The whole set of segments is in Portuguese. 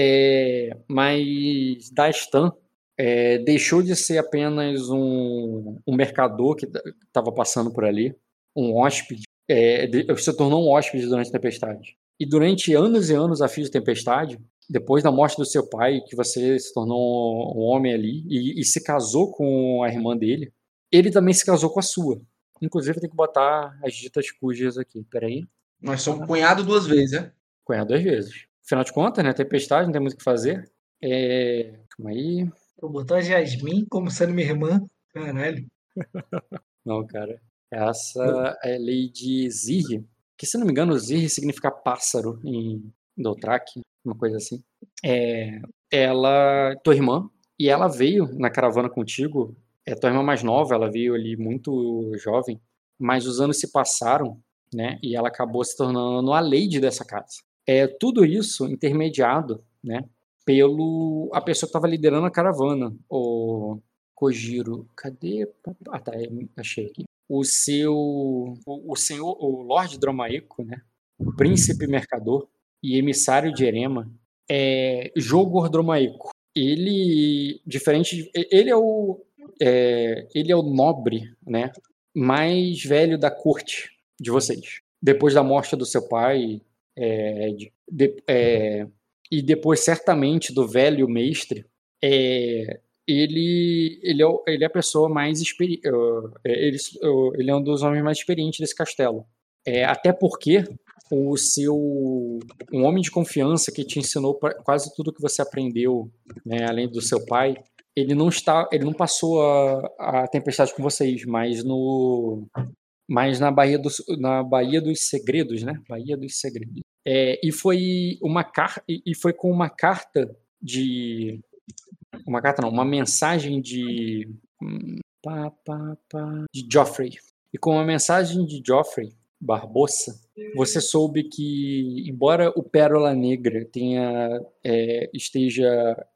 É, mas Dastan é, deixou de ser apenas um, um mercador que estava passando por ali, um hóspede, é, de, se tornou um hóspede durante a tempestade. E durante anos e anos a fio de tempestade, depois da morte do seu pai, que você se tornou um homem ali e, e, se casou com a irmã dele, ele também se casou com a sua. Inclusive, tem que botar as ditas cujas aqui. Peraí. Nós somos cunhado duas vezes, né? Cunhado duas vezes. Afinal de contas, né? Tempestade, não tem muito o que fazer. É... Calma aí. Vou botar a Jasmine como sendo minha irmã. Caralho. não, cara. Essa é Lady Zirri. Que, se não me engano, Zirri significa pássaro em Dothraki uma coisa assim. É, ela, tua irmã, e ela veio na caravana contigo. É tua irmã mais nova, ela veio ali muito jovem, mas os anos se passaram, né? E ela acabou se tornando a lady dessa casa. É tudo isso intermediado, né? Pelo a pessoa que estava liderando a caravana, o Kojiro. Cadê? Ah, tá, achei aqui. O seu, o, o senhor, o Lorde Dromaeco, né? O príncipe mercador, e emissário de Erema é Jogo Dromaico. Ele, diferente, ele é o é, ele é o nobre, né, mais velho da corte de vocês. Depois da morte do seu pai, é, de, é, e depois certamente do velho mestre, é, ele, ele, é, ele é a pessoa mais experiente, é, ele, ele é um dos homens mais experientes desse castelo. É, até porque o seu um homem de confiança que te ensinou quase tudo que você aprendeu, né, além do seu pai, ele não está, ele não passou a, a tempestade com vocês, mas no mas na Bahia dos na Bahia dos Segredos, né? Bahia dos Segredos. É, e foi uma carta e foi com uma carta de uma carta não, uma mensagem de de Joffrey. E com uma mensagem de Joffrey Barbosa, você soube que, embora o Pérola Negra tenha, é, esteja,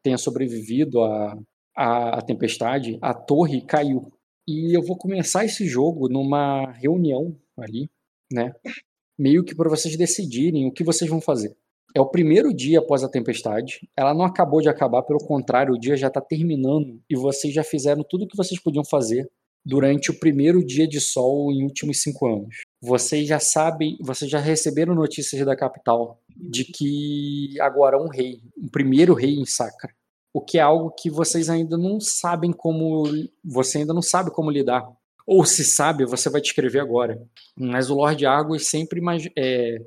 tenha sobrevivido à, à, à tempestade, a torre caiu. E eu vou começar esse jogo numa reunião ali, né? Meio que para vocês decidirem o que vocês vão fazer. É o primeiro dia após a tempestade. Ela não acabou de acabar, pelo contrário, o dia já está terminando e vocês já fizeram tudo o que vocês podiam fazer durante o primeiro dia de sol em últimos cinco anos. Vocês já sabem, vocês já receberam notícias da capital de que agora um rei, um primeiro rei em Sacra. O que é algo que vocês ainda não sabem como, você ainda não sabe como lidar. Ou se sabe, você vai descrever agora. Mas o Lord Argus sempre mais é...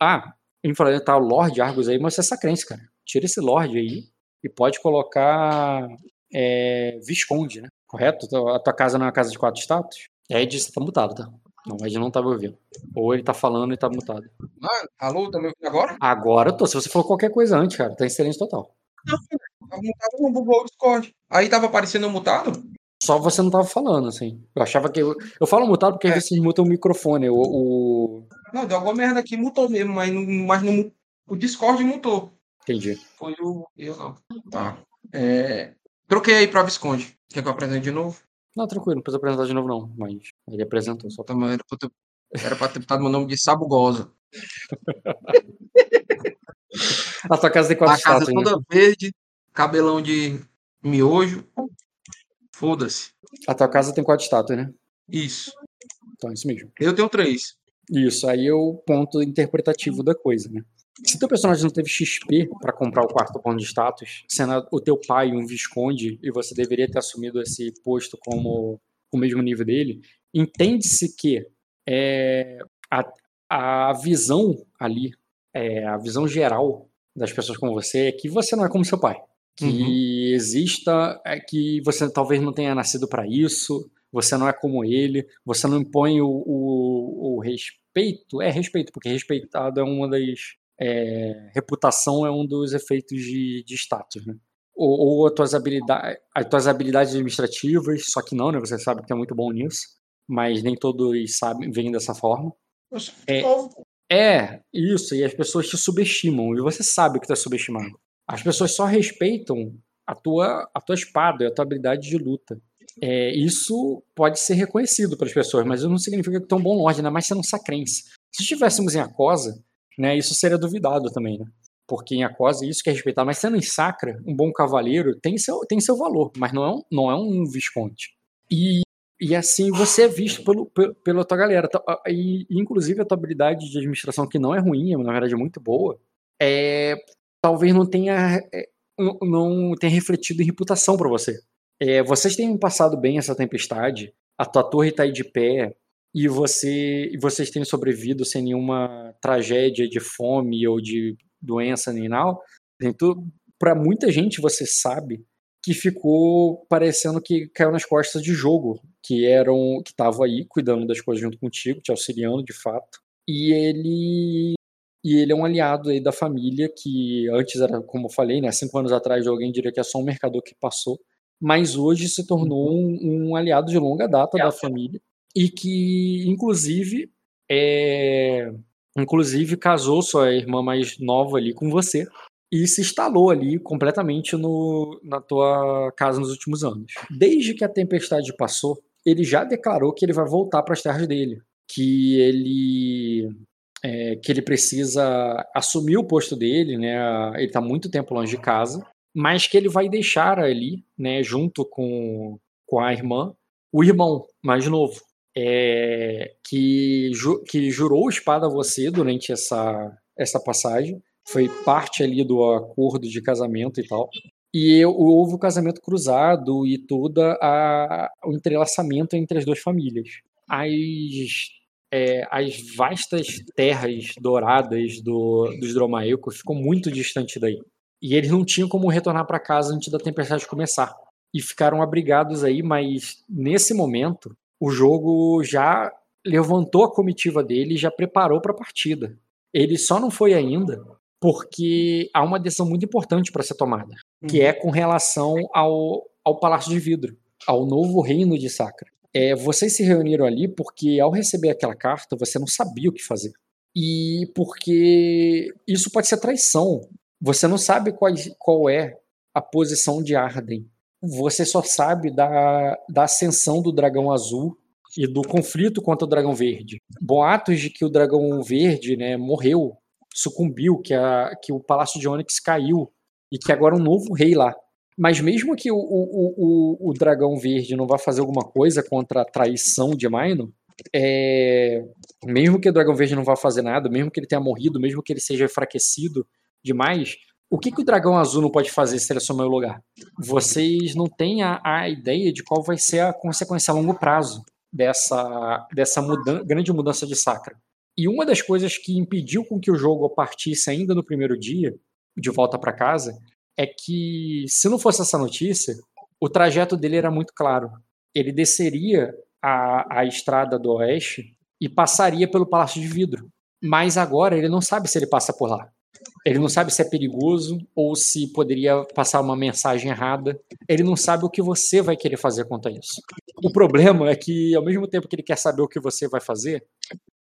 ah, em falando tá o Lord Argus aí, mas é sacrense, cara. Tira esse Lord aí e pode colocar é, Visconde, né? Correto? A tua casa não é uma casa de quatro status? Ed, você tá mutado, tá? Não, Ed não tava ouvindo. Ou ele tá falando e tá mutado. Mano, alô, tá me ouvindo agora? Agora eu tô. Se você falou qualquer coisa antes, cara, tá em silêncio total. Não, tava mutado no Google Discord. Aí tava aparecendo mutado? Só você não tava falando, assim. Eu achava que. Eu, eu falo mutado porque é. vocês mutam o microfone. O, o... Não, deu alguma merda aqui, mutou mesmo, mas, não, mas não, o Discord mutou. Entendi. Foi o. Eu não. Tá. É, Troquei aí pra Visconde. Quer que eu apresente de novo? Não, tranquilo, não precisa apresentar de novo, não. Mas ele apresentou só. Tá, era, pra ter, era pra ter botado meu nome de Sabugosa. A tua casa tem quatro A casa toda né? verde, cabelão de miojo. Foda-se. A tua casa tem quatro estátuas, né? Isso. Então, é isso mesmo. Eu tenho três. Isso, aí é o ponto interpretativo da coisa, né? Se teu personagem não teve XP para comprar o quarto ponto de status, sendo o teu pai um visconde e você deveria ter assumido esse posto como o mesmo nível dele, entende-se que é, a, a visão ali, é, a visão geral das pessoas como você é que você não é como seu pai. Que uhum. exista, é, que você talvez não tenha nascido para isso, você não é como ele, você não impõe o, o, o respeito. É respeito, porque respeitado é uma das é, reputação é um dos efeitos de, de status, né? Ou, ou as, tuas habilidades, as tuas habilidades administrativas, só que não, né? Você sabe que é muito bom nisso, mas nem todos sabem, veem dessa forma. É, é, isso, e as pessoas te subestimam, e você sabe que está subestimado. As pessoas só respeitam a tua, a tua espada e a tua habilidade de luta. É, isso pode ser reconhecido pelas pessoas, mas não significa que tu é bom lorde, ainda mais sendo um sacrense. Se estivéssemos em Acosa, né, isso seria duvidado também, né? porque em Acosa isso que é respeitar, mas sendo em Sacra, um bom cavaleiro tem seu, tem seu valor, mas não é um, não é um visconde. E, e assim você é visto pelo, pelo, pela tua galera. E, inclusive a tua habilidade de administração, que não é ruim, na verdade é muito boa, é, talvez não tenha, é, não tenha refletido em reputação para você. É, vocês têm passado bem essa tempestade, a tua torre está aí de pé, e você e vocês têm sobrevivido sem nenhuma tragédia de fome ou de doença nem nada. Então, para muita gente você sabe que ficou parecendo que caiu nas costas de jogo, que eram que estavam aí cuidando das coisas junto contigo, te auxiliando de fato. E ele e ele é um aliado aí da família que antes era, como eu falei, né, cinco anos atrás alguém diria que é só um mercador que passou, mas hoje se tornou uhum. um, um aliado de longa data da família e que inclusive é, inclusive casou sua irmã mais nova ali com você e se instalou ali completamente no, na tua casa nos últimos anos. Desde que a tempestade passou, ele já declarou que ele vai voltar para as terras dele, que ele é, que ele precisa assumir o posto dele, né? Ele está muito tempo longe de casa, mas que ele vai deixar ali, né? Junto com, com a irmã, o irmão mais novo, é, que, ju, que jurou espada a você durante essa, essa passagem. Foi parte ali do acordo de casamento e tal. E houve o casamento cruzado e todo o entrelaçamento entre as duas famílias. As, é, as vastas terras douradas do, dos Dromaeco ficam muito distante daí. E eles não tinham como retornar para casa antes da tempestade começar. E ficaram abrigados aí, mas nesse momento o jogo já levantou a comitiva dele e já preparou para a partida. Ele só não foi ainda porque há uma decisão muito importante para ser tomada, que é com relação ao, ao Palácio de Vidro, ao novo reino de Sacra. É, vocês se reuniram ali porque ao receber aquela carta você não sabia o que fazer. E porque isso pode ser traição. Você não sabe qual, qual é a posição de Arden você só sabe da, da ascensão do dragão azul e do conflito contra o dragão verde. Boatos de que o dragão verde né, morreu, sucumbiu, que, a, que o palácio de Onyx caiu e que agora um novo rei lá. Mas mesmo que o, o, o, o dragão verde não vá fazer alguma coisa contra a traição de Maino, é, mesmo que o dragão verde não vá fazer nada, mesmo que ele tenha morrido, mesmo que ele seja enfraquecido demais, o que, que o dragão azul não pode fazer se ele assumir o lugar? Vocês não têm a, a ideia de qual vai ser a consequência a longo prazo dessa, dessa mudan grande mudança de sacra. E uma das coisas que impediu com que o jogo partisse ainda no primeiro dia, de volta para casa, é que se não fosse essa notícia, o trajeto dele era muito claro. Ele desceria a, a estrada do oeste e passaria pelo Palácio de Vidro. Mas agora ele não sabe se ele passa por lá. Ele não sabe se é perigoso ou se poderia passar uma mensagem errada. Ele não sabe o que você vai querer fazer quanto a isso. O problema é que, ao mesmo tempo que ele quer saber o que você vai fazer,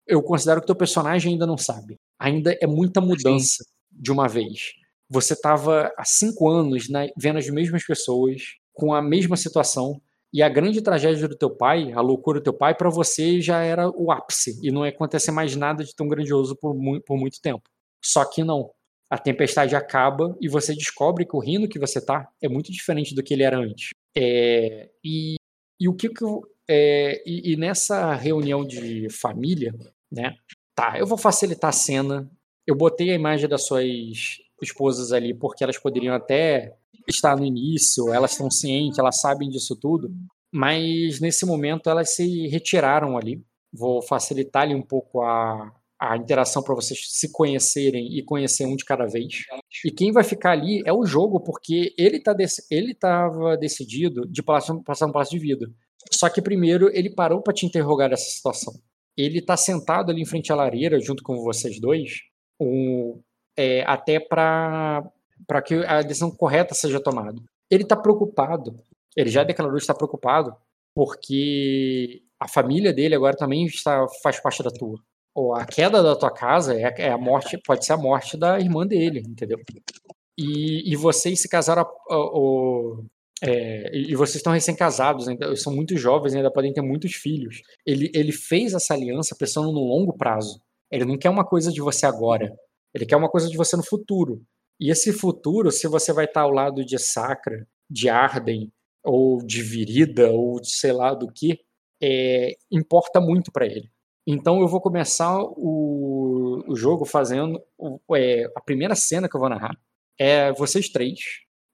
eu considero que o teu personagem ainda não sabe. Ainda é muita mudança de uma vez. Você estava há cinco anos né, vendo as mesmas pessoas, com a mesma situação, e a grande tragédia do teu pai, a loucura do teu pai, para você já era o ápice, e não ia acontecer mais nada de tão grandioso por, mu por muito tempo. Só que não a tempestade acaba e você descobre que o reino que você tá é muito diferente do que ele era antes. É, e, e o que, que eu, é, e, e, nessa reunião de família, né? Tá, eu vou facilitar a cena. Eu botei a imagem das suas esposas ali porque elas poderiam até estar no início, elas estão cientes, elas sabem disso tudo, mas nesse momento elas se retiraram ali. Vou facilitar ali um pouco a, a interação para vocês se conhecerem e conhecer um de cada vez. E quem vai ficar ali é o jogo, porque ele tá ele estava decidido de passar, um passo de vida. Só que primeiro ele parou para te interrogar essa situação. Ele está sentado ali em frente à lareira, junto com vocês dois, um, é, até para que a decisão correta seja tomada. Ele está preocupado, ele já declarou estar preocupado, porque a família dele agora também está, faz parte da tua a queda da tua casa é, é, a morte, pode ser a morte da irmã dele, entendeu? E, e vocês se casaram, o, é, e vocês estão recém-casados, são muito jovens, ainda podem ter muitos filhos. Ele, ele fez essa aliança pensando no longo prazo. Ele não quer uma coisa de você agora. Ele quer uma coisa de você no futuro. E esse futuro, se você vai estar ao lado de Sacra, de Arden, ou de Virida, ou de sei lá do que, é, importa muito para ele. Então eu vou começar o, o jogo fazendo é, a primeira cena que eu vou narrar é vocês três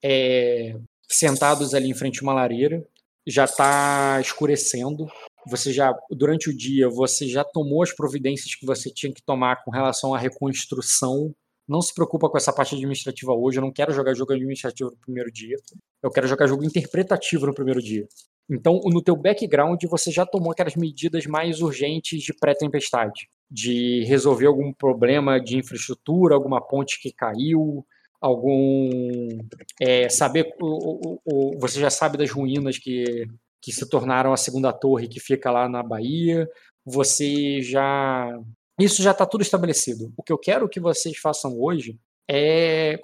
é, sentados ali em frente a uma lareira, já está escurecendo. Você já durante o dia você já tomou as providências que você tinha que tomar com relação à reconstrução. Não se preocupa com essa parte administrativa hoje. Eu não quero jogar jogo administrativo no primeiro dia. Eu quero jogar jogo interpretativo no primeiro dia. Então, no teu background, você já tomou aquelas medidas mais urgentes de pré-tempestade, de resolver algum problema de infraestrutura, alguma ponte que caiu, algum é, saber o, o, o, você já sabe das ruínas que, que se tornaram a segunda torre que fica lá na Bahia. Você já isso já está tudo estabelecido. O que eu quero que vocês façam hoje é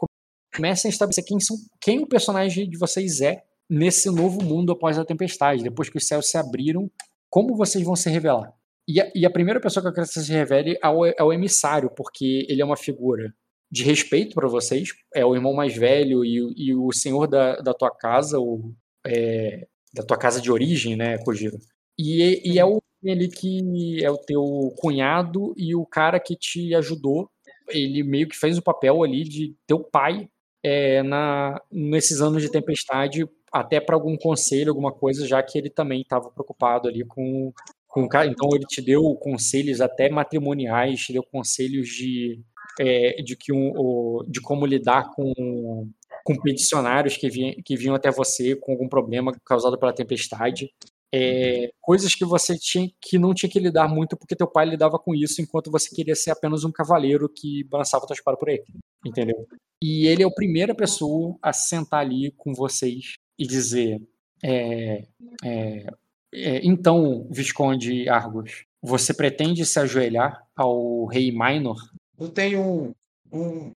comecem a estabelecer quem são quem o personagem de vocês é nesse novo mundo após a tempestade, depois que os céus se abriram, como vocês vão se revelar? E a, e a primeira pessoa que eu quero que você se revele é o, é o emissário, porque ele é uma figura de respeito para vocês, é o irmão mais velho e, e o senhor da, da tua casa, o, é, da tua casa de origem, né, Kojiro? E, e é o ele que é o teu cunhado e o cara que te ajudou. Ele meio que fez o papel ali de teu pai é, na, nesses anos de tempestade até para algum conselho, alguma coisa, já que ele também estava preocupado ali com, com o cara. Então ele te deu conselhos até matrimoniais, te deu conselhos de, é, de, que um, de como lidar com, com peticionários que, vinham, que vinham até você com algum problema causado pela tempestade. É, coisas que você tinha que não tinha que lidar muito porque teu pai lidava com isso enquanto você queria ser apenas um cavaleiro que balançava tua espada por aí, entendeu? E ele é a primeira pessoa a sentar ali com vocês e dizer: é, é, é, então, Visconde Argos, você pretende se ajoelhar ao rei Minor? Eu tenho um, um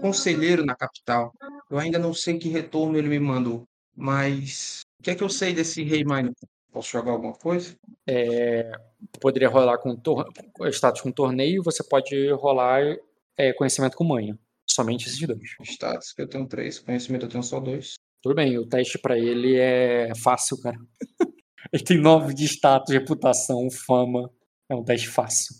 conselheiro na capital. Eu ainda não sei que retorno ele me mandou, mas o que é que eu sei desse rei Minor? Posso jogar alguma coisa? É, poderia rolar com status com torneio, você pode rolar é, conhecimento com manha. Somente esses dois. Status, que eu tenho três, conhecimento eu tenho só dois. Tudo bem, o teste para ele é fácil, cara. ele tem nove de status, reputação, fama. É um teste fácil.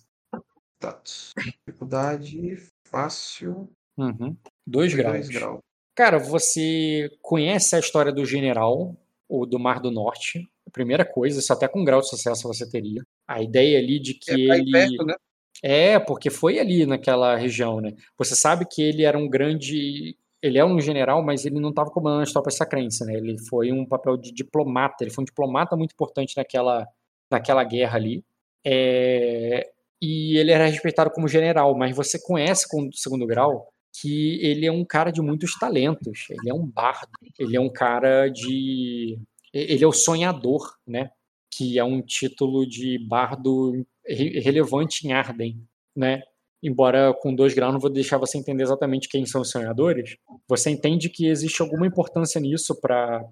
Status. Dificuldade fácil. Uhum. Dois graus. graus. Cara, você conhece a história do general, ou do Mar do Norte. A primeira coisa, isso até com grau de sucesso você teria. A ideia ali de que é, ele. Perto, né? É, porque foi ali naquela região, né? Você sabe que ele era um grande ele é um general, mas ele não estava comandando as tropas sacrense, né? Ele foi um papel de diplomata, ele foi um diplomata muito importante naquela, naquela guerra ali. É, e ele era respeitado como general, mas você conhece com o segundo grau que ele é um cara de muitos talentos, ele é um bardo, ele é um cara de... ele é o sonhador, né? Que é um título de bardo relevante em Arden, né? embora com dois graus não vou deixar você entender exatamente quem são os sonhadores, você entende que existe alguma importância nisso para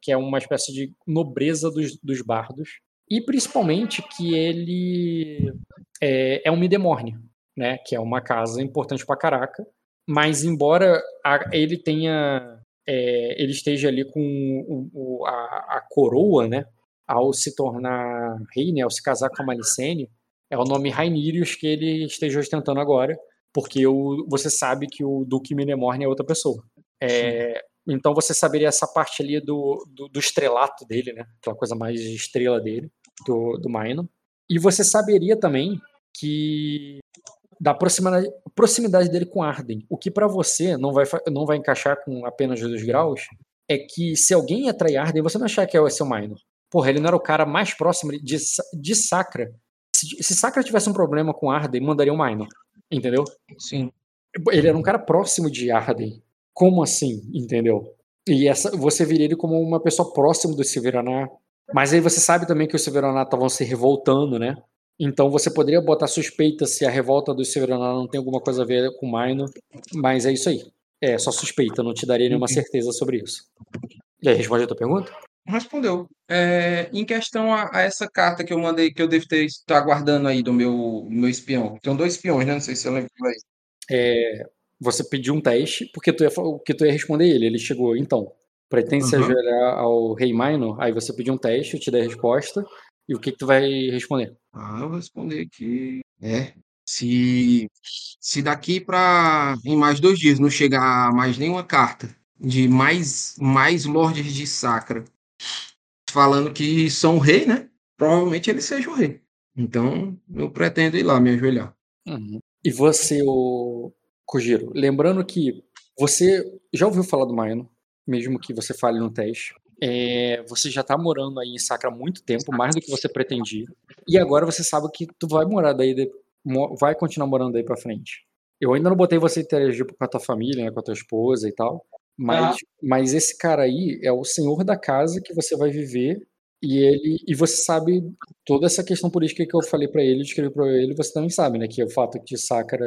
que é uma espécie de nobreza dos, dos bardos e principalmente que ele é, é um Midemorne, né, que é uma casa importante para caraca, mas embora a, ele tenha é, ele esteja ali com o, a, a, coroa, né, ao se tornar rei, né, ao se casar com a Malicene, é o nome Rainirius que ele esteja ostentando agora, porque o, você sabe que o Duque Minemorne é outra pessoa. É, então você saberia essa parte ali do, do, do, estrelato dele, né? Aquela coisa mais estrela dele, do, do Maino. E você saberia também que da proximidade, proximidade dele com Arden. O que para você não vai, não vai encaixar com apenas dois graus é que se alguém atrai Arden, você não achar que é o seu Minor. Porra, ele não era o cara mais próximo de, de Sacra se, se Sakura tivesse um problema com Arden, mandaria um Minor. Entendeu? Sim. Ele era um cara próximo de Arden. Como assim? Entendeu? E essa, você viria ele como uma pessoa próxima do Silveraná. Mas aí você sabe também que os Silveraná estavam se revoltando, né? Então você poderia botar suspeita se a revolta do Silveraná não tem alguma coisa a ver com o Minor. Mas é isso aí. É só suspeita, não te daria nenhuma certeza sobre isso. E aí, responde a tua pergunta? Respondeu. É, em questão a, a, essa carta que eu mandei, que eu devo ter estar guardando aí do meu, meu espião. Tem dois espiões, né? Não sei se você lembra aí. É, você pediu um teste, porque tu ia, que tu ia responder ele. Ele chegou, então, pretende se Uhum. ajoelhar ao rei Minor? Aí você pediu um teste, eu te dei a resposta. E o que, que tu vai responder? Ah, eu vou responder aqui. É. Se, se daqui para em mais dois dias não chegar mais nenhuma carta de mais, mais lordes de Sacra falando que são o rei, né? Provavelmente ele seja o rei. Então, eu pretendo ir lá me ajoelhar. Uhum. E você, o Kojiro, lembrando que você já ouviu falar do Maino, mesmo que você fale no teste. É, você já tá morando aí em Sacra há muito tempo, mais do que você pretendia. E agora você sabe que tu vai morar daí, de- vai continuar morando daí pra frente. Eu ainda não botei você interagir com a tua família, né, com a tua esposa e tal. Mas, mas esse cara aí é o senhor da casa que você vai viver e ele e você sabe toda essa questão política que eu falei pra ele, escrevi pra ele, você também sabe, né, que é o fato de Sacra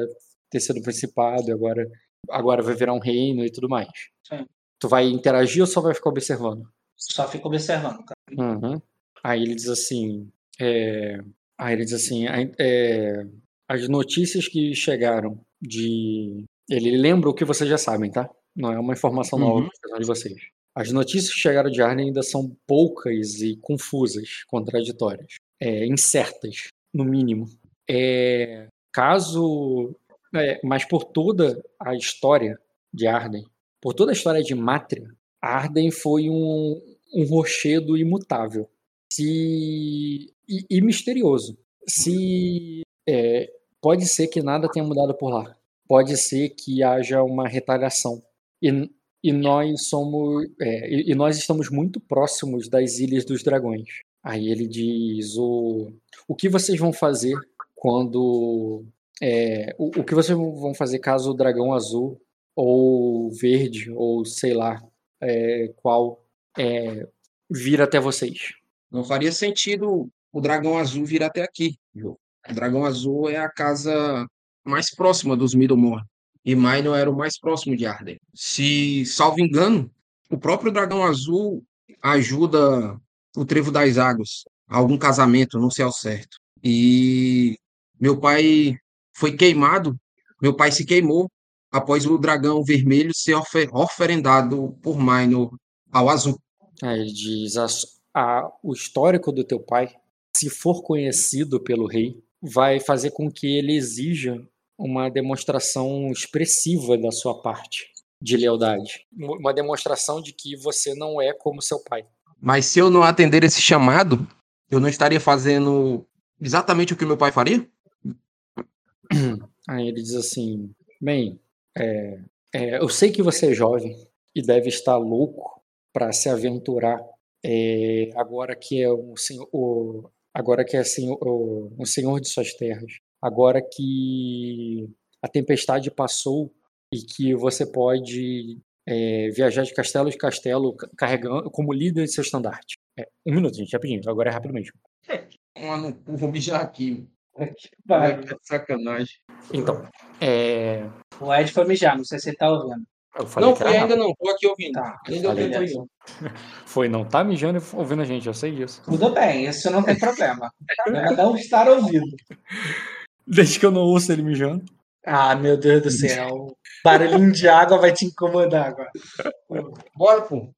ter sido principado, e agora agora vai virar um reino e tudo mais. Sim. Tu vai interagir ou só vai ficar observando? Só fico observando, cara. Uhum. Aí ele diz assim, é, aí ele diz assim, é, as notícias que chegaram de, ele lembra o que vocês já sabem, tá? Não é uma informação nova Uhum. pra de vocês. As notícias que chegaram de Arden ainda são poucas e confusas, contraditórias, é, incertas, no mínimo. É, caso, é, mas por toda a história de Arden, por toda a história de Mátria, Arden foi um, um rochedo imutável se, e, e misterioso. Se é, pode ser que nada tenha mudado por lá, pode ser que haja uma retaliação. E, e nós somos é, e, e nós estamos muito próximos das Ilhas dos Dragões. Aí ele diz o, o que vocês vão fazer quando é, o, o que vocês vão fazer caso o dragão azul ou verde ou sei lá é, qual é, vir até vocês. Não faria sentido o dragão azul vir até aqui. O dragão azul é a casa mais próxima dos Middlemore. E Minor era o mais próximo de Arden. Se, salvo engano, o próprio dragão azul ajuda o Trevo das Águas a algum casamento, não sei ao certo. E meu pai foi queimado, meu pai se queimou após o dragão vermelho ser ofer oferendado por Minor ao azul. Aí ele diz: a, a, o histórico do teu pai, se for conhecido pelo rei, vai fazer com que ele exija uma demonstração expressiva da sua parte de lealdade, uma demonstração de que você não é como seu pai. Mas se eu não atender esse chamado, eu não estaria fazendo exatamente o que meu pai faria? Aí ele diz assim: bem, é, é, eu sei que você é jovem e deve estar louco para se aventurar é, agora que é um senhor, o, agora que é senhor, o, um senhor de suas terras, agora que a tempestade passou e que você pode é, viajar de castelo em castelo carregando como líder de seu estandarte. É, um minuto, gente, rapidinho. Agora é rápido mesmo. Mano, vou mijar aqui. Vai. Que sacanagem. Então, é, O Ed foi mijar, não sei se ele tá ouvindo. eu falei Não, foi ainda não. Tô aqui ouvindo. Tá. Ainda Falei ouvindo. Foi, não tá mijando e ouvindo a gente, eu sei disso. Tudo bem, isso não tem problema. É não estar ouvindo. Desde que eu não ouço ele mijando. Ah, meu Deus do céu. Barulhinho de água vai te incomodar agora. Bora, pô.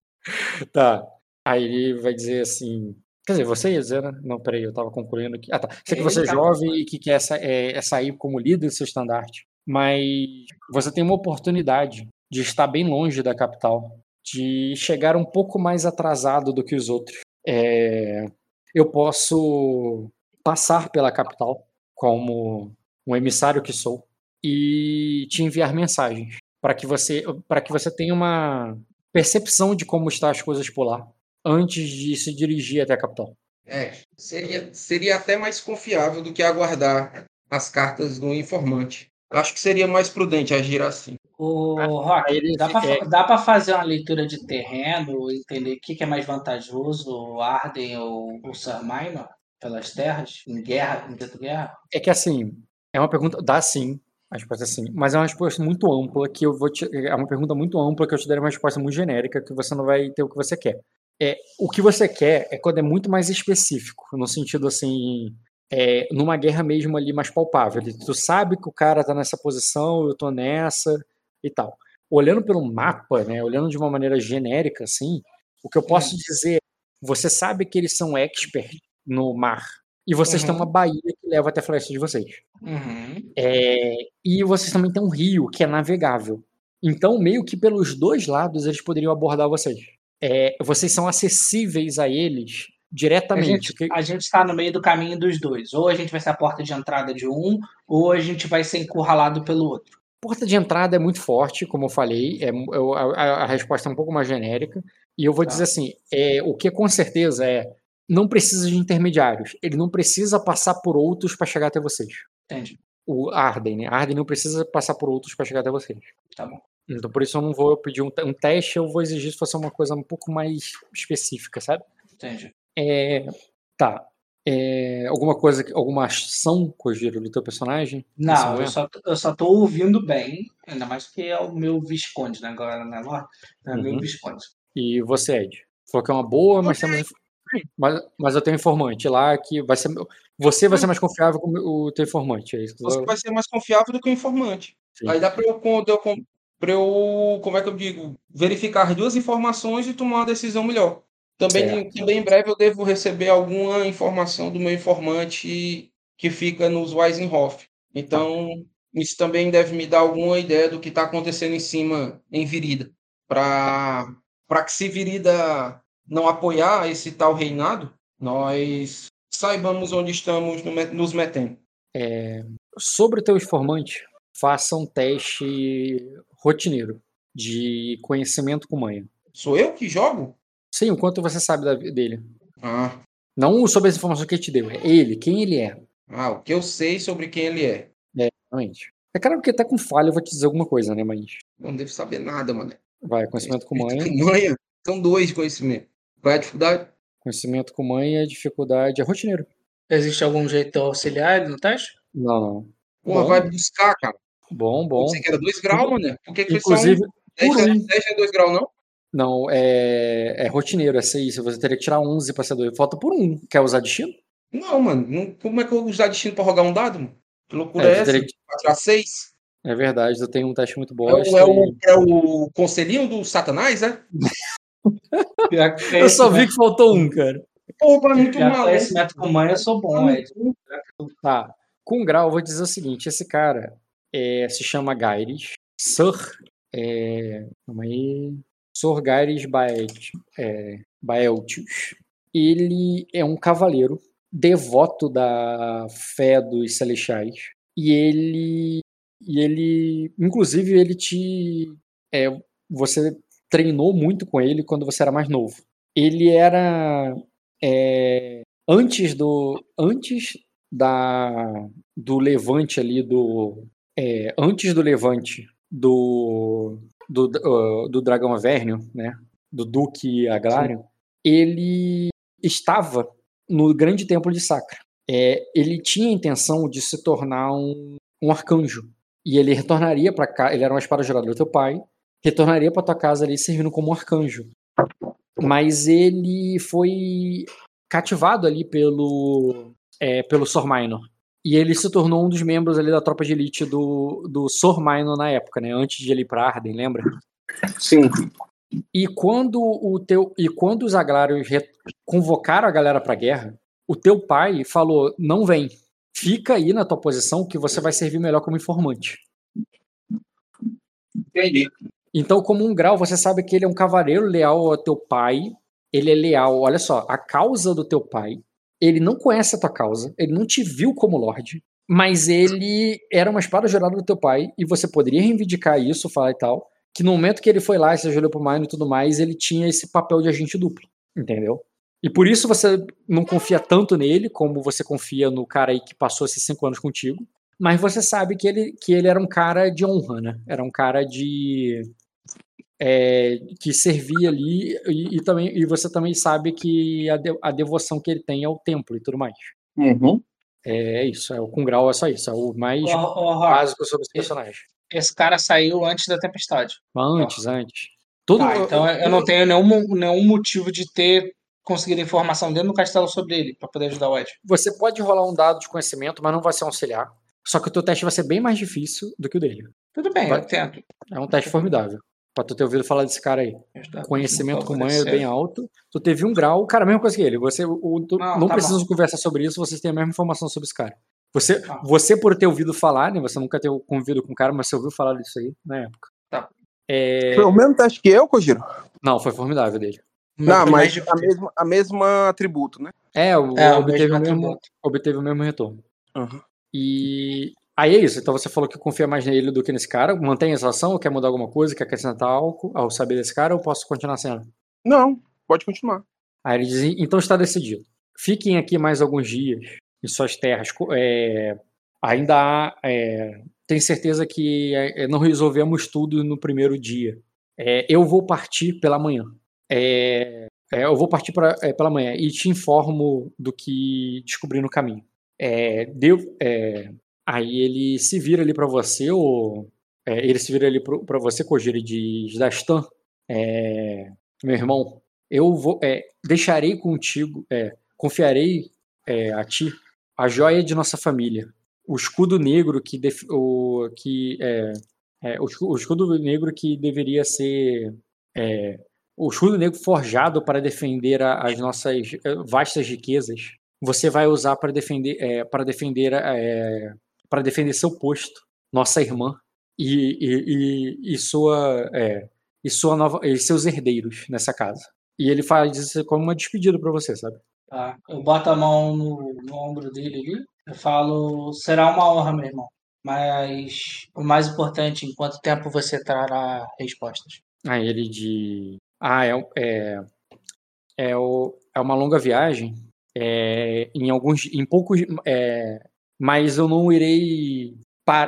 Tá. Aí ele vai dizer assim. Quer dizer, você ia dizer, né? Não, peraí, eu tava concluindo aqui. Ah, tá. Sei que você é tá- jovem e que quer sa é, é sair como líder do seu estandarte. Mas você tem uma oportunidade de estar bem longe da capital. De chegar um pouco mais atrasado do que os outros. É, eu posso passar pela capital como um emissário que sou e te enviar mensagens para que você para que você tenha uma percepção de como estão as coisas por lá antes de se dirigir até a capital. É, seria, seria até mais confiável do que aguardar as cartas do informante. Eu acho que seria mais prudente agir assim. O Rock, dá pra, é- fazer uma leitura de terreno, entender o que, que é mais vantajoso, o Arden ou o Sir Minor, pelas terras, em guerra, em dentro de guerra? É que assim, é uma pergunta, dá sim, a resposta é sim, mas é uma resposta muito ampla que eu vou te, é uma pergunta muito ampla que eu te darei uma resposta muito genérica que você não vai ter o que você quer. É, o que você quer é quando é muito mais específico, no sentido assim, é, numa guerra mesmo ali mais palpável. Tu sabe que o cara tá nessa posição, eu tô nessa, e tal. Olhando pelo mapa, né, olhando de uma maneira genérica, assim, o que eu posso dizer, você sabe que eles são expert no mar, e vocês têm Uhum. uma baía que leva até a floresta de vocês. Uhum. É, e vocês também têm um rio que é navegável. Então, meio que pelos dois lados, eles poderiam abordar vocês. É, vocês são acessíveis a eles diretamente. que- a gente tá no meio do caminho dos dois. Ou a gente vai ser a porta de entrada de um, ou a gente vai ser encurralado pelo outro. porta de entrada é muito forte, como eu falei, é, eu- a, a- resposta é um pouco mais genérica. E eu vou Tá. dizer assim: é, o que com certeza é. Não precisa de intermediários. Ele não precisa passar por outros para chegar até vocês. Entende? O Arden, né? Arden não precisa passar por outros para chegar até vocês. Tá bom. Então, por isso eu não vou pedir um, um teste, eu vou exigir se fosse uma coisa um pouco mais específica, sabe? Entende? É, tá. É, alguma coisa, alguma ação, Kojiro, do teu personagem? Não, eu momento? só, eu só tô ouvindo bem, ainda mais que é o meu Visconde, né? Agora na Lorde, é o meu Uhum. Visconde. E você, Ed? Falou que é uma boa, mas temos. inf- Mas, mas eu tenho um informante lá que vai ser. Você vai ser mais confiável com o teu informante, é isso que Você eu- vai ser mais confiável do que o informante. Sim. Aí dá para eu, pra eu, como é que eu digo, verificar as duas informações e tomar uma decisão melhor. Também, também em breve eu devo receber alguma informação do meu informante que fica nos Weisenhof. Então, isso também deve me dar alguma ideia do que está acontecendo em cima, em Virida. Para que se Virida não apoiar esse tal reinado, nós saibamos onde estamos no nos metendo. Sobre o teu informante, faça um teste rotineiro de conhecimento com manha. Sou eu que jogo? Sim, o quanto você sabe da- dele. Ah, Não sobre as informações que ele te deu, é ele, quem ele é. ah, o que eu sei sobre quem ele é. Realmente. É claro que até com falha eu vou te dizer alguma coisa, né? Mas não devo saber nada, mano. vai, conhecimento com manha. Manha. São dois de conhecimento. Qual é a dificuldade? Conhecimento com manha, dificuldade é rotineiro. Existe algum jeito auxiliar ele no teste? Não, não. Porra, Bom. vai buscar, cara. Bom, bom. Você que era dois graus, mano. Por que, que Inclusive, foi só um? 10, um. 10 é dois graus, não? Não, é, é rotineiro, é isso. Você teria que tirar 11 pra ser dois. Falta por um. Quer usar destino? Não, mano. Não- como é que eu vou usar destino pra rogar um dado, mano? Que loucura É, é, essa? teria que- Pra tirar seis? É verdade, eu tenho um teste muito É, bom. o, é, o, é o conselhinho do Satanás, é? Pior que Eu só vi que faltou um, cara. Porra, muito pior que maluco. conhecimento com mãe eu sou bom, Ed. Tá. Com grau, eu vou dizer o seguinte: esse cara é, se chama Gaires. Sir. É, calma aí. Sir Gaires Baelt, é, Baeltius. Ele é um cavaleiro devoto da fé dos celestiais. E ele. E ele. Inclusive, ele te. é, você treinou muito com ele quando você era mais novo. Ele era. é, antes do. Antes da do levante ali do é, antes do levante do do, uh, do dragão Avernio, né, do Duque Aglário, ele estava no grande templo de Sacra. É, ele tinha a intenção de se tornar um, um arcanjo e ele retornaria para cá. Ele era uma espada jurada do teu pai, retornaria para tua casa ali servindo como um arcanjo. Mas ele foi cativado ali pelo é, pelo Sor Minor. E ele se tornou um dos membros ali da tropa de elite do, do Sor Minor na época, né? Antes de ele ir pra Arden, lembra? Sim. E quando o teu e quando os agrários convocaram a galera pra guerra, o teu pai falou: "Não vem. Fica aí na tua posição que você vai servir melhor como informante". Entendi. Então, como um grau, você sabe que ele é um cavaleiro leal ao teu pai. Ele é leal, olha só, a causa do teu pai. Ele não conhece a tua causa, ele não te viu como lorde, mas ele era uma espada jurada do teu pai e você poderia reivindicar isso, falar e tal, que no momento que ele foi lá e se ajoelhou pro Mino e tudo mais, ele tinha esse papel de agente duplo, entendeu? E por isso você não confia tanto nele como você confia no cara aí que passou esses cinco anos contigo, mas você sabe que ele, que ele era um cara de honra, né? Era um cara de é, que servia ali e, e também e você também sabe que a, de- a devoção que ele tem ao templo e tudo mais. Uhum. É isso, é o com grau é só isso, é o mais ô, Rock, básico sobre esse personagem. esse cara saiu antes da tempestade. Antes, antes. Tudo, Tá, então eu não tenho nenhum, nenhum motivo de ter conseguido informação dentro do castelo sobre ele pra poder ajudar o Ed. Você pode rolar um dado de conhecimento, mas não vai ser um auxiliar. Só que o teu teste vai ser bem mais difícil do que o dele. Tudo bem, Vai- eu tento. É um teste formidável. Pra tu ter ouvido falar desse cara aí. Conhecimento com manha é bem alto. Tu teve um grau, cara, a mesma coisa que ele. Você, o, tu- Não, não tá precisam conversar sobre isso, vocês têm a mesma informação sobre esse cara. Você, Tá. você por ter ouvido falar, né? Você nunca ter convivido com o cara, mas você ouviu falar disso aí na época. Tá. É, Foi o mesmo teste que eu, Kojiro? Não, foi formidável dele. Não, mais mas a mesma, a mesma atributo, né? É, o, É, obteve, o mesmo, obteve o mesmo retorno. Uhum. E aí é isso. Então você falou que confia mais nele do que nesse cara. Mantém essa ação ou quer mudar alguma coisa? Quer acrescentar algo ao saber desse cara ou posso continuar sendo? Não, pode continuar. Aí ele diz, então está decidido. Fiquem aqui mais alguns dias em suas terras. É, ainda há. É, tem certeza que é, não resolvemos tudo no primeiro dia. É, eu vou partir pela manhã. É, é, eu vou partir pra, é, pela manhã e te informo do que descobri no caminho. É, deu, é, aí ele se vira ali para você, ou é, ele se vira ali para você, Kojiro, e diz: Dastan, é, meu irmão, eu vou, é, deixarei contigo, é, confiarei é, a ti a joia de nossa família, o escudo negro que, def- o, que é, o, o escudo negro que deveria ser o escudo negro forjado para defender a- as nossas vastas riquezas. Você vai usar para defender, para defender, para defender seu posto, nossa irmã e, e, e, e sua é, e sua nova e seus herdeiros nessa casa. E ele faz isso como uma despedida para você, sabe? Tá. Eu boto a mão no, no ombro dele ali. Eu falo, será uma honra, meu irmão. Mas o mais importante, em quanto tempo você trará respostas? Aí ele de. Ah, é, é, é, o, é uma longa viagem. É, em alguns. Em poucos. É, mas eu não irei.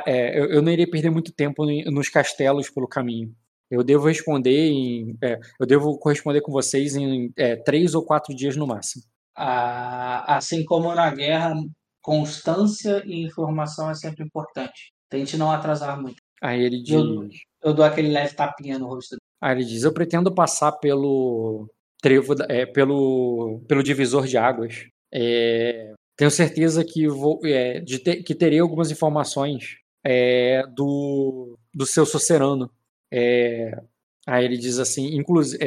é, eu, não irei perder muito tempo em- nos castelos pelo caminho. Eu devo responder em. é, eu devo corresponder com vocês em é, três ou quatro dias no máximo. Ah, assim como na guerra, constância e informação é sempre importante. Tente não atrasar muito. Aí ele diz. Eu- Eu dou aquele leve tapinha no rosto. Aí ele diz: Eu pretendo passar pelo trevo, é, pelo, pelo divisor de águas. É, tenho certeza que vou, é, de ter- que terei algumas informações é, do, do seu sucerano. É, aí ele diz assim: inclusive,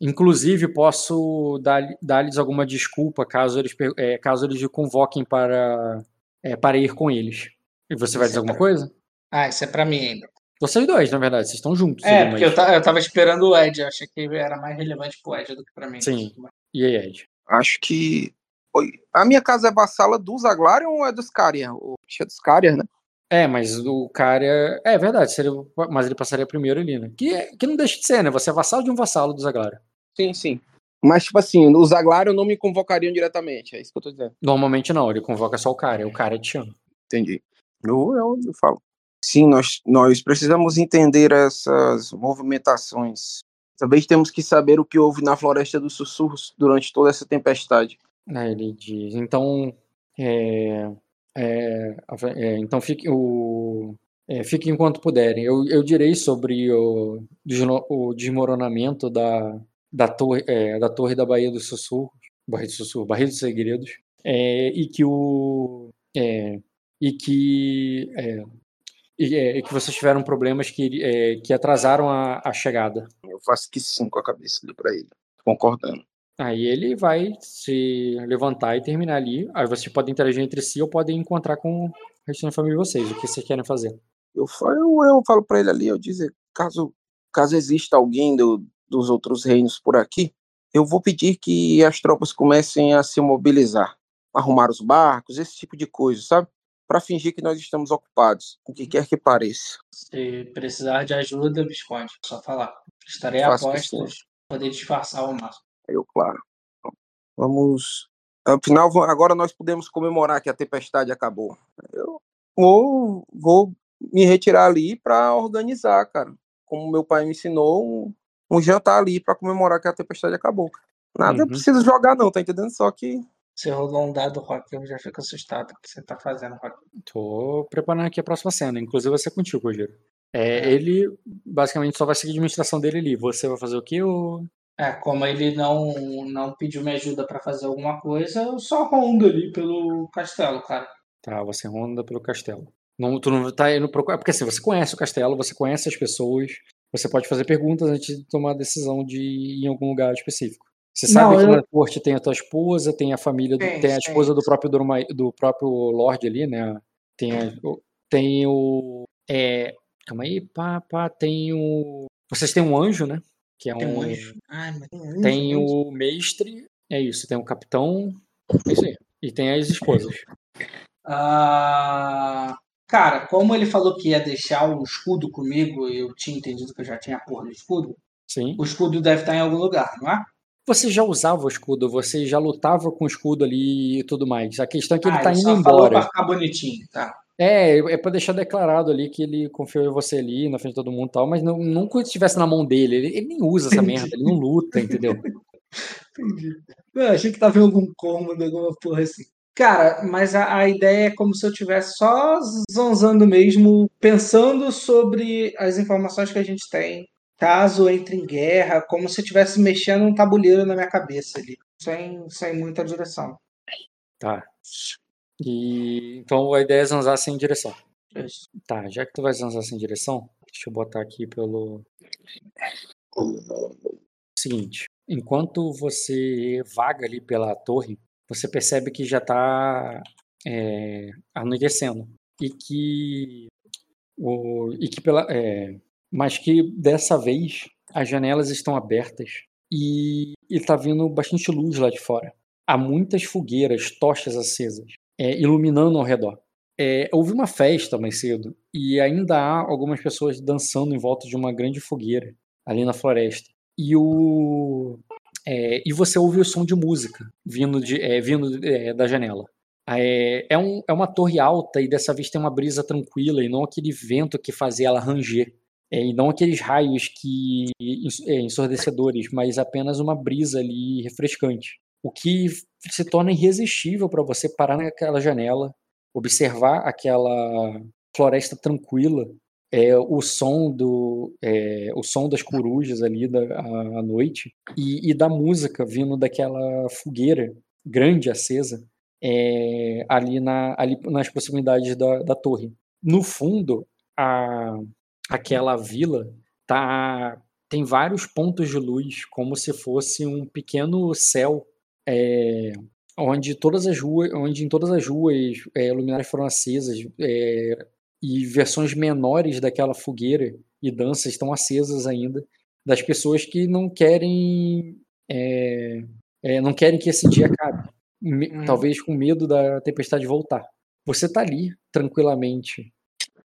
inclusive posso dar- dar-lhes alguma desculpa caso eles, é, caso eles o convoquem para, é, para ir com eles. E você vai Isso dizer é alguma pra- coisa? Ah, isso é pra mim ainda. Vocês dois, na verdade, vocês estão juntos. É, porque eu, eu tava esperando o Ed. Eu achei que era mais relevante pro Ed do que pra mim. Sim. E aí, Ed? Acho que. Oi, A minha casa é vassala do Zaglarion ou é dos Caria? O é dos Caria, né? É, mas o cara. É verdade, seria... mas ele passaria primeiro ali, né? Que, que não deixa de ser, né? Você é vassalo de um vassalo do Zaglara. Sim, sim. Mas, tipo assim, os Zaglarion não me convocariam diretamente. É isso que eu tô dizendo. Normalmente não, ele convoca só o cara, o cara te chama. Entendi. Eu, eu, eu falo. Sim, nós, nós precisamos entender essas movimentações. Também temos que saber o que houve na Floresta dos Sussurros durante toda essa tempestade. Aí ele diz, então. É, é, é, então fique, o, é, fique enquanto puderem. Eu, eu direi sobre o, o desmoronamento da, da, torre, é, da torre da Baía dos Sussurros, Barreira dos Sussurros, Barreira dos Segredos, é, e que o. e que. e, e que vocês tiveram problemas que, que atrasaram a, a chegada. Eu faço que sim com a cabeça pra ele. Concordando. Aí ele vai se levantar e terminar ali. Aí vocês podem interagir entre si ou podem encontrar com o resto da família de vocês. O que vocês querem fazer? Eu falo, eu, eu falo para ele ali, eu dizer, caso, caso exista alguém do, dos outros reinos por aqui, eu vou pedir que as tropas comecem a se mobilizar, arrumar os barcos, esse tipo de coisa, sabe? Para fingir que nós estamos ocupados, o que quer que pareça. Se precisar de ajuda, Visconde, só falar. Estarei a postos, poder disfarçar ao máximo. Eu, claro. Vamos. Afinal, agora nós podemos comemorar que a tempestade acabou. Eu vou, vou me retirar ali para organizar, cara. Como meu pai me ensinou, um, um jantar ali para comemorar que a tempestade acabou. Nada Uhum. precisa jogar, não, tá entendendo? Só que. Você rolou um dado, Rock, eu já fico assustado o que você tá fazendo, Rock. Tô preparando aqui a próxima cena. Inclusive vai ser contigo, Rogério. É, É. Ele basicamente só vai seguir a administração dele ali. Você vai fazer o quê? Ou... É, como ele não, não pediu minha ajuda pra fazer alguma coisa, eu só rondo ali pelo castelo, cara. Tá, você ronda pelo castelo. Não, tu não tá indo procurar. Porque assim, você conhece o castelo, você conhece as pessoas, você pode fazer perguntas antes de tomar a decisão de ir em algum lugar específico. Você sabe Não, que eu- na corte tem a tua esposa, tem a família, do- Tem, tem a tem. esposa do próprio Dorma- do próprio Lorde ali, né? Tem, a- o- tem o. É, calma aí, pá, pá, tem o. Vocês têm um anjo, né? Que é Tem um um. anjo. Ai, mas tem anjo. Tem o mestre, é isso, tem o capitão, é isso aí. E tem as esposas. Ah, cara, como ele falou que ia deixar o escudo comigo, eu tinha entendido que eu já tinha a porra do escudo, Sim. o escudo deve estar em algum lugar, não é? Você já usava o escudo, você já lutava com o escudo ali e tudo mais. A questão é que ele ah, tá ele indo só falou pra embora. ficar bonitinho, tá? É, é pra deixar declarado ali que ele confiou em você ali, na frente de todo mundo e tal, mas não, nunca estivesse na mão dele. Ele, ele nem usa essa merda, ele não luta, entendeu? Entendi. Eu achei que tava em algum cômodo, alguma porra assim. Cara, mas a, a ideia é como se eu estivesse só zonzando mesmo, pensando sobre as informações que a gente tem, caso entre em guerra, como se eu estivesse mexendo um tabuleiro na minha cabeça ali, sem, sem muita direção. Tá. E então a ideia é zanzar sem direção. Isso. Tá, já que tu vai zanzar sem direção, deixa eu botar aqui pelo. Seguinte, enquanto você vaga ali pela torre, você percebe que já está anoitecendo e que o e que pela é, mas que dessa vez as janelas estão abertas e está vindo bastante luz lá de fora. Há muitas fogueiras, tochas acesas, é, iluminando ao redor. É, houve uma festa mais cedo e ainda há algumas pessoas dançando em volta de uma grande fogueira ali na floresta. E o é, e você ouve o som de música vindo, de, é, vindo é, da janela. É, é, um, é uma torre alta e dessa vez tem uma brisa tranquila e não aquele vento que fazia ela ranger. É, e não aqueles raios que ensurdecedores, mas apenas uma brisa ali refrescante. O que se torna irresistível para você parar naquela janela, observar aquela floresta tranquila, é, o som do é, o som das corujas ali da, à, noite e, e, da música vindo daquela fogueira grande acesa é, ali, na, ali nas proximidades da, da torre. No fundo, a, aquela vila tá tem vários pontos de luz, como se fosse um pequeno céu é, onde todas as ruas, onde em todas as ruas é, luminárias foram acesas é, e versões menores daquela fogueira e danças estão acesas ainda das pessoas que não querem é, não querem que esse dia acabe, Me, Uhum. talvez com medo da tempestade voltar. Você está ali tranquilamente,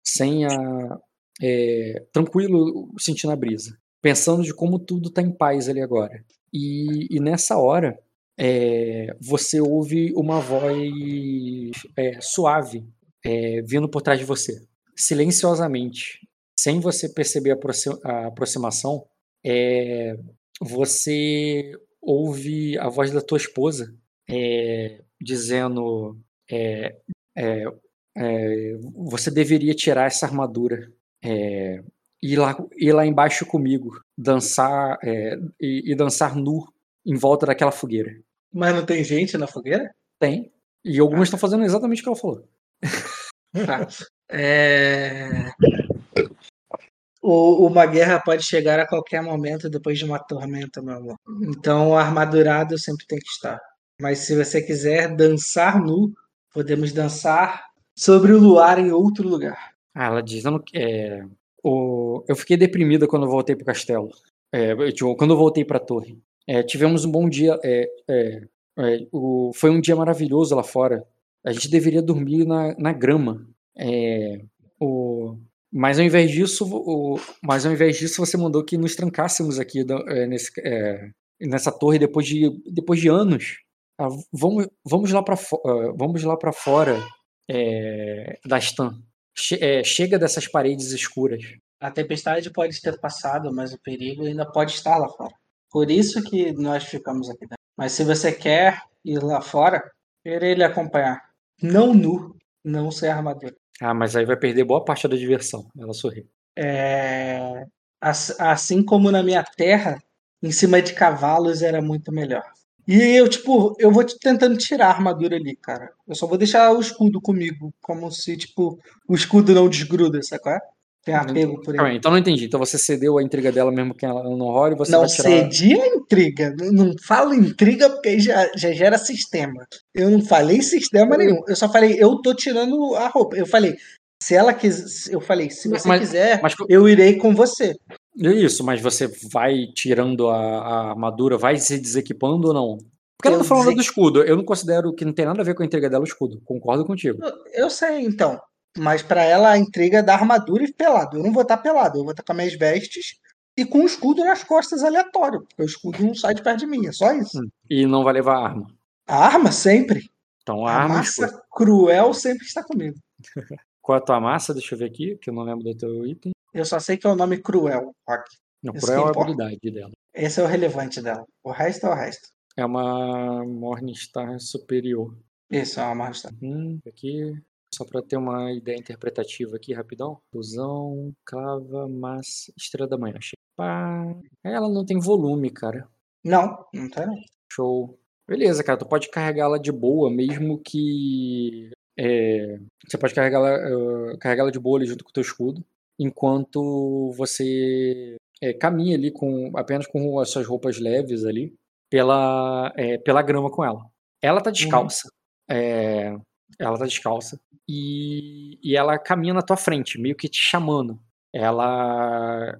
sem a é, tranquilo, sentindo a brisa, pensando de como tudo está em paz ali agora. E, e nessa hora é, você ouve uma voz é, suave é, vindo por trás de você, silenciosamente, sem você perceber a, a aproximação. é, você ouve a voz da tua esposa é, dizendo: é, você deveria tirar essa armadura. É, ir, lá, ir lá embaixo comigo, dançar e, e dançar nu em volta daquela fogueira. Mas não tem gente na fogueira? Tem. E algumas estão fazendo exatamente o que ela falou. Tá. É... O, uma guerra pode chegar a qualquer momento depois de uma tormenta, meu amor. Então, armadurado sempre tem que estar. Mas se você quiser dançar nu, podemos dançar sobre o luar em outro lugar. Ah, ela diz, eu, não, é, o, eu fiquei deprimida quando eu voltei pro castelo. É, eu, tipo, quando eu voltei pra torre. É, tivemos um bom dia. É, é, o, foi um dia maravilhoso lá fora. A gente deveria dormir na, na grama. É, o, mas ao invés disso, o, mas ao invés disso, você mandou que nos trancássemos aqui é, nesse, é, nessa torre depois de, depois de anos. Ah, vamos, vamos lá para vamos lá para fora é, da Stan. Che, é, chega dessas paredes escuras. A tempestade pode ter passado, mas o perigo ainda pode estar lá fora. Por isso que nós ficamos aqui dentro. Mas se você quer ir lá fora, irei lhe acompanhar. Não nu, não sem armadura. Ah, mas aí vai perder boa parte da diversão. Ela sorri. É... Assim como na minha terra, em cima de cavalos era muito melhor. E eu, tipo, eu vou te- tentando tirar a armadura ali, cara. Eu só vou deixar o escudo comigo, como se, tipo, o escudo não desgruda, é? Tem apego por Calma ele. então não entendi. Então você cedeu a intriga dela mesmo que ela não role e você Não vai tirar. cedi a intriga. Não- Não falo intriga porque aí já, já gera sistema. Eu não falei sistema nenhum. Eu só falei, eu tô tirando a roupa. Eu falei, se ela quiser. Eu falei, se você Mas- quiser, mas- eu irei com você. Isso, mas você vai tirando a, a armadura, vai se desequipando ou não? Porque ela tá falando dese- do escudo. Eu não considero que não tem nada a ver com a intriga dela o escudo. Concordo contigo. Eu- Eu sei, então. Mas pra ela a intriga é da armadura e pelado. Eu não vou estar pelado, eu vou estar com as minhas vestes e com um escudo nas costas aleatório. Porque o escudo não sai de perto de mim, é só isso. Hum. E não vai levar arma. A arma sempre. Então a A arma. massa escudo. cruel sempre está comigo. Qual é a tua massa? Deixa eu ver aqui, que eu não lembro do teu item. Eu só sei que é o nome cruel, Rock. Não, Isso cruel é a habilidade dela. Esse é o relevante dela. O resto é o resto. É uma Morningstar superior. Isso é uma Morningstar. Hum, aqui. Só pra ter uma ideia interpretativa aqui, rapidão. Fusão, clava, massa, estrela da manhã. Achei. Pá. Ela não tem volume, cara. Não, não tem. Show. Beleza, cara, tu pode carregá-la de boa, mesmo que. é, você pode carregá-la eh, carregá-la de boa ali junto com o teu escudo, enquanto você é, caminha ali com apenas com as suas roupas leves ali pela, é, pela grama com ela. Ela tá descalça. é, ela tá descalça. E, e ela caminha na tua frente, meio que te chamando. Ela,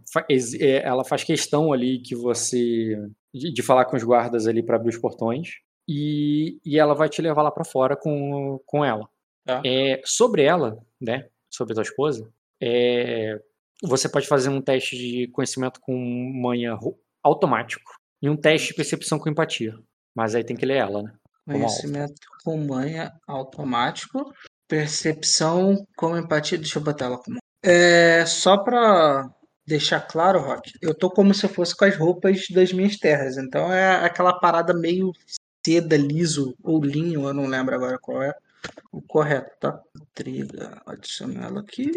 é, ela faz questão ali que você de, de falar com os guardas ali para abrir os portões e, e ela vai te levar lá para fora com, com ela. Tá. É, sobre ela, né, sobre tua esposa, é, você pode fazer um teste de conhecimento com manha automático e um teste de percepção com empatia. Mas aí tem que ler ela, né? Como. Conhecimento com manha automático. Percepção com empatia. Deixa eu botar ela como. É, só pra deixar claro, Rock, eu tô como se eu fosse com as roupas das minhas terras. Então é aquela parada meio seda, liso ou linho, eu não lembro agora qual é o correto, tá? Intriga, adiciono ela aqui.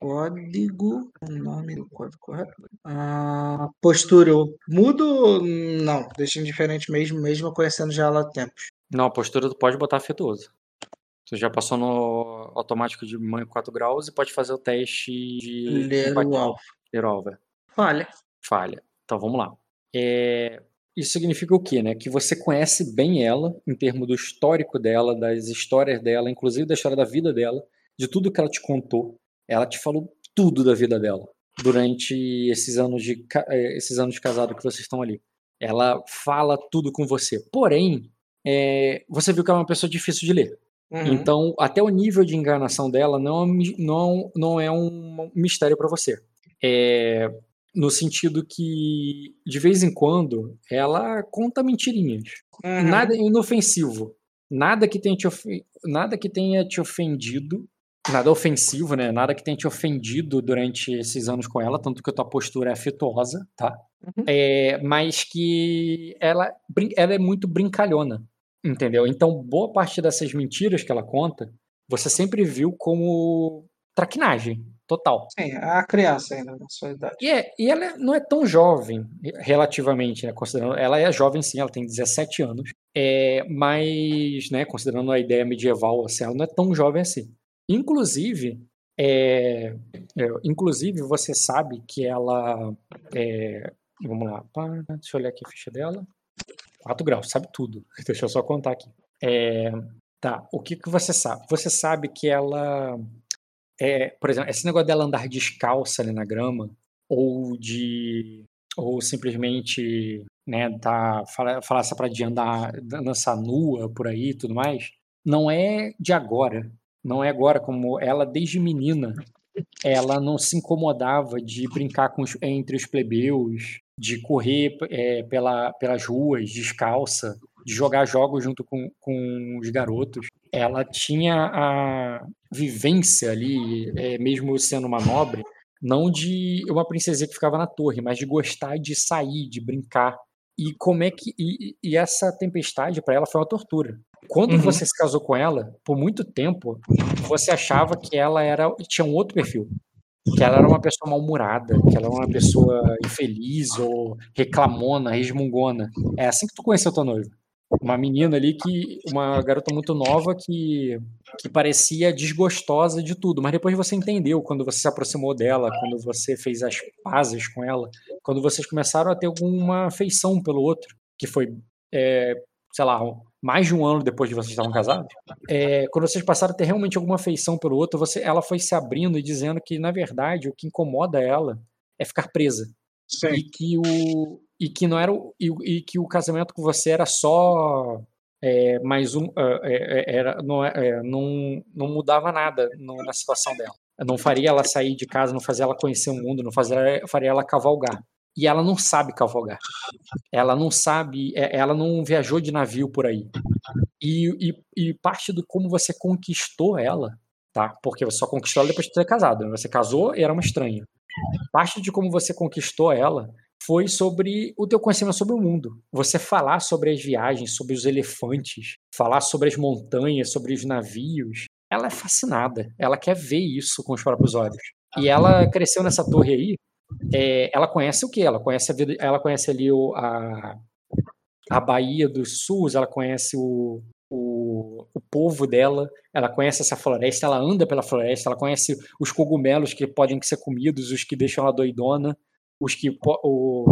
Código, o nome do código correto. Ah, postura, eu mudo? Não, deixa indiferente mesmo, mesmo conhecendo já ela há tempos. Não, a postura tu pode botar afetuoso. Tu já passou no automático de manha 4 graus e pode fazer o teste de Ler o alvo. Ler o alvo, é. Olha, falha. Então vamos lá. É, Isso significa o quê, né? Que você conhece bem ela, em termos do histórico dela, das histórias dela, inclusive da história da vida dela, de tudo que ela te contou. Ela te falou tudo da vida dela durante esses anos de, eh, esses anos de casado que vocês estão ali. Ela fala tudo com você. Porém, é, você viu que ela é uma pessoa difícil de ler. Uhum. Então, até o nível de enganação dela não, é um não, não é um mistério para você. É, no sentido que, de vez em quando, ela conta mentirinhas. Uhum. Nada inofensivo. Nada que tenha te, nada que tenha te ofendido. Nada ofensivo, né? Nada que tenha te ofendido durante esses anos com ela, tanto que a tua postura é afetuosa, tá? Uhum. É, mas que ela, ela é muito brincalhona, entendeu? Então, boa parte dessas mentiras que ela conta, você sempre viu como traquinagem total. Sim, é a criança ainda, na sua idade. E, é- e ela não é tão jovem, relativamente, né? Considerando, ela é jovem sim, ela tem 17 anos, é, mas, né, considerando a ideia medieval, assim, ela não é tão jovem assim. Inclusive, é, é, inclusive você sabe que ela, é, vamos lá, deixa eu olhar aqui a ficha dela. 4 graus, sabe tudo. Deixa eu só contar aqui. É, tá, o que, que você sabe? Você sabe que ela é, por exemplo, esse negócio dela andar descalça ali na grama, ou de. ou simplesmente né, tá, falar, falar essa pra de andar, dançar nua por aí e tudo mais, não é de agora. Não é agora, como ela, desde menina, ela não se incomodava de brincar com os- entre os plebeus, de correr é, pela, pelas ruas descalça, de jogar jogos junto com, com os garotos. Ela tinha a vivência ali, é, mesmo sendo uma nobre, não de uma princesinha que ficava na torre, mas de gostar de sair, de brincar. E como é que e, e essa tempestade para ela foi uma tortura. Quando Uhum. você se casou com ela, por muito tempo, você achava que ela era tinha um outro perfil, que ela era uma pessoa mal-humorada, que ela era uma pessoa infeliz ou reclamona, resmungona. É assim que tu conheceu tua noiva. uma menina ali que. Uma garota muito nova que, que parecia desgostosa de tudo. Mas depois você entendeu quando você se aproximou dela, quando você fez as pazes com ela, quando vocês começaram a ter alguma afeição pelo outro, que foi, é, sei lá, mais de um ano depois de vocês estavam casados. É, quando vocês passaram a ter realmente alguma afeição pelo outro, você, ela foi se abrindo e dizendo que, na verdade, o que incomoda ela é ficar presa. Sim. E que o, e que não era o, e, e que o casamento com você era só é, mais um é, é, era não, é, não, não mudava nada no, na situação dela não faria ela sair de casa não fazia ela conhecer o mundo não fazia faria ela cavalgar e ela não sabe cavalgar ela não sabe é, ela não viajou de navio por aí e, e, e parte do como você conquistou ela tá porque você só conquistou ela depois de ter casado né? você casou e era uma estranha parte de como você conquistou ela foi sobre o teu conhecimento sobre o mundo. Você falar sobre as viagens, sobre os elefantes, falar sobre as montanhas, sobre os navios. Ela é fascinada. Ela quer ver isso com os próprios olhos. E ela cresceu nessa torre aí. É, ela conhece o que? Ela conhece a vida. Ela conhece ali o, a, a Baía dos Sul. Ela conhece o, o, o povo dela. Ela conhece essa floresta. Ela anda pela floresta. Ela conhece os cogumelos que podem ser comidos, os que deixam ela doidona os que, o,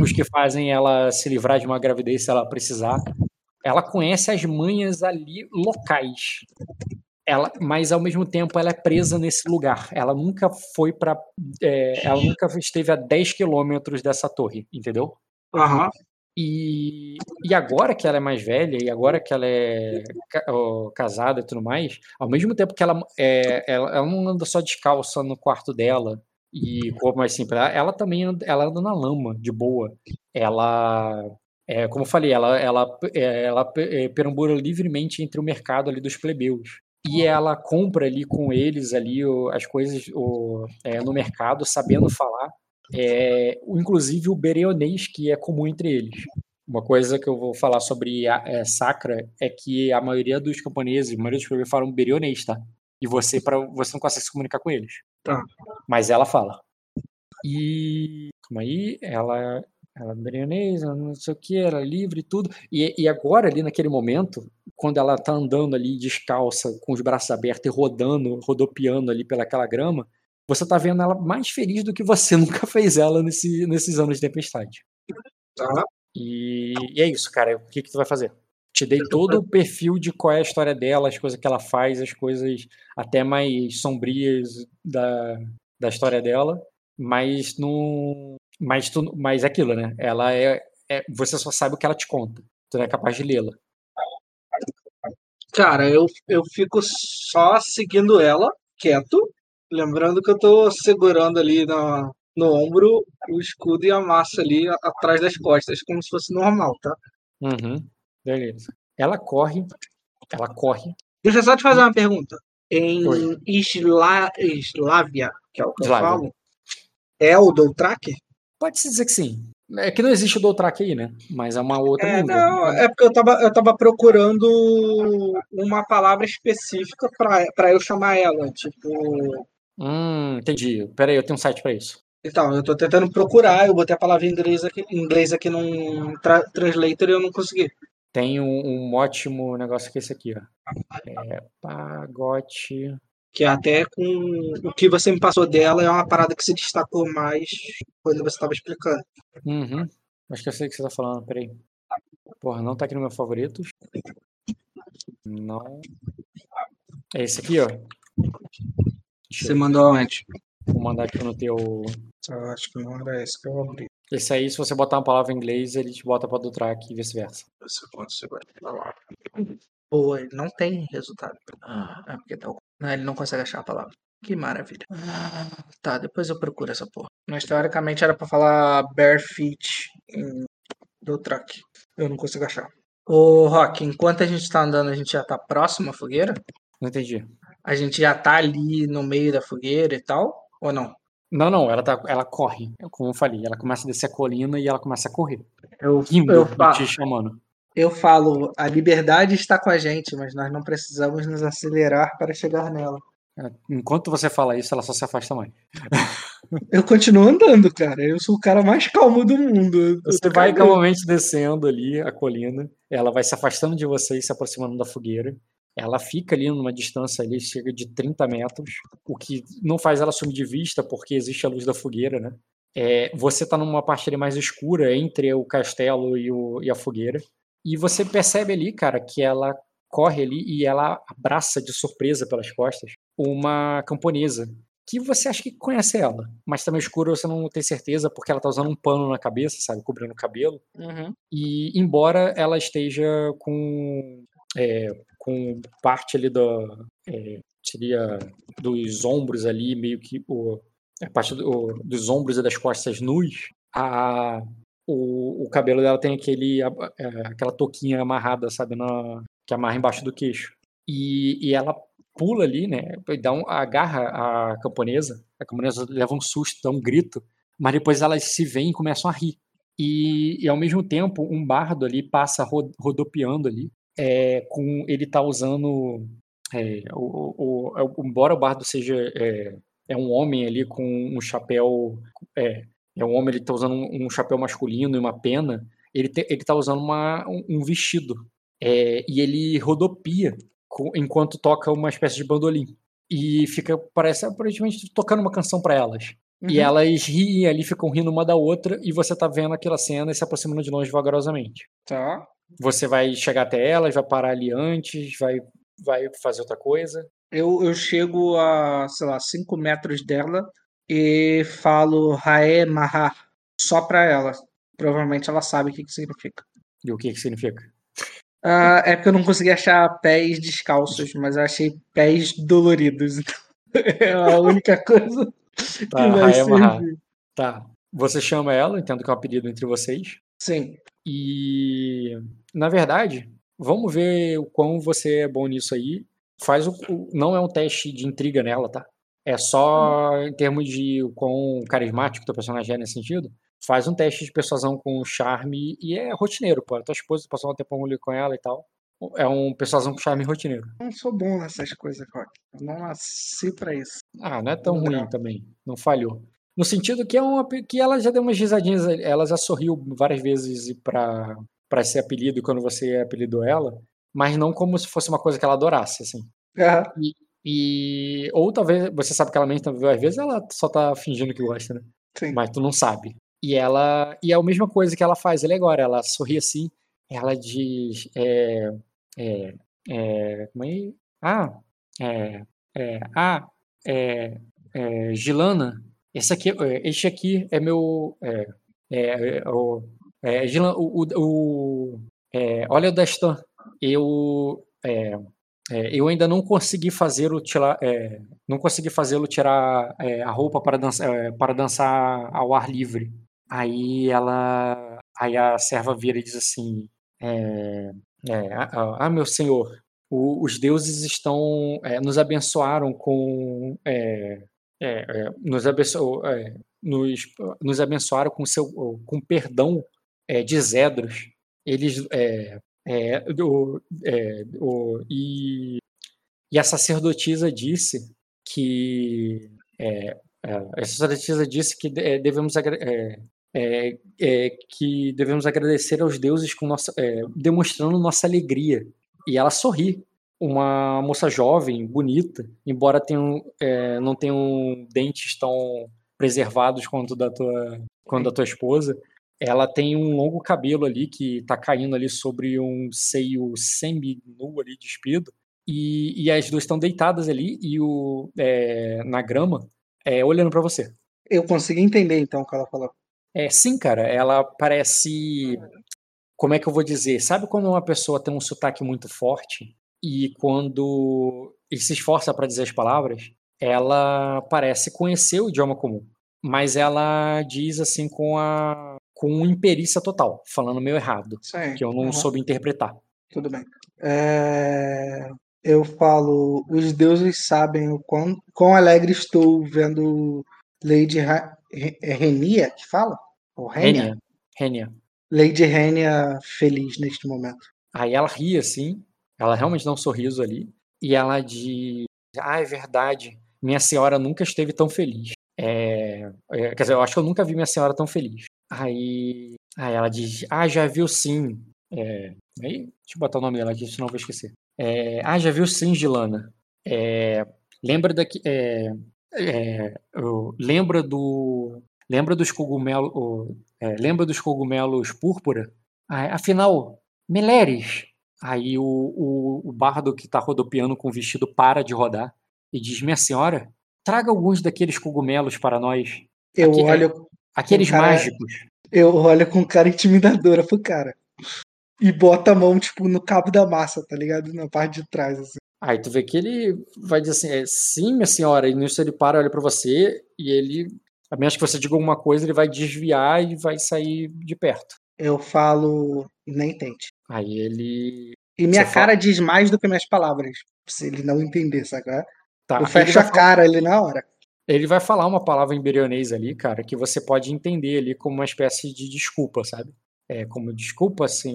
os que fazem ela se livrar de uma gravidez se ela precisar. Ela conhece as manhas ali locais. Ela, mas ao mesmo tempo ela é presa nesse lugar. Ela nunca foi para, é, ela nunca esteve a 10 quilômetros dessa torre, entendeu? Aham. E, e agora que ela é mais velha, e agora que ela é casada e tudo mais, ao mesmo tempo que ela, é, ela, ela não anda só descalça no quarto dela e corpo mais simples, ela, ela também anda, ela anda na lama, de boa. Ela, é, como eu falei, ela, ela, é, ela é, perambula livremente entre o mercado ali dos plebeus. E ela compra ali com eles ali o- as coisas o, é, no mercado, sabendo falar é, inclusive o bereonês, que é comum entre eles. Uma coisa que eu vou falar sobre a é, Sacra é que a maioria dos camponeses, a maioria dos povos falam bereonês, tá? E você, para você não consegue se comunicar com eles. Tá. Mas ela fala. E. Calma aí, ela. Ela bereonês, ela não sei o que, ela é livre e tudo. E, e agora, ali naquele momento, quando ela tá andando ali descalça, com os braços abertos e rodando, rodopiando ali pelaquela grama, você tá vendo ela mais feliz do que você nunca fez ela nesse, nesses anos de tempestade. Tá. E, e é isso, cara. O que, que tu vai fazer? Te dei todo o perfil de qual é a história dela, as coisas que ela faz, as coisas até mais sombrias da, da história dela, mas não. Mas, tu, mas é aquilo, né? Ela é, é. Você só sabe o que ela te conta. Tu não é capaz de lê-la. Cara, eu, eu fico só seguindo ela, quieto, lembrando que eu tô segurando ali na, no ombro o escudo e a massa ali atrás das costas, como se fosse normal, tá? Uhum. Beleza. Ela corre. Ela corre. Deixa eu só te fazer uma pergunta. Em. Isla, Islávia, que é o que eu falo, é o Doutrak? Pode-se dizer que sim. É que não existe o Doutrak aí, né? Mas é uma outra É, não, é porque eu tava, eu tava procurando uma palavra específica pra eu chamar ela, tipo... Hum, entendi. Pera aí, eu tenho um site pra isso. Então, eu tô tentando procurar, eu botei a palavra em inglês aqui, em inglês aqui num tra translator e eu não consegui. Tem um, um ótimo negócio que é esse aqui, ó. É pagote. Que até com o que você me passou dela é uma parada que se destacou mais quando você estava explicando. Uhum. Acho que eu sei o que você tá falando, peraí. Porra, não tá aqui no meu favoritos. Não. É esse aqui, ó. Deixa Você eu mandou aonde? vou mandar aqui no teu. Eu acho que não era esse que eu abri. Esse aí, se você botar uma palavra em inglês, ele te bota pra Dutrak e vice-versa. Você pode segurar. Boa, ele não tem resultado. Ah, é porque tá. Não, ele não consegue achar a palavra. Que maravilha. Ah, tá, depois eu procuro essa porra. Mas teoricamente era pra falar bare feet em do track. Eu não consigo achar. Ô, Rock, enquanto a gente tá andando, a gente já tá próximo à fogueira? Não entendi. A gente já tá ali no meio da fogueira e tal? Ou não? Não, não, ela, tá, ela corre. Como eu falei, ela começa a descer a colina e ela começa a correr. Eu, Rindo eu, e fa te chamando. Eu falo, a liberdade está com a gente, mas nós não precisamos nos acelerar para chegar nela. É, Enquanto você fala isso, ela só se afasta mais. Eu continuo andando, cara. Eu sou o cara mais calmo do mundo. Você vai calmamente descendo ali a colina ela vai se afastando de você e se aproximando da fogueira. Ela fica ali numa distância ali, chega de 30 metros, o que não faz ela sumir de vista, porque existe a luz da fogueira, né? É, você está numa parte ali mais escura entre o castelo e, o, e a fogueira. E você percebe ali, cara, que ela corre ali e ela abraça de surpresa pelas costas uma camponesa que você acha que conhece ela, mas também escuro você não tem certeza porque ela tá usando um pano na cabeça, sabe, cobrindo o cabelo. Uhum. E embora ela esteja com é, com parte ali da é, seria dos ombros ali meio que o a parte do, dos ombros e das costas nus, a o, o cabelo dela tem aquele é, aquela touquinha amarrada, sabe, na que amarra embaixo do queixo. E, e ela pula ali, né? Dá um, agarra a camponesa. A camponesa leva um susto, dá um grito, mas depois elas se veem e começam a rir. E, e ao mesmo tempo, um bardo ali passa rodopiando ali. É, com ele tá usando. É, o, o, o, embora o bardo seja. É, é, um homem ali com um chapéu. É, é um homem, ele tá usando um, um chapéu masculino e uma pena. Ele, te, ele tá usando uma, um, um vestido. É, e ele rodopia enquanto toca uma espécie de bandolim. E fica, parece aparentemente tocando uma canção para elas. Uhum. E elas riem ali, ficam rindo uma da outra, e você tá vendo aquela cena e se aproximando de longe vagarosamente. Tá. Você vai chegar até elas, vai parar ali antes, vai, vai fazer outra coisa. Eu, eu chego a, sei lá, 5 metros dela e falo Rae Mahar só pra ela. Provavelmente ela sabe o que, que significa. E o que, que significa? Uh, é porque eu não consegui achar pés descalços, mas eu achei pés doloridos. é a única coisa tá, que vai servir. Tá. Você chama ela, entendo que é um apelido entre vocês. Sim. E, na verdade, vamos ver o quão você é bom nisso aí. Faz o, o não é um teste de intriga nela, tá? É só em termos de o quão carismático teu personagem é nesse sentido faz um teste de persuasão com charme e é rotineiro, pô. A tua esposa passou um tempo ali com ela e tal. É um persuasão com charme rotineiro. Não sou bom nessas coisas, Rock. Eu não nasci pra isso. Ah, não é tão ruim também. Não falhou. No sentido que é uma que ela já deu umas risadinhas, ela já sorriu várias vezes para para esse apelido quando você apelidou ela, mas não como se fosse uma coisa que ela adorasse, assim. Uhum. E, e, ou talvez você sabe que ela mente, às vezes ela só tá fingindo que gosta, né? Sim. Mas tu não sabe. E ela e é a mesma coisa que ela faz ali agora. Ela sorri assim, ela diz, é, é, é, como é? Ah, é, é, ah, é, é, Gilana, esse aqui, é, este aqui é meu, é, é, é o, é, Gilana, o, o, o é, olha o Destan, eu, é, é, eu ainda não consegui fazer o tirar, é, não consegui fazê-lo tirar é, a roupa para dançar, é, para dançar ao ar livre. Aí ela. Aí a serva vira e diz assim: é, é, ah, meu senhor, o, os deuses estão. Nos abençoaram com. Nos, abenço, nos, nos abençoaram com, seu, com perdão de Zedros. Eles. Do, o, e, e a sacerdotisa disse que. a sacerdotisa disse que devemos é, é, que devemos agradecer aos deuses com nossa, é, demonstrando nossa alegria. E ela sorri. Uma moça jovem, bonita, embora tenham, é, não tenham dentes tão preservados quanto da tua, quanto da tua esposa, ela tem um longo cabelo ali que está caindo ali sobre um seio semi-nu ali despido. E, e as duas estão deitadas ali e o, é, na grama, é, olhando para você. Eu consegui entender então o que ela falou. É, sim, cara, ela parece. Como é que eu vou dizer? Sabe quando uma pessoa tem um sotaque muito forte e quando ele se esforça para dizer as palavras, ela parece conhecer o idioma comum, mas ela diz assim com a com imperícia total, falando meio errado, Sim. que eu não uhum. soube interpretar. Tudo bem. É... Eu falo, os deuses sabem o quão, quão alegre estou vendo Lady Ra Renia que fala? Ou Renia? Renia. Lady Renia feliz neste momento. Aí ela ri assim, ela realmente dá um sorriso ali, e ela diz: Ah, é verdade, minha senhora nunca esteve tão feliz. É, é, quer dizer, eu acho que eu nunca vi minha senhora tão feliz. Aí, aí ela diz: Ah, já viu sim. É, Aí, deixa eu botar o nome dela aqui, senão eu vou esquecer. É, ah, já viu Singilana. É, lembra daqui. É, é, lembra do. Lembra dos cogumelos. é, lembra dos cogumelos púrpura? Ah, afinal, Meleres. Aí o, o, o bardo que tá rodopiando com o vestido para de rodar e diz: Minha senhora, traga alguns daqueles cogumelos para nós. Eu Aqui- é olho, Aqueles Cara, mágicos. eu olho com cara intimidadora pro cara. E bota a mão, tipo, no cabo da massa, tá ligado? Na parte de trás, assim. Aí tu vê que ele vai dizer assim, é, sim, minha senhora, e nisso ele para, olha pra você, e ele, a menos que você diga alguma coisa, ele vai desviar e vai sair de perto. Eu falo, nem tente. Aí ele. E minha Você cara diz mais do que minhas palavras. Se ele não entender, saca? Tá, Eu fecho a cara ali na hora. Ele vai falar uma palavra em berionês ali, cara, que você pode entender ali como uma espécie de desculpa, sabe? É como desculpa, assim,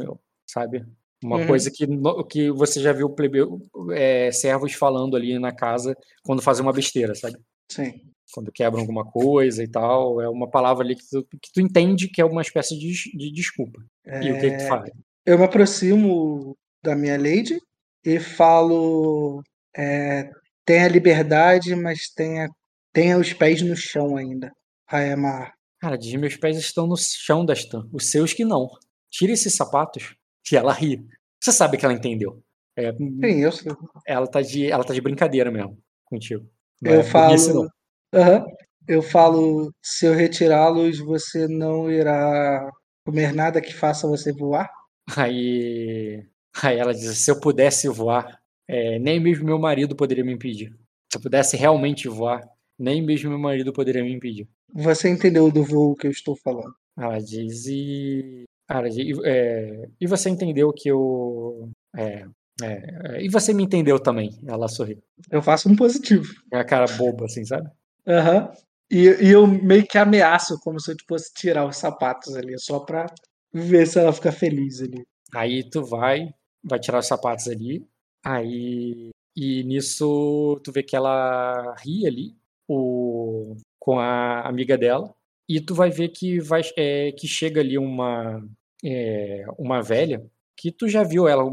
sabe? Uma Uhum. coisa que, que você já viu plebeu, é, servos falando ali na casa quando fazem uma besteira, sabe? Sim. quando quebram alguma coisa e tal. É uma palavra ali que tu, que tu entende que é uma espécie de, de desculpa. E o que, que tu É, faz? Eu me aproximo da minha lady e falo: é, tenha liberdade, mas tenha, tenha os pés no chão ainda. Raemar. Cara, diz meus pés estão no chão da Stan. Os seus que não. Tira esses sapatos. E ela ri. Você sabe que ela entendeu. É, Sim, eu sei. ela, tá de, ela tá de brincadeira mesmo contigo. Não Eu é falo. não. Aham. Eu falo: se eu retirá-los, você não irá comer nada que faça você voar? Aí, aí ela diz: se eu pudesse voar, é, nem mesmo meu marido poderia me impedir. Se eu pudesse realmente voar, nem mesmo meu marido poderia me impedir. Você entendeu do voo que eu estou falando? Ela diz e. Ela diz, e, é, e você entendeu que eu. É, é, e você me entendeu também. Ela sorri. Eu faço um positivo. É a cara boba, assim, sabe? Aham. E, e eu meio que ameaço, como se eu tipo, fosse tirar os sapatos ali, só pra ver se ela fica feliz ali. Aí tu vai, vai tirar os sapatos ali. Aí. E nisso tu vê que ela ri ali o, com a amiga dela. E tu vai ver que, vai, é, que chega ali uma, é, uma velha que tu já viu ela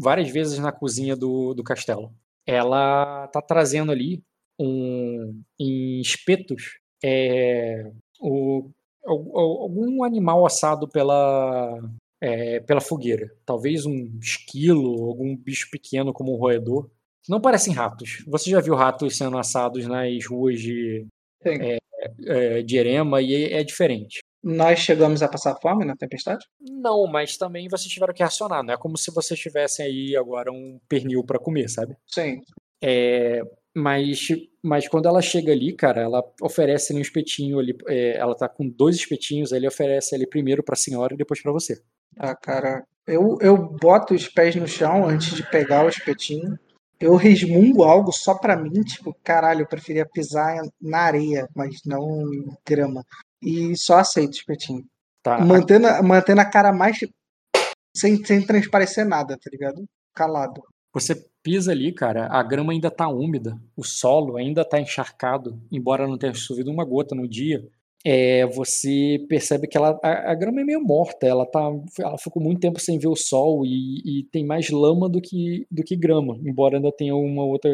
várias vezes na cozinha do, do castelo. Ela tá trazendo ali um, em espetos é, o, al- algum animal assado pela, é, pela fogueira. Talvez um esquilo, algum bicho pequeno como um roedor. Não parecem ratos. Você já viu ratos sendo assados nas ruas de, Sim. é, de Erema e é diferente. Nós chegamos a passar fome na tempestade? Não, mas também vocês tiveram que racionar. Não é como se vocês tivessem aí agora um pernil para comer, sabe? Sim. É, mas, mas quando ela chega ali, cara, ela oferece ali um espetinho ali. é, ela tá com dois espetinhos, ele oferece ali primeiro pra senhora e depois pra você. Tá, cara. Eu, eu boto os pés no chão antes de pegar o espetinho. Eu resmungo algo só pra mim, tipo, caralho, eu preferia pisar na areia, mas não em grama. E só aceito espetinho. Tá? Mantendo, a- mantendo a cara mais. Sem, sem transparecer nada, tá ligado? Calado. Você pisa ali, cara, a grama ainda tá úmida, o solo ainda tá encharcado, embora não tenha chovido uma gota no dia. É, você percebe que ela, a, a grama é meio morta, ela, tá, ela ficou muito tempo sem ver o sol e, e tem mais lama do que, do que grama, embora ainda tenha uma outra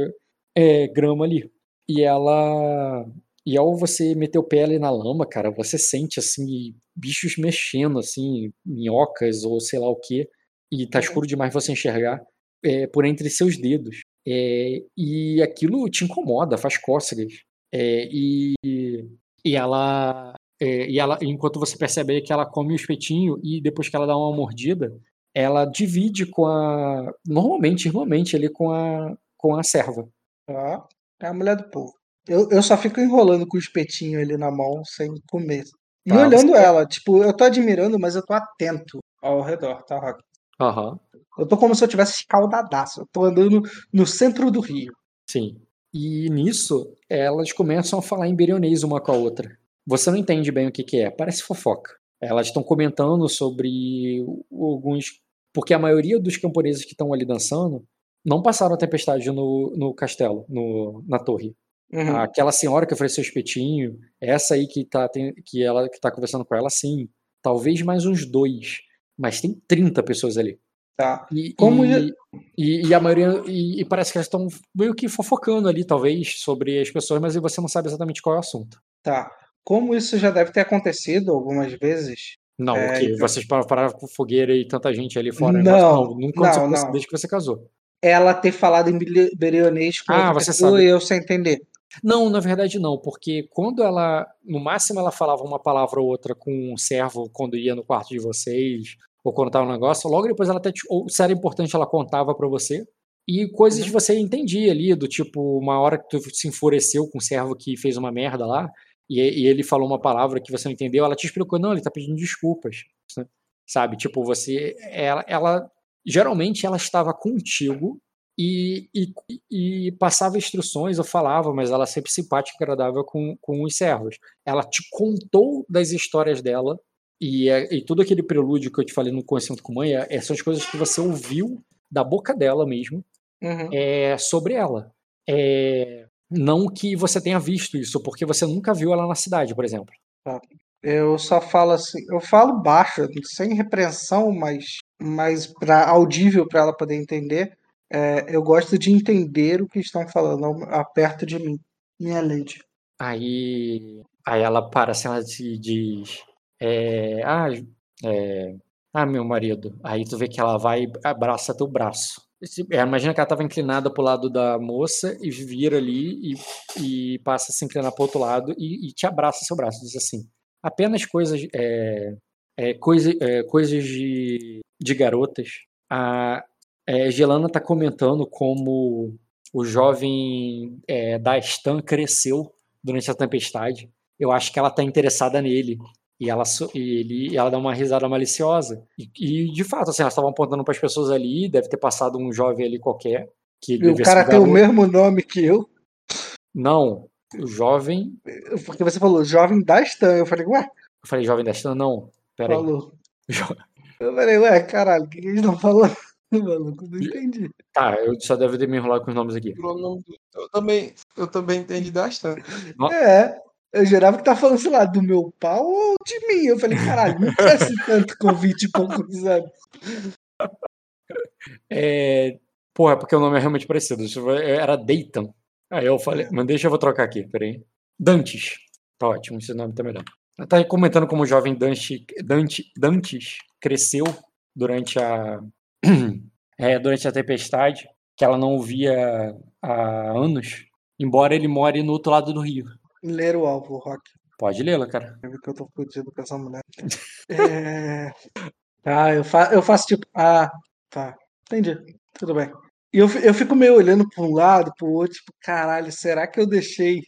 é, grama ali. E ela. E ao você meter o pé ali na lama, cara, você sente assim, bichos mexendo, assim, minhocas ou sei lá o que, e tá escuro demais você enxergar é, por entre seus dedos. É, e aquilo te incomoda, faz cócegas. É, e, e ela. é, e ela, enquanto você percebe que ela come o espetinho e depois que ela dá uma mordida, ela divide com a. Normalmente, irmãmente, ali com a, com a serva. Ó, é a mulher do povo. Eu, eu só fico enrolando com o espetinho ali na mão, sem comer. E Tá, olhando você- ela, tipo, eu tô admirando, mas eu tô atento ao redor, tá, Rock? Aham. Eu tô como se eu tivesse escaldadaço. Eu tô andando no centro do rio. Sim. E nisso, elas começam a falar em berionês uma com a outra. Você não entende bem o que, que é, parece fofoca. Elas estão comentando sobre alguns. Porque a maioria dos camponeses que estão ali dançando não passaram a tempestade no, no castelo, no, na torre. Uhum. Aquela senhora que ofereceu espetinho, essa aí que tá, tem- que ela que tá conversando com ela, sim. Talvez mais uns dois. Mas tem 30 pessoas ali. Tá. E, Como e, e, e a maioria. E, e parece que elas estão meio que fofocando ali, talvez, sobre as pessoas, mas você não sabe exatamente qual é o assunto. Tá. Como isso já deve ter acontecido algumas vezes. Não, É, então- Vocês pa- pararam com fogueira e tanta gente ali fora? Não, Nossa, nunca aconteceu não, não. desde que você casou. Ela ter falado em berionês com Ah, você pessoa sabe. e eu sem entender. Não, na verdade não, porque quando ela, no máximo ela falava uma palavra ou outra com um servo quando ia no quarto de vocês, ou tava um negócio, logo depois ela até, te- ou se era importante, ela contava pra você. E coisas Uhum. que você entendia ali, do tipo, uma hora que tu se enfureceu com um servo que fez uma merda lá, e, e ele falou uma palavra que você não entendeu, ela te explicou, não, ele tá pedindo desculpas. Sabe? Tipo, você. Ela, ela geralmente ela estava contigo e, e, e passava instruções ou falava, mas ela sempre simpática e agradável com, com os servos. Ela te contou das histórias dela e, é- e tudo aquele prelúdio que eu te falei no Conhecimento com Mãe é, são as coisas que você ouviu da boca dela mesmo Uhum. é, sobre ela. É, não que você tenha visto isso, porque você nunca viu ela na cidade, por exemplo. Eu só falo assim, eu falo baixo, sem repreensão, mas, mas pra, audível para ela poder entender. É, eu gosto de entender o que estão falando perto de mim. Minha lady. Aí, aí ela para assim, ela diz: é, ah, é, ah, meu marido. Aí tu vê que ela vai e abraça teu braço. É, imagina que ela estava inclinada pro lado da moça e vira ali e, e passa a se inclinar pro outro lado e, e te abraça seu braço. Diz assim: apenas coisas, é, é, coisa, é, coisas de, de garotas. A é, Gelana está comentando como o jovem é, da Stan cresceu durante a tempestade. Eu acho que ela tá interessada nele. E ela, e ele, e ela dá uma risada maliciosa. E, e, de fato, assim, elas estavam apontando para as pessoas ali, deve ter passado um jovem ali qualquer. Que E o cara tem o mesmo nome que eu, Não, o jovem. porque você falou jovem da Stan. Eu falei, ué, Eu falei jovem da Stan? Não, peraí. falou. Jo- Eu falei, ué, caralho, o que que eles estão falando? Maluco, não entendi. Tá, eu só devo ter me enrolado com os nomes aqui. Eu também, eu também entendi bastante. É, eu jurava que tá falando, sei lá, do meu pau ou de mim. Eu falei, caralho, não tivesse tanto com 20 e poucos anos. É, porra, porque o nome é realmente parecido. Era Dayton. Aí eu falei, mas deixa eu vou trocar aqui, peraí. Dantes. Tá ótimo, esse nome tá melhor. Ela tá comentando como o jovem Dante, Dante, Dantes cresceu durante a, é, durante a tempestade, que ela não via há anos, embora ele more no outro lado do rio. Ler o alvo, Rock. Pode lê-la, cara. Vi que eu tô fudido com essa mulher. É... Tá, eu, fa eu faço tipo. Ah, tá. Entendi. Tudo bem. E eu, eu fico meio olhando pra um lado, pro outro, tipo, caralho, será que eu deixei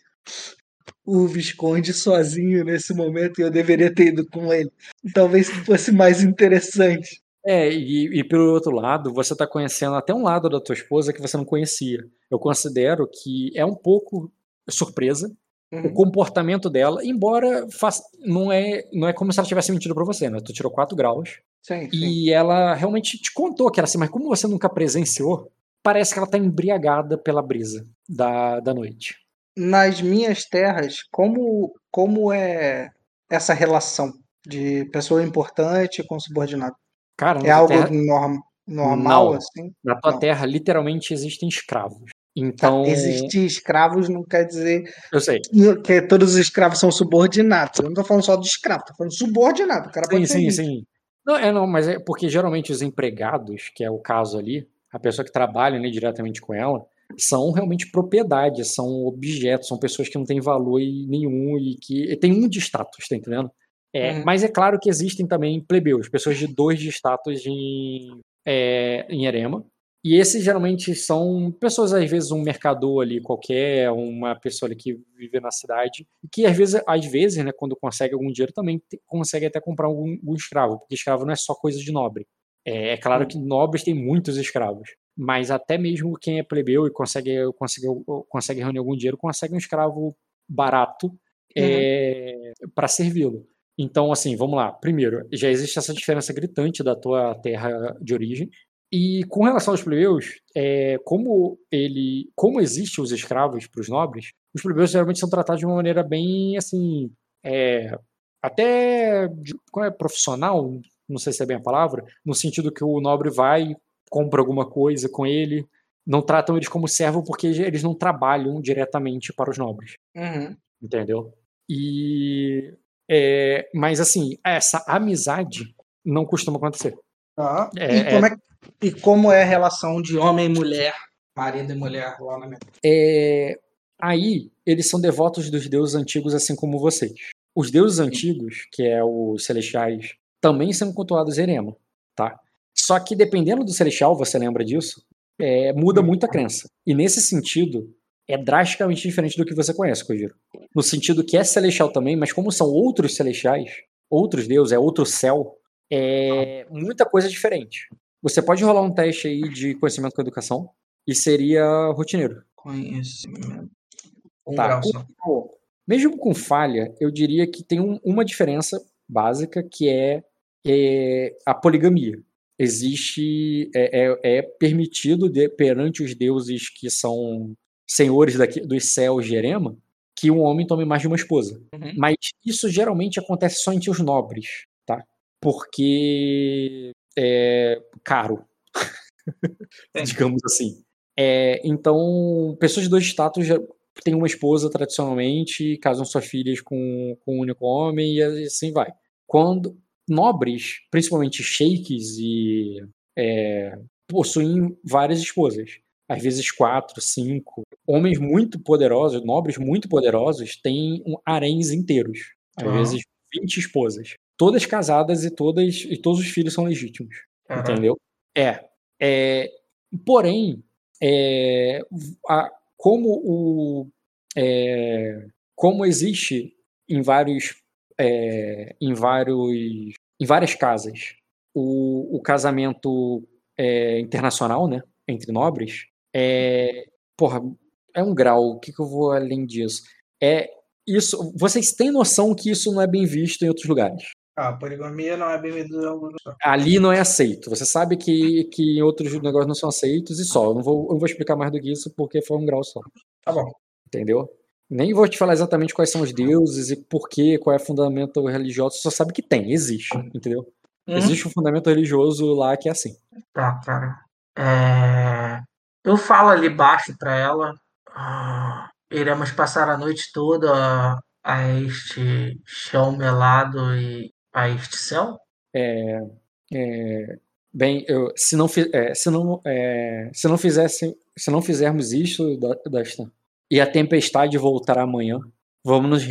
o Visconde sozinho nesse momento e eu deveria ter ido com ele? Talvez fosse mais interessante. É, e, e pelo outro lado, você está conhecendo até um lado da tua esposa que você não conhecia. Eu considero que é um pouco surpresa o Uhum. comportamento dela, embora faça, não é não é como se ela tivesse mentido pra você, né? Tu tirou 4 graus Sim, sim. e ela realmente te contou que era assim, mas como você nunca presenciou, parece que ela tá embriagada pela brisa da, da noite. Nas minhas terras, como, como é essa relação de pessoa importante com subordinado? Cara, É algo terra, norm, normal, Não. assim? na tua não. terra literalmente existem escravos. Então, Existir escravos não quer dizer eu sei. que todos os escravos são subordinados. Eu não tô falando só de escravo, tô falando subordinado. O cara Sim, sim, sim. Não, é não, mas é porque geralmente os empregados, que é o caso ali, a pessoa que trabalha né, diretamente com ela, são realmente propriedades, são objetos, são pessoas que não têm valor nenhum e que tem um de status, tá entendendo? É, Uhum. Mas é claro que existem também plebeus, pessoas de dois de status em, é, em Erema. E esses geralmente são pessoas, às vezes, um mercador ali qualquer, uma pessoa ali que vive na cidade, e que às vezes, às vezes, né, quando consegue algum dinheiro, também consegue até comprar algum, algum escravo, porque escravo não é só coisa de nobre. É, é claro que nobres têm muitos escravos, mas até mesmo quem é plebeu e consegue, consegue, consegue reunir algum dinheiro, consegue um escravo barato é, para servi-lo. Então, assim, vamos lá. Primeiro, já existe essa diferença gritante da tua terra de origem. E com relação aos plebeus, é, como ele, como existem os escravos para os nobres, os plebeus geralmente são tratados de uma maneira bem assim, é, até como é, profissional, não sei se é bem a palavra, no sentido que o nobre vai, compra alguma coisa com ele, não tratam eles como servo porque eles não trabalham diretamente para os nobres, Uhum. entendeu? E é, mas assim, essa amizade não costuma acontecer. Tá. É, e, como é... e como é a relação de homem e mulher, marido e mulher lá na minha. É, aí eles são devotos dos deuses antigos, assim como vocês. Os deuses antigos, que é os celestiais, também são cultuados em Erema, tá? Só que dependendo do celestial, você lembra disso, é, muda muito a crença. E nesse sentido, é drasticamente diferente do que você conhece, Kojiro. No sentido que é celestial também, mas como são outros celestiais, outros deuses, é outro céu, é muita coisa diferente. Você pode rolar um teste aí de conhecimento com educação e seria rotineiro. Conhecimento. Um Tá, com- mesmo com falha, eu diria que tem um- uma diferença básica que é, é a poligamia. Existe, é, é- é permitido de- perante os deuses que são senhores daqui, dos céus de Erema que um homem tome mais de uma esposa. Uhum. Mas isso geralmente acontece só entre os nobres, tá? Porque é caro, digamos assim. É, então, pessoas de dois status têm uma esposa tradicionalmente, casam suas filhas com, com um único homem e assim vai. Quando nobres, principalmente sheiks e é, possuem várias esposas, às vezes quatro, cinco. Homens muito poderosos, nobres muito poderosos, têm um haréns inteiros, às Aham. vezes 20 esposas, todas casadas e todas e todos os filhos são legítimos. Caralho. Entendeu? É. é porém, é, a- como o. é, como existe em vários. é, em vários. em várias casas o, o casamento é, internacional, né? Entre nobres, é. Porra, é um grau. O que, que eu vou além disso? É. Isso, vocês têm noção que isso não é bem visto em outros lugares. Ah, poligamia não é bem-vinda em alguns. Ali não é aceito. Você sabe que, que em outros negócios não são aceitos e só. Eu não vou, eu não vou explicar mais do que isso porque foi um grau só. Tá bom. Entendeu? Nem vou te falar exatamente quais são os deuses e por quê, qual é o fundamento religioso. Você só sabe que tem, existe. Entendeu? Uhum. Existe um fundamento religioso lá que é assim. Tá, cara. É, Eu falo ali baixo pra ela. ah, iremos passar a noite toda a este chão melado e a céu? É, é, bem, eu, se não, é, se não, é, se não fizesse, se não fizermos isso, Dastan, e a tempestade voltar amanhã, vamos nos,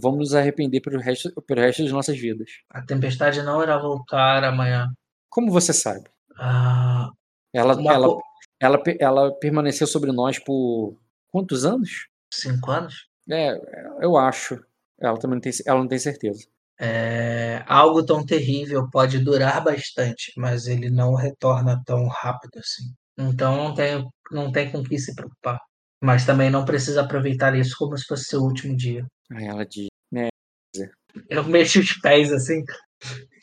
vamos nos arrepender pelo resto, pelo resto das nossas vidas. A tempestade não irá voltar amanhã. Como você sabe? Ah, Ela, ela, co- ela, ela permaneceu sobre nós por quantos anos? Cinco anos? É, eu acho. Ela também não tem, ela não tem certeza. É, algo tão terrível pode durar bastante, mas ele não retorna tão rápido assim. Então não tem, não tem com que se preocupar. Mas também não precisa aproveitar isso como se fosse seu último dia. Aí ela diz, Eu mexo os pés assim.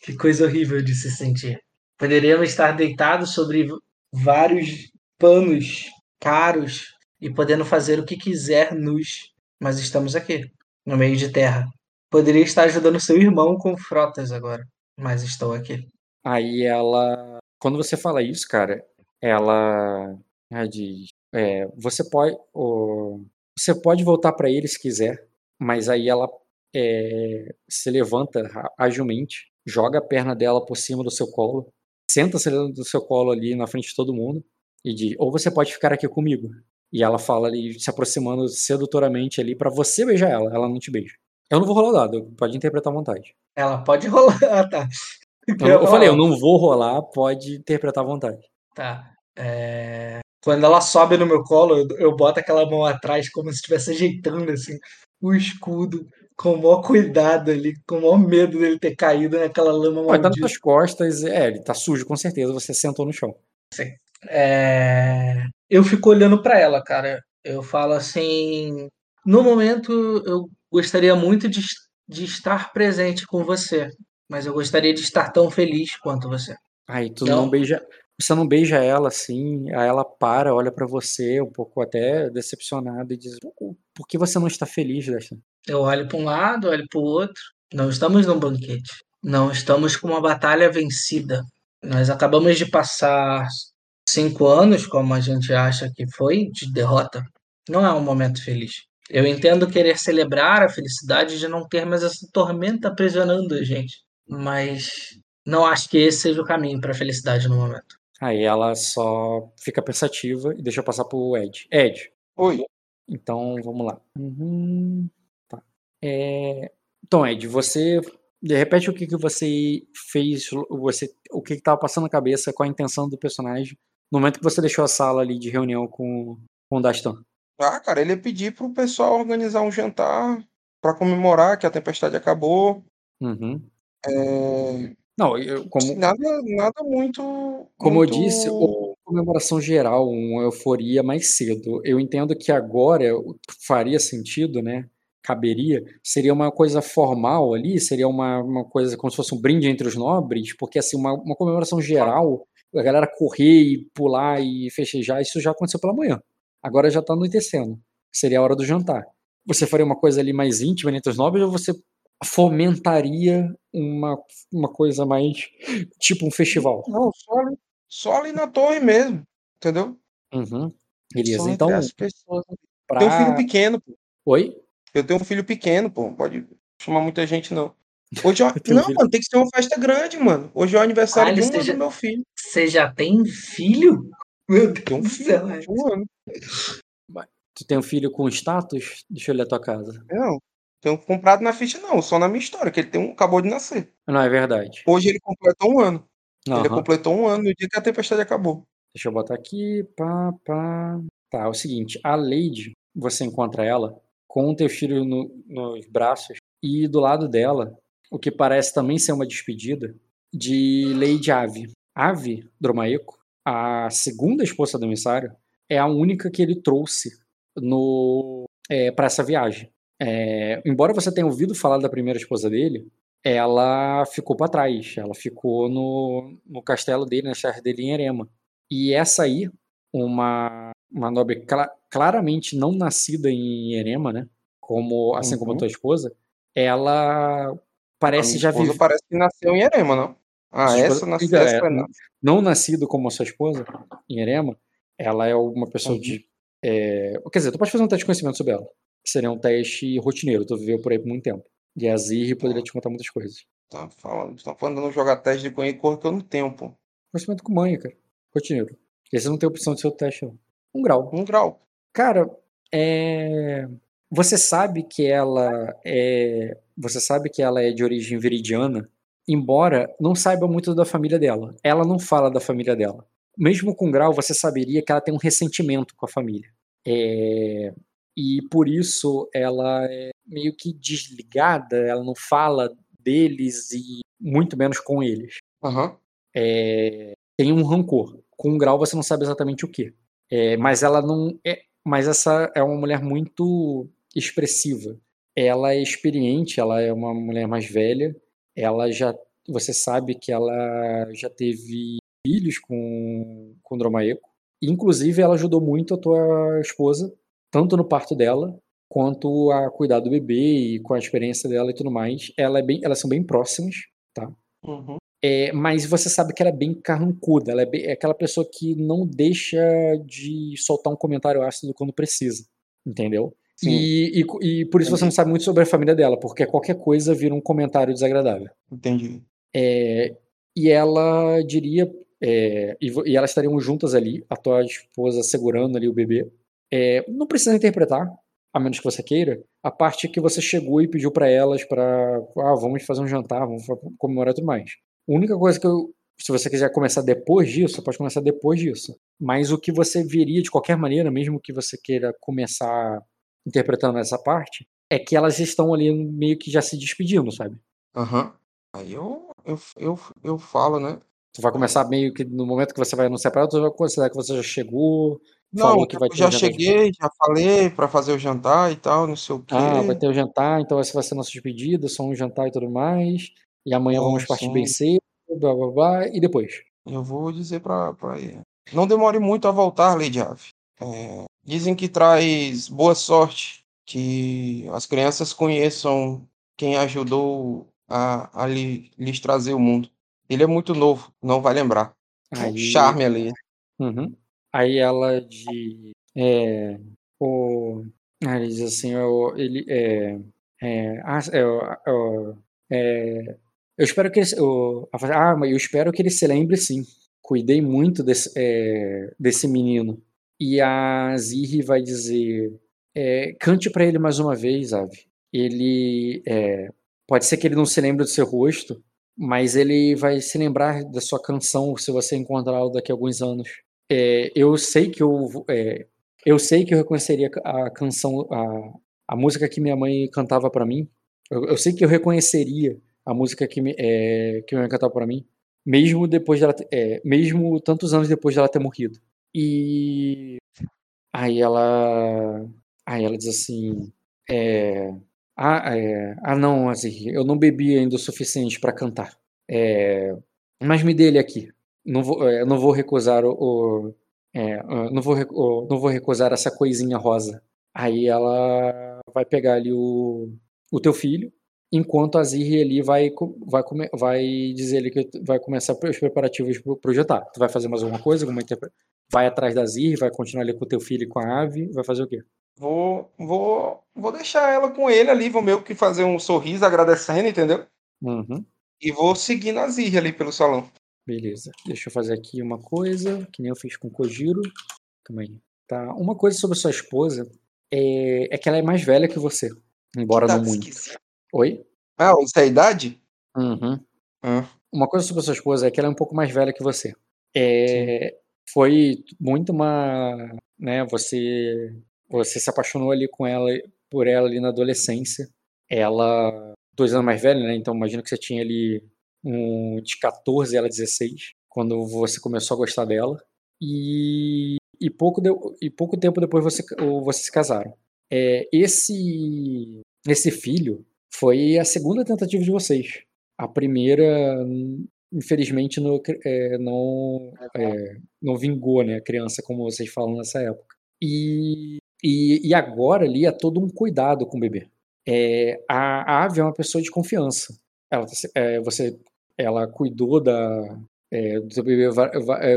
Que coisa horrível de se sentir. Poderíamos estar deitados sobre vários panos caros e podendo fazer o que quiser nus, mas estamos aqui, no meio de terra. Poderia estar ajudando seu irmão com frotas agora, mas estou aqui. Aí ela. Quando você fala isso, cara, ela, ela diz: é, você pode. ó, você pode voltar pra ele se quiser, mas aí ela é, se levanta agilmente, joga a perna dela por cima do seu colo, senta-se do seu colo ali na frente de todo mundo e diz: ou você pode ficar aqui comigo. E ela fala ali, se aproximando sedutoramente ali pra você beijar ela, ela não te beija. Eu não vou rolar o dado, pode interpretar à vontade. Ela pode rolar, ah, tá. Eu, eu falei, eu não vou rolar, pode interpretar à vontade. Tá. É, Quando ela sobe no meu colo, eu, eu boto aquela mão atrás como se estivesse ajeitando assim o escudo, com o maior cuidado ali, com o maior medo dele ter caído naquela lama Pô, tá nas maldita. costas, é, ele tá sujo com certeza, você sentou no chão. É, Eu fico olhando pra ela, cara. Eu falo assim: no momento eu gostaria muito de, de estar presente com você, mas eu gostaria de estar tão feliz quanto você. Aí tu Não. não beija, você não beija ela assim, aí ela para, olha pra você, um pouco até decepcionada e diz: "Por- que você não está feliz, Dustin? Eu olho para um lado, olho para o outro. Não estamos num banquete. Não estamos com uma batalha vencida. Nós acabamos de passar cinco anos, como a gente acha que foi, de derrota. Não é um momento feliz. Eu entendo querer celebrar a felicidade de não ter mais essa tormenta aprisionando a gente, mas não acho que esse seja o caminho para a felicidade no momento. Aí ela só fica pensativa e deixa eu passar pro Ed. Ed, Oi. então vamos lá. Uhum, tá. É, Então, Ed, você de repente o que, que você fez, você, o que estava passando na cabeça, qual a intenção do personagem no momento que você deixou a sala ali de reunião com, com o Dastan. Ah, cara, ele ia pedir pro pessoal organizar um jantar pra comemorar que a tempestade acabou. Uhum. É, Não, eu, como, Nada, nada muito. Como muito... eu disse, uma comemoração geral, uma euforia mais cedo. Eu entendo que agora faria sentido, né? Caberia, seria uma coisa formal ali, seria uma, uma coisa como se fosse um brinde entre os nobres, porque assim, uma, uma comemoração geral, a galera correr e pular e festejar, isso já aconteceu pela manhã. Agora já tá anoitecendo. Seria a hora do jantar. Você faria uma coisa ali mais íntima entre os nobres ou você fomentaria uma, uma coisa mais tipo um festival? Não, só ali, só ali na torre mesmo, entendeu? Uhum. Beleza, então. as pessoas. Pra... Tem um filho pequeno, pô. Oi? Eu tenho um filho pequeno, pô. Não pode chamar muita gente, não. Hoje é... Tem um Não, filho- mano, tem que ser uma festa grande, mano. Hoje é o aniversário Ah, de um seja- do meu filho. Você já tem filho? Meu Tem um Deus do filho céu. um ano. Tu tem um filho com status? Deixa eu ler a tua casa. Não, tenho comprado na ficha, não. Só na minha história, que ele tem um, acabou de nascer. Não, é verdade. Hoje ele completou um ano. Ele Aham. completou um ano no dia que a tempestade acabou. Deixa eu botar aqui. Pá, pá. Tá, é o seguinte. A Lady, você encontra ela com o teu filho no- nos braços e do lado dela, o que parece também ser uma despedida, de Lady Ave. Ave Dromaeco, a segunda esposa do emissário, é a única que ele trouxe no é, para essa viagem. É, embora você tenha ouvido falar da primeira esposa dele, ela ficou para trás. Ela ficou no, no castelo dele, na terra dele em Erema. E essa aí, uma, uma nobre cla- claramente não nascida em Erema, né? Como, assim como a Uhum. tua esposa, ela parece já viver. parece que nasceu em Erema, não? Ah, esposa- essa nasceu. Então, Essa é, foi na- não nascido como a sua esposa, em Erema, ela é uma pessoa Uhum. de. é, quer dizer, tu pode fazer um teste de conhecimento sobre ela. Seria um teste rotineiro, tu viveu por aí por muito tempo. E a Zirri poderia te contar muitas coisas. Tá falando, tá falando de não jogar teste de conhecer cor que eu não tenho, pô. Conhecimento com manha, cara. Rotineiro. Esse não tem opção de ser o teste, não. Um grau. Um grau. Cara, é... você sabe que ela é. Você sabe que ela é de origem viridiana, embora não saiba muito da família dela. Ela não fala da família dela. Mesmo com grau, você saberia que ela tem um ressentimento com a família. É, E por isso ela é meio que desligada, ela não fala deles e muito menos com eles. Aham. É, Tem um rancor. Com um grau você não sabe exatamente o que. mas ela não é. Mas essa é uma mulher muito expressiva. Ela é experiente, ela é uma mulher mais velha. Ela já. Você sabe que ela já teve filhos com, com Dromaeco. Inclusive, ela ajudou muito a tua esposa, tanto no parto dela, quanto a cuidar do bebê e com a experiência dela e tudo mais. Ela é bem, elas são bem próximas, tá? Uhum. É, mas você sabe que ela é bem carrancuda, ela é, bem- é aquela pessoa que não deixa de soltar um comentário ácido quando precisa, entendeu? Sim. E, e, e por isso você não sabe muito sobre a família dela, porque qualquer coisa vira um comentário desagradável. Entendi. É, e ela diria, é, e, e elas estariam juntas ali, a tua esposa segurando ali o bebê. É, não precisa interpretar, a menos que você queira, a parte que você chegou e pediu pra elas para, ah, vamos fazer um jantar, vamos comemorar tudo mais. A única coisa que eu, se você quiser começar depois disso, você pode começar depois disso. Mas o que você veria de qualquer maneira, mesmo que você queira começar interpretando essa parte, é que elas estão ali meio que já se despedindo, sabe? Aham. Aí eu, eu, eu, eu falo, né? Tu vai começar meio que no momento que você vai anunciar pra ela, tu vai considerar que você já chegou, Não, falou que vai eu ter já cheguei, já falei pra fazer o jantar e tal, não sei o quê. Ah, vai ter o jantar, então essa vai ser nossa despedida, só um jantar e tudo mais. E amanhã vamos partir sim. bem cedo, blá blá blá, e depois. Eu vou dizer pra, pra ele. Não demore muito a voltar, Lady Ave. É, dizem que traz boa sorte que as crianças conheçam quem ajudou a, a lhe- lhes trazer o mundo. Ele é muito novo, não vai lembrar. Aí, charme ali. Uhum. Aí ela de é, o ah, ele diz assim, eu, ele é, é, ah, é, ó, é, eu espero que ele, fala, ah, mas eu espero que ele se lembre sim. Cuidei muito desse, é, desse menino. E a Zirri vai dizer, é, cante pra ele mais uma vez, Ave. Ele é, pode ser que ele não se lembre do seu rosto, mas ele vai se lembrar da sua canção se você encontrá-lo daqui a alguns anos. É, eu sei que eu, é, eu sei que eu reconheceria a canção, a, a música que minha mãe cantava pra mim. Eu, eu sei que eu reconheceria a música que, me, é, que minha mãe cantava pra mim, mesmo depois dela, é, mesmo tantos anos depois dela ter morrido. E aí ela, aí ela diz assim, é, ah, é, ah não, Azir, eu não bebi ainda o suficiente pra cantar. É, mas me dê ele aqui. Não vou, é, não vou recusar o, o- é, ah, não vou, não vou recusar essa coisinha rosa. Aí ela vai pegar ali o, o teu filho, enquanto a Zirri ali vai, vai, vai dizer ali que vai começar os preparativos pro, pro jantar. Tu vai fazer mais alguma coisa? Alguma interpre- Vai atrás da Zirri, vai continuar ali com o teu filho e com a ave, vai fazer o quê? Vou, vou, vou deixar ela com ele ali, vou meio que fazer um sorriso agradecendo, entendeu? Uhum. E vou seguir na Zirra ali pelo salão. Beleza. Deixa eu fazer aqui uma coisa, que nem eu fiz com o Kojiro. Calma aí. Tá. Uma coisa sobre sua esposa é, é que ela é mais velha que você. Embora Tá não muito. Oi? Ah, isso é a idade? Uhum. Ah. Uma coisa sobre sua esposa é que ela é um pouco mais velha que você. É, foi muito uma. Né, você, você se apaixonou ali com ela, por ela ali na adolescência. Ela. Dois anos mais velha, né? Então imagino que você tinha ali um de 14 e ela 16, quando você começou a gostar dela. E, e, pouco, de, e pouco tempo depois você, vocês se casaram. É, esse, esse filho foi a segunda tentativa de vocês. A primeira, infelizmente, no, é, não, é, não vingou né, a criança, como vocês falam nessa época. E, e, e agora ali é todo um cuidado com o bebê. É, a, a Ave é uma pessoa de confiança. Ela, é, você, ela cuidou da, é, do seu bebê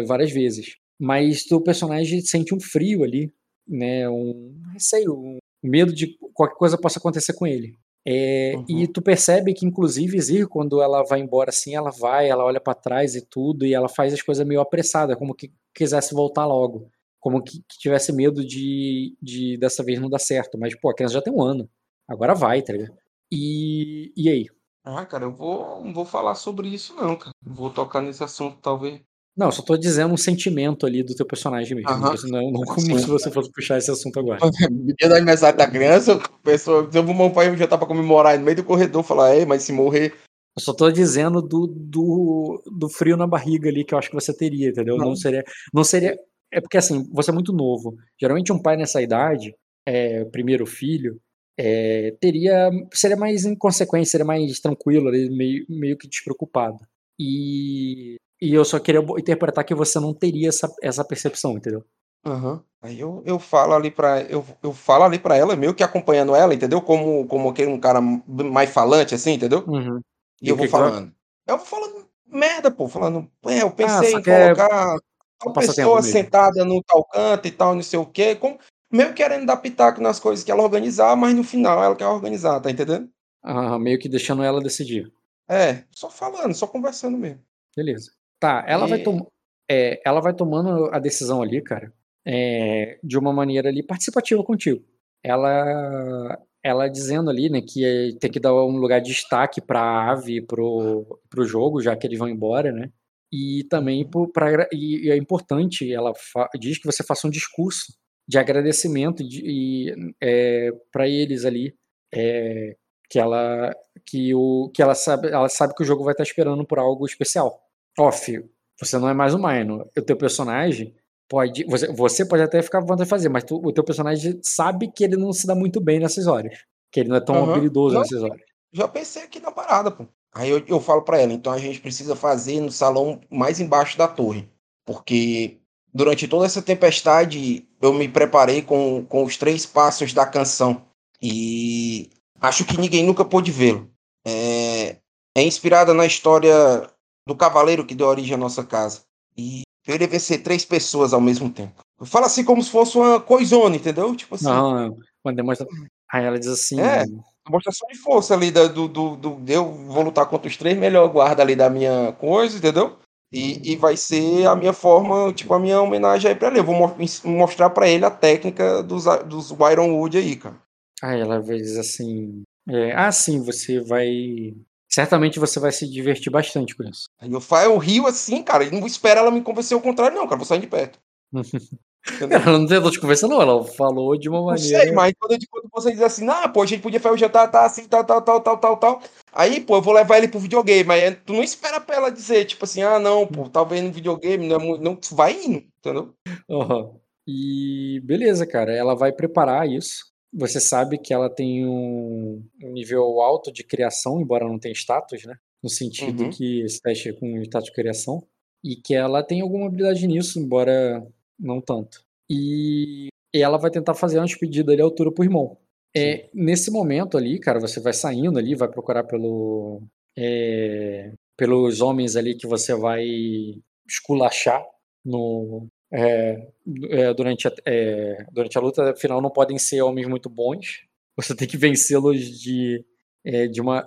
várias vezes. Mas o personagem sente um frio ali, né, um receio, um medo de qualquer coisa possa acontecer com ele. É, uhum. E tu percebe que, inclusive, Zir, quando ela vai embora assim, ela vai, ela olha para trás e tudo, e ela faz as coisas meio apressada, como que quisesse voltar logo. Como que, que, tivesse medo de, de dessa vez não dar certo. Mas, pô, a criança já tem um ano. Agora vai, tá ligado? E, e aí? Ah, cara, eu vou, não vou falar sobre isso, não, cara. Vou tocar nesse assunto, talvez. Não, só tô dizendo um sentimento ali do teu personagem mesmo. Aham. Não, não como Sim. se você fosse puxar esse assunto agora. Dia do aniversário da criança, a pessoa, se eu vou meu pai já tá pra comemorar no meio do corredor, falar, ei, mas se morrer. Eu só tô dizendo do, do, do frio na barriga ali que eu acho que você teria, entendeu? Não, Não. seria. Não seria. É porque assim, você é muito novo. Geralmente um pai nessa idade, é, primeiro filho, é, teria. Seria mais inconsequente, seria mais tranquilo meio, meio que despreocupado. E, e eu só queria interpretar que você não teria essa, essa percepção, entendeu? Aham. Aí eu, eu falo ali pra. Eu, eu falo ali pra ela, meio que acompanhando ela, entendeu? Como, como aquele um cara mais falante, assim, entendeu? Uhum. E E eu vou falando. Eu vou falando merda, pô, falando, é, eu Ah, pensei só em colocar só uma pessoa sentada no tal canto e tal, não sei o quê, como, meio querendo dar pitaco nas coisas que ela organizar, mas no final ela quer organizar, tá entendendo? Ah, meio que deixando ela decidir. É, só falando, só conversando mesmo. Beleza. Tá, ela vai E- tomar. É, ela vai tomando a decisão ali, cara, é, de uma maneira ali participativa contigo. Ela, ela dizendo ali, né, que tem que dar um lugar de destaque pra ave, pro, pro jogo, já que eles vão embora, né? E também pra, agra- e, e é importante, ela fa- diz que você faça um discurso de agradecimento de, e, é, para eles ali, é, que ela que o que ela sabe, ela sabe que o jogo vai estar esperando por algo especial. Off, você não é mais um Minor. O teu personagem pode. Você, você pode até ficar à vontade de fazer, mas tu- o teu personagem sabe que ele não se dá muito bem nessas horas. Que ele não é tão Aham. habilidoso nessas horas. Já pensei aqui na parada, pô. Aí eu, eu falo pra ela, então a gente precisa fazer no salão mais embaixo da torre. Porque durante toda essa tempestade eu me preparei com, com os três passos da canção. E acho que ninguém nunca pôde vê-lo. É, é inspirada na história do cavaleiro que deu origem à nossa casa. E ele vai ser três pessoas ao mesmo tempo. Fala assim como se fosse uma coisona, entendeu? Tipo assim. Não, uma demonstra... Aí ela diz assim. É. Demonstração de força ali da- do, do, do, Eu vou lutar contra os três melhor guarda ali da minha coisa, entendeu? E, e vai ser a minha forma, tipo, a minha homenagem aí pra ele. Eu vou mo- mostrar pra ele a técnica dos, dos Ironwood aí, cara. Aí ela vai dizer assim. é, ah, sim, você vai. Certamente você vai se divertir bastante com isso. Aí eu, fa- eu rio assim, cara, e não espera ela me convencer ao contrário, não, cara. Vou sair de perto. Ela não tentou te conversar, não. Ela falou de uma Não maneira. sei, mas quando, quando você diz assim, ah, pô, a gente podia fazer o jantar, tá assim, tal, tal, tal, tal, tal, tal. Aí, pô, eu vou levar ele pro videogame. Aí tu não espera pra ela dizer, tipo assim, ah, não, pô, talvez no videogame, não, é não tu vai indo, entendeu? Aham. E beleza, cara. Ela vai preparar isso. Você sabe que ela tem um, um nível alto de criação, embora não tenha status, né? No sentido Uhum. que esse teste é com status de criação. E que ela tem alguma habilidade nisso, embora não tanto. E, ela vai tentar fazer uma despedida ali à altura pro irmão. É, nesse momento ali, cara, você vai saindo ali, vai procurar pelo, é, pelos homens ali que você vai esculachar no, é, é, durante, a, é, durante a luta, afinal, não podem ser homens muito bons. Você tem que vencê-los de, é, de uma,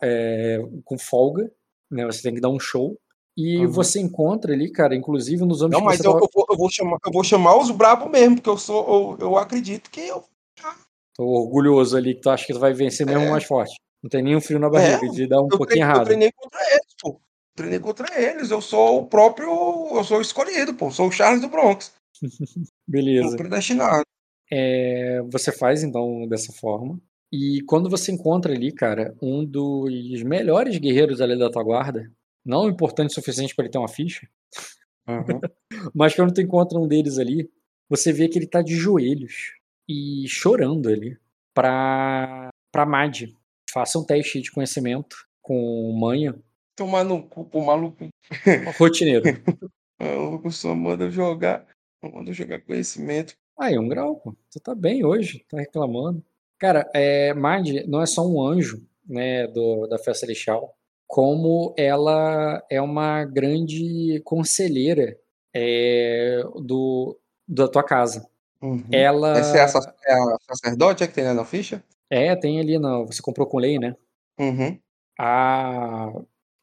com folga, né? Você tem que dar um show. E Uhum. você encontra ali, cara, inclusive nos homens Não, mas você eu, tava- eu vou, eu, vou chamar, eu vou chamar os brabos mesmo, porque eu sou, eu, eu acredito que eu. tô orgulhoso ali, que tu acha que tu vai vencer mesmo É. mais forte. Não tem nenhum frio na barriga de dar um Eu, pouquinho treinei, eu errado. treinei contra eles, pô. Treinei contra eles. Eu sou o próprio. Eu sou o escolhido, pô. Sou o Charles do Bronx. Beleza. Sou predestinado. É, você faz então dessa forma. E quando você encontra ali, cara, um dos melhores guerreiros ali da tua guarda, não importante o suficiente para ele ter uma ficha, Uhum. mas quando tu encontra um deles ali, você vê que ele tá de joelhos e chorando ali pra, pra Mad. Faça um teste de conhecimento com manha Tomar no cu, pô, maluco. rotineiro. Maluco só manda jogar. Só manda jogar conhecimento. Aí, um grau, pô. Tu tá bem hoje, tá reclamando. Cara, é, Mad não é só um anjo, né, do, da festa celestial, como ela é uma grande conselheira é, do, da tua casa. Uhum. Ela Essa é a, é a sacerdote é que tem na ficha? é, tem ali na, você comprou com lei, né? Uhum. A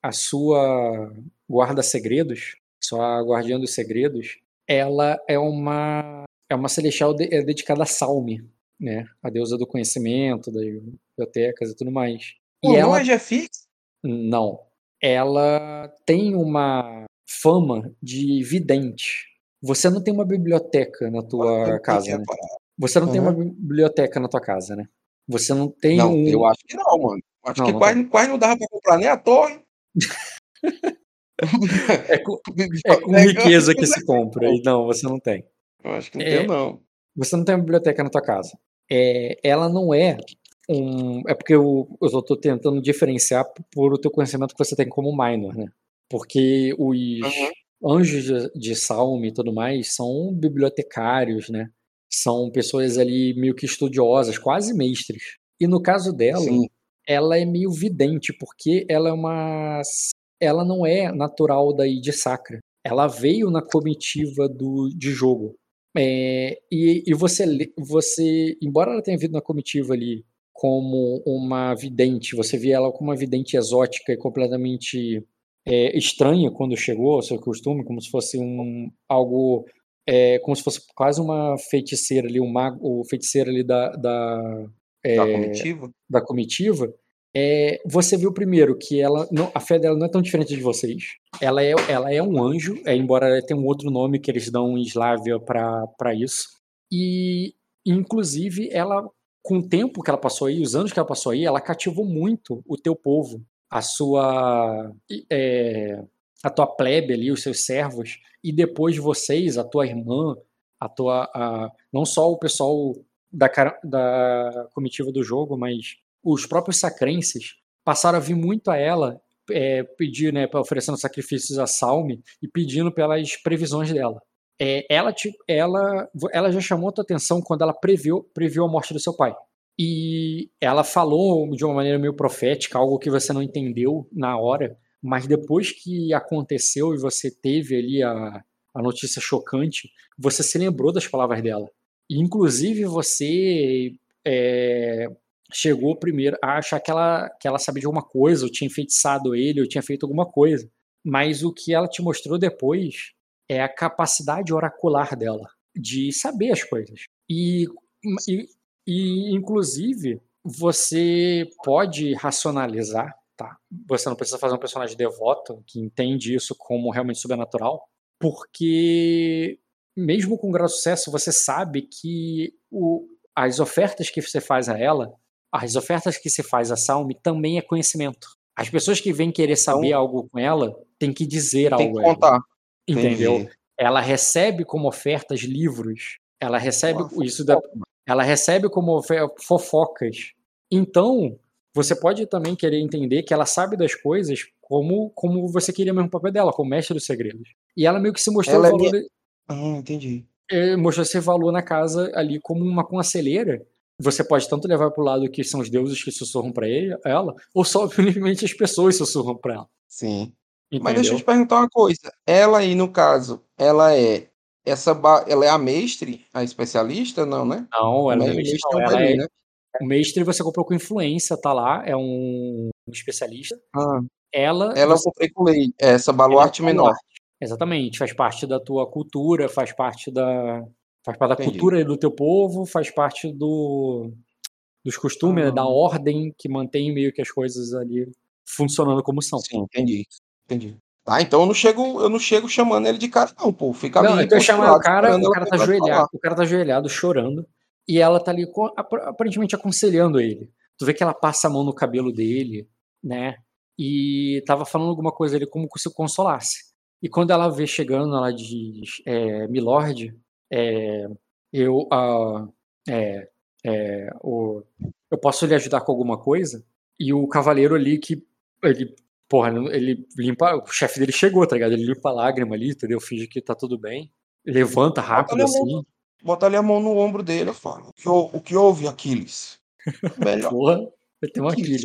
a sua guarda segredos, sua guardiã dos segredos, ela é uma é uma celestial de- é dedicada a Salme, né? A deusa do conhecimento, das bibliotecas e tudo mais. Pô, E não ela é Jeffix? Não, ela tem uma fama de vidente. Você não tem uma biblioteca na tua casa, né? Você não tem uma biblioteca na tua casa, né? Você não tem Não, um eu acho que não, mano. Acho Não, que não quase, quase não dava pra comprar nem a torre. é com, é com riqueza que se compra. E não, você não tem. Eu acho que não É. tem, não. Você não tem uma biblioteca na tua casa. É, ela não é um. É porque eu, eu só tô tentando diferenciar por o teu conhecimento que você tem como minor, né? Porque os Uhum. anjos de, de Salme e tudo mais são bibliotecários, né? São pessoas ali meio que estudiosas, quase mestres. E no caso dela, Sim. ela é meio vidente, porque ela é uma. Ela não é natural daí de Sacra. Ela veio na comitiva do, de jogo. É, e, e você, você, embora ela tenha vindo na comitiva ali como uma vidente, você vê ela como uma vidente exótica e completamente é, estranha quando chegou ao seu costume, como se fosse um algo, é, como se fosse quase uma feiticeira ali, um mago, o feiticeiro ali da, da, Da é, comitiva. da comitiva, é, você viu primeiro que ela não, a fé dela não é tão diferente de vocês. Ela é, ela é um anjo, é, embora ela tenha um outro nome que eles dão em Slávia para isso. E, inclusive, ela, com o tempo que ela passou aí, os anos que ela passou aí, ela cativou muito o teu povo, a sua. é, a tua plebe ali, os seus servos, e depois vocês, a tua irmã, a tua. a- não só o pessoal da, da comitiva do jogo, mas os próprios sacrenses passaram a vir muito a ela é, pedir, né, oferecendo sacrifícios a Salme e pedindo pelas previsões dela. É, ela, te, ela, ela já chamou a tua atenção quando ela previu, previu a morte do seu pai. E ela falou de uma maneira meio profética, algo que você não entendeu na hora, mas depois que aconteceu e você teve ali a, a notícia chocante, você se lembrou das palavras dela. E, inclusive, você é, chegou primeiro a achar que ela, que ela sabia de alguma coisa, ou tinha enfeitiçado ele, ou tinha feito alguma coisa. Mas o que ela te mostrou depois é a capacidade oracular dela, de saber as coisas. E, e, e inclusive, você pode racionalizar, tá? Você não precisa fazer um personagem devoto que entende isso como realmente sobrenatural, porque mesmo com grau sucesso, você sabe que o, as ofertas que você faz a ela, as ofertas que você faz a Salme também é conhecimento. As pessoas que vêm querer saber então, algo com ela têm que dizer tem algo. Tem que contar. Entendeu? Entendi. Ela recebe como ofertas livros. Ela recebe Nossa, isso da, ela recebe como fofocas. Então, você pode também querer entender que ela sabe das coisas como, como você queria mesmo o papel dela, como mestre dos segredos. E ela meio que se mostrou ela o valor. É minha... Ah, entendi. É, mostrou esse valor na casa ali como uma conselheira. Você pode tanto levar para o lado que são os deuses que sussurram para ela, ou só simplesmente as pessoas sussurram para ela. Sim. Entendeu? Mas deixa eu te perguntar uma coisa. Ela aí, no caso, ela é essa ba... ela é a mestre, a especialista, não, né? Não, ela, é, mestre, não, ela é, né? O mestre você comprou com influência, tá lá, é um especialista. Ah. Ela. Ela você... eu comprei com lei, é essa baluarte é menor. Exatamente, faz parte da tua cultura, faz parte da. Faz parte da Entendi. cultura do teu povo, faz parte do, dos costumes, ah. da ordem que mantém meio que as coisas ali funcionando como são. Sim, entendi. Entendi. Tá, então eu não chego, eu não chego chamando ele de cara, não, pô. Fica não. Então chama o cara, o cara tá ajoelhado, o cara tá ajoelhado, chorando, e ela tá ali aparentemente aconselhando ele. Tu vê que ela passa a mão no cabelo dele, né? E tava falando alguma coisa ali como se consolasse. E quando ela vê chegando, ela diz: é, Milord, é, eu, uh, é, é, o, eu posso lhe ajudar com alguma coisa? E o cavaleiro ali que ele, porra, ele limpa, o chefe dele chegou, tá ligado? Ele limpa a lágrima ali, entendeu? Finge que tá tudo bem, levanta rápido bota assim. Mão, bota ali a mão no ombro dele, eu falo: O que, o que houve, Aquiles? Melhor. porra, vai ter um Aquiles.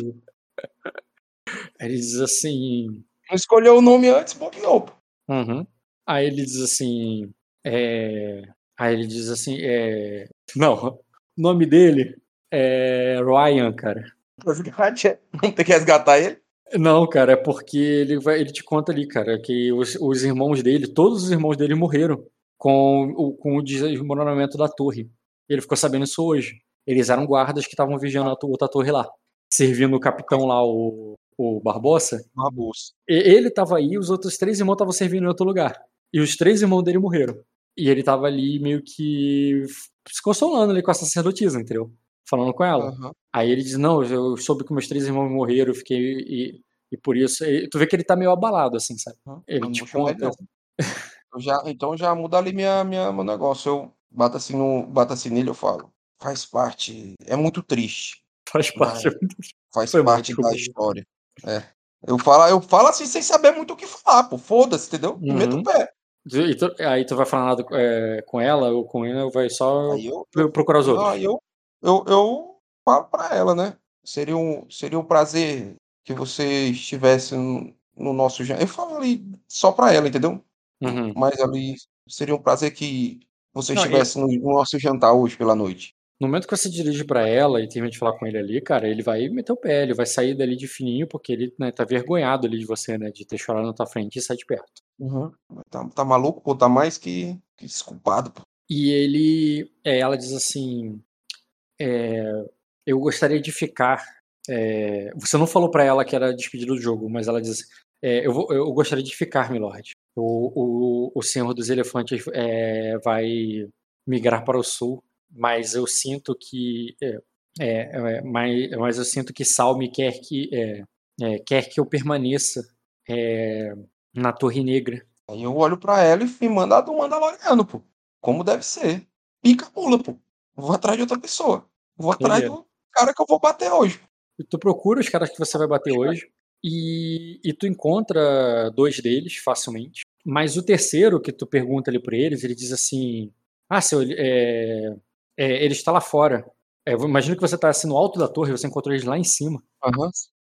Aí ele diz assim. Não escolheu o nome antes, bobeou. Uhum. Aí ele diz assim. É... Aí ele diz assim. É... Não, o nome dele é Ryan, cara. Resgate? Não tem que resgatar ele? Não, cara, é porque ele, vai, ele te conta ali, cara, que os, os irmãos dele, todos os irmãos dele morreram com o, com o desmoronamento da torre. Ele ficou sabendo isso hoje. Eles eram guardas que estavam vigiando a outra torre lá, servindo o capitão lá, o, o Barbosa. Barbosa. Ele tava aí, os outros três irmãos estavam servindo em outro lugar. E os três irmãos dele morreram. E ele tava ali meio que se consolando ali com a sacerdotisa, entendeu? Falando com ela. Uhum. Aí ele diz: Não, eu soube que meus três irmãos morreram, eu fiquei. E, e por isso. E, tu vê que ele tá meio abalado, assim, sabe? Uhum. Ele te conta. já, então já muda ali minha, minha, meu negócio. Eu bato assim, no, bato assim nele, eu falo. Faz parte. É muito triste. Faz parte. É faz Foi parte da história. É. Eu falo, eu falo assim sem saber muito o que falar, pô. Foda-se, entendeu? Uhum. Meto o pé. E tu, aí tu vai falar nada é, com ela ou com ele, ou vai só eu, procurar os outros? Aí eu, eu, eu falo pra ela, né? Seria um, seria um prazer que você estivesse no, no nosso jantar. Eu falo ali só pra ela, entendeu? Uhum. Mas ali seria um prazer que você Não, estivesse no, no nosso jantar hoje pela noite. No momento que você dirige para ela e termina de falar com ele ali, cara, ele vai meter o pé, ele vai sair dali de fininho, porque ele né, tá vergonhado ali de você, né? De ter chorado na tua frente e sair de perto. Uhum. Tá, tá maluco, pô, tá mais que, que desculpado, pô. E ele. É, ela diz assim. É, eu gostaria de ficar. É, você não falou para ela que era despedido do jogo, mas ela diz é, eu, vou, eu gostaria de ficar, Milord. O, o, o Senhor dos Elefantes é, vai migrar para o sul mas eu sinto que é, é, mas, mas eu sinto que Salme quer que quer que eu permaneça na Torre Negra. Aí eu olho para ela e me manda do Mandaloriano, pô. Como deve ser. Pica pula, pô. Vou atrás de outra pessoa. Vou atrás do cara que eu vou bater hoje. E tu procura os caras que você vai bater hoje e, e tu encontra dois deles facilmente. Mas o terceiro que tu pergunta ali para eles, ele diz assim: Ah, seu, é, é, ele está lá fora. É, imagina que você tá assim no alto da torre, você encontrou eles lá em cima. Aham.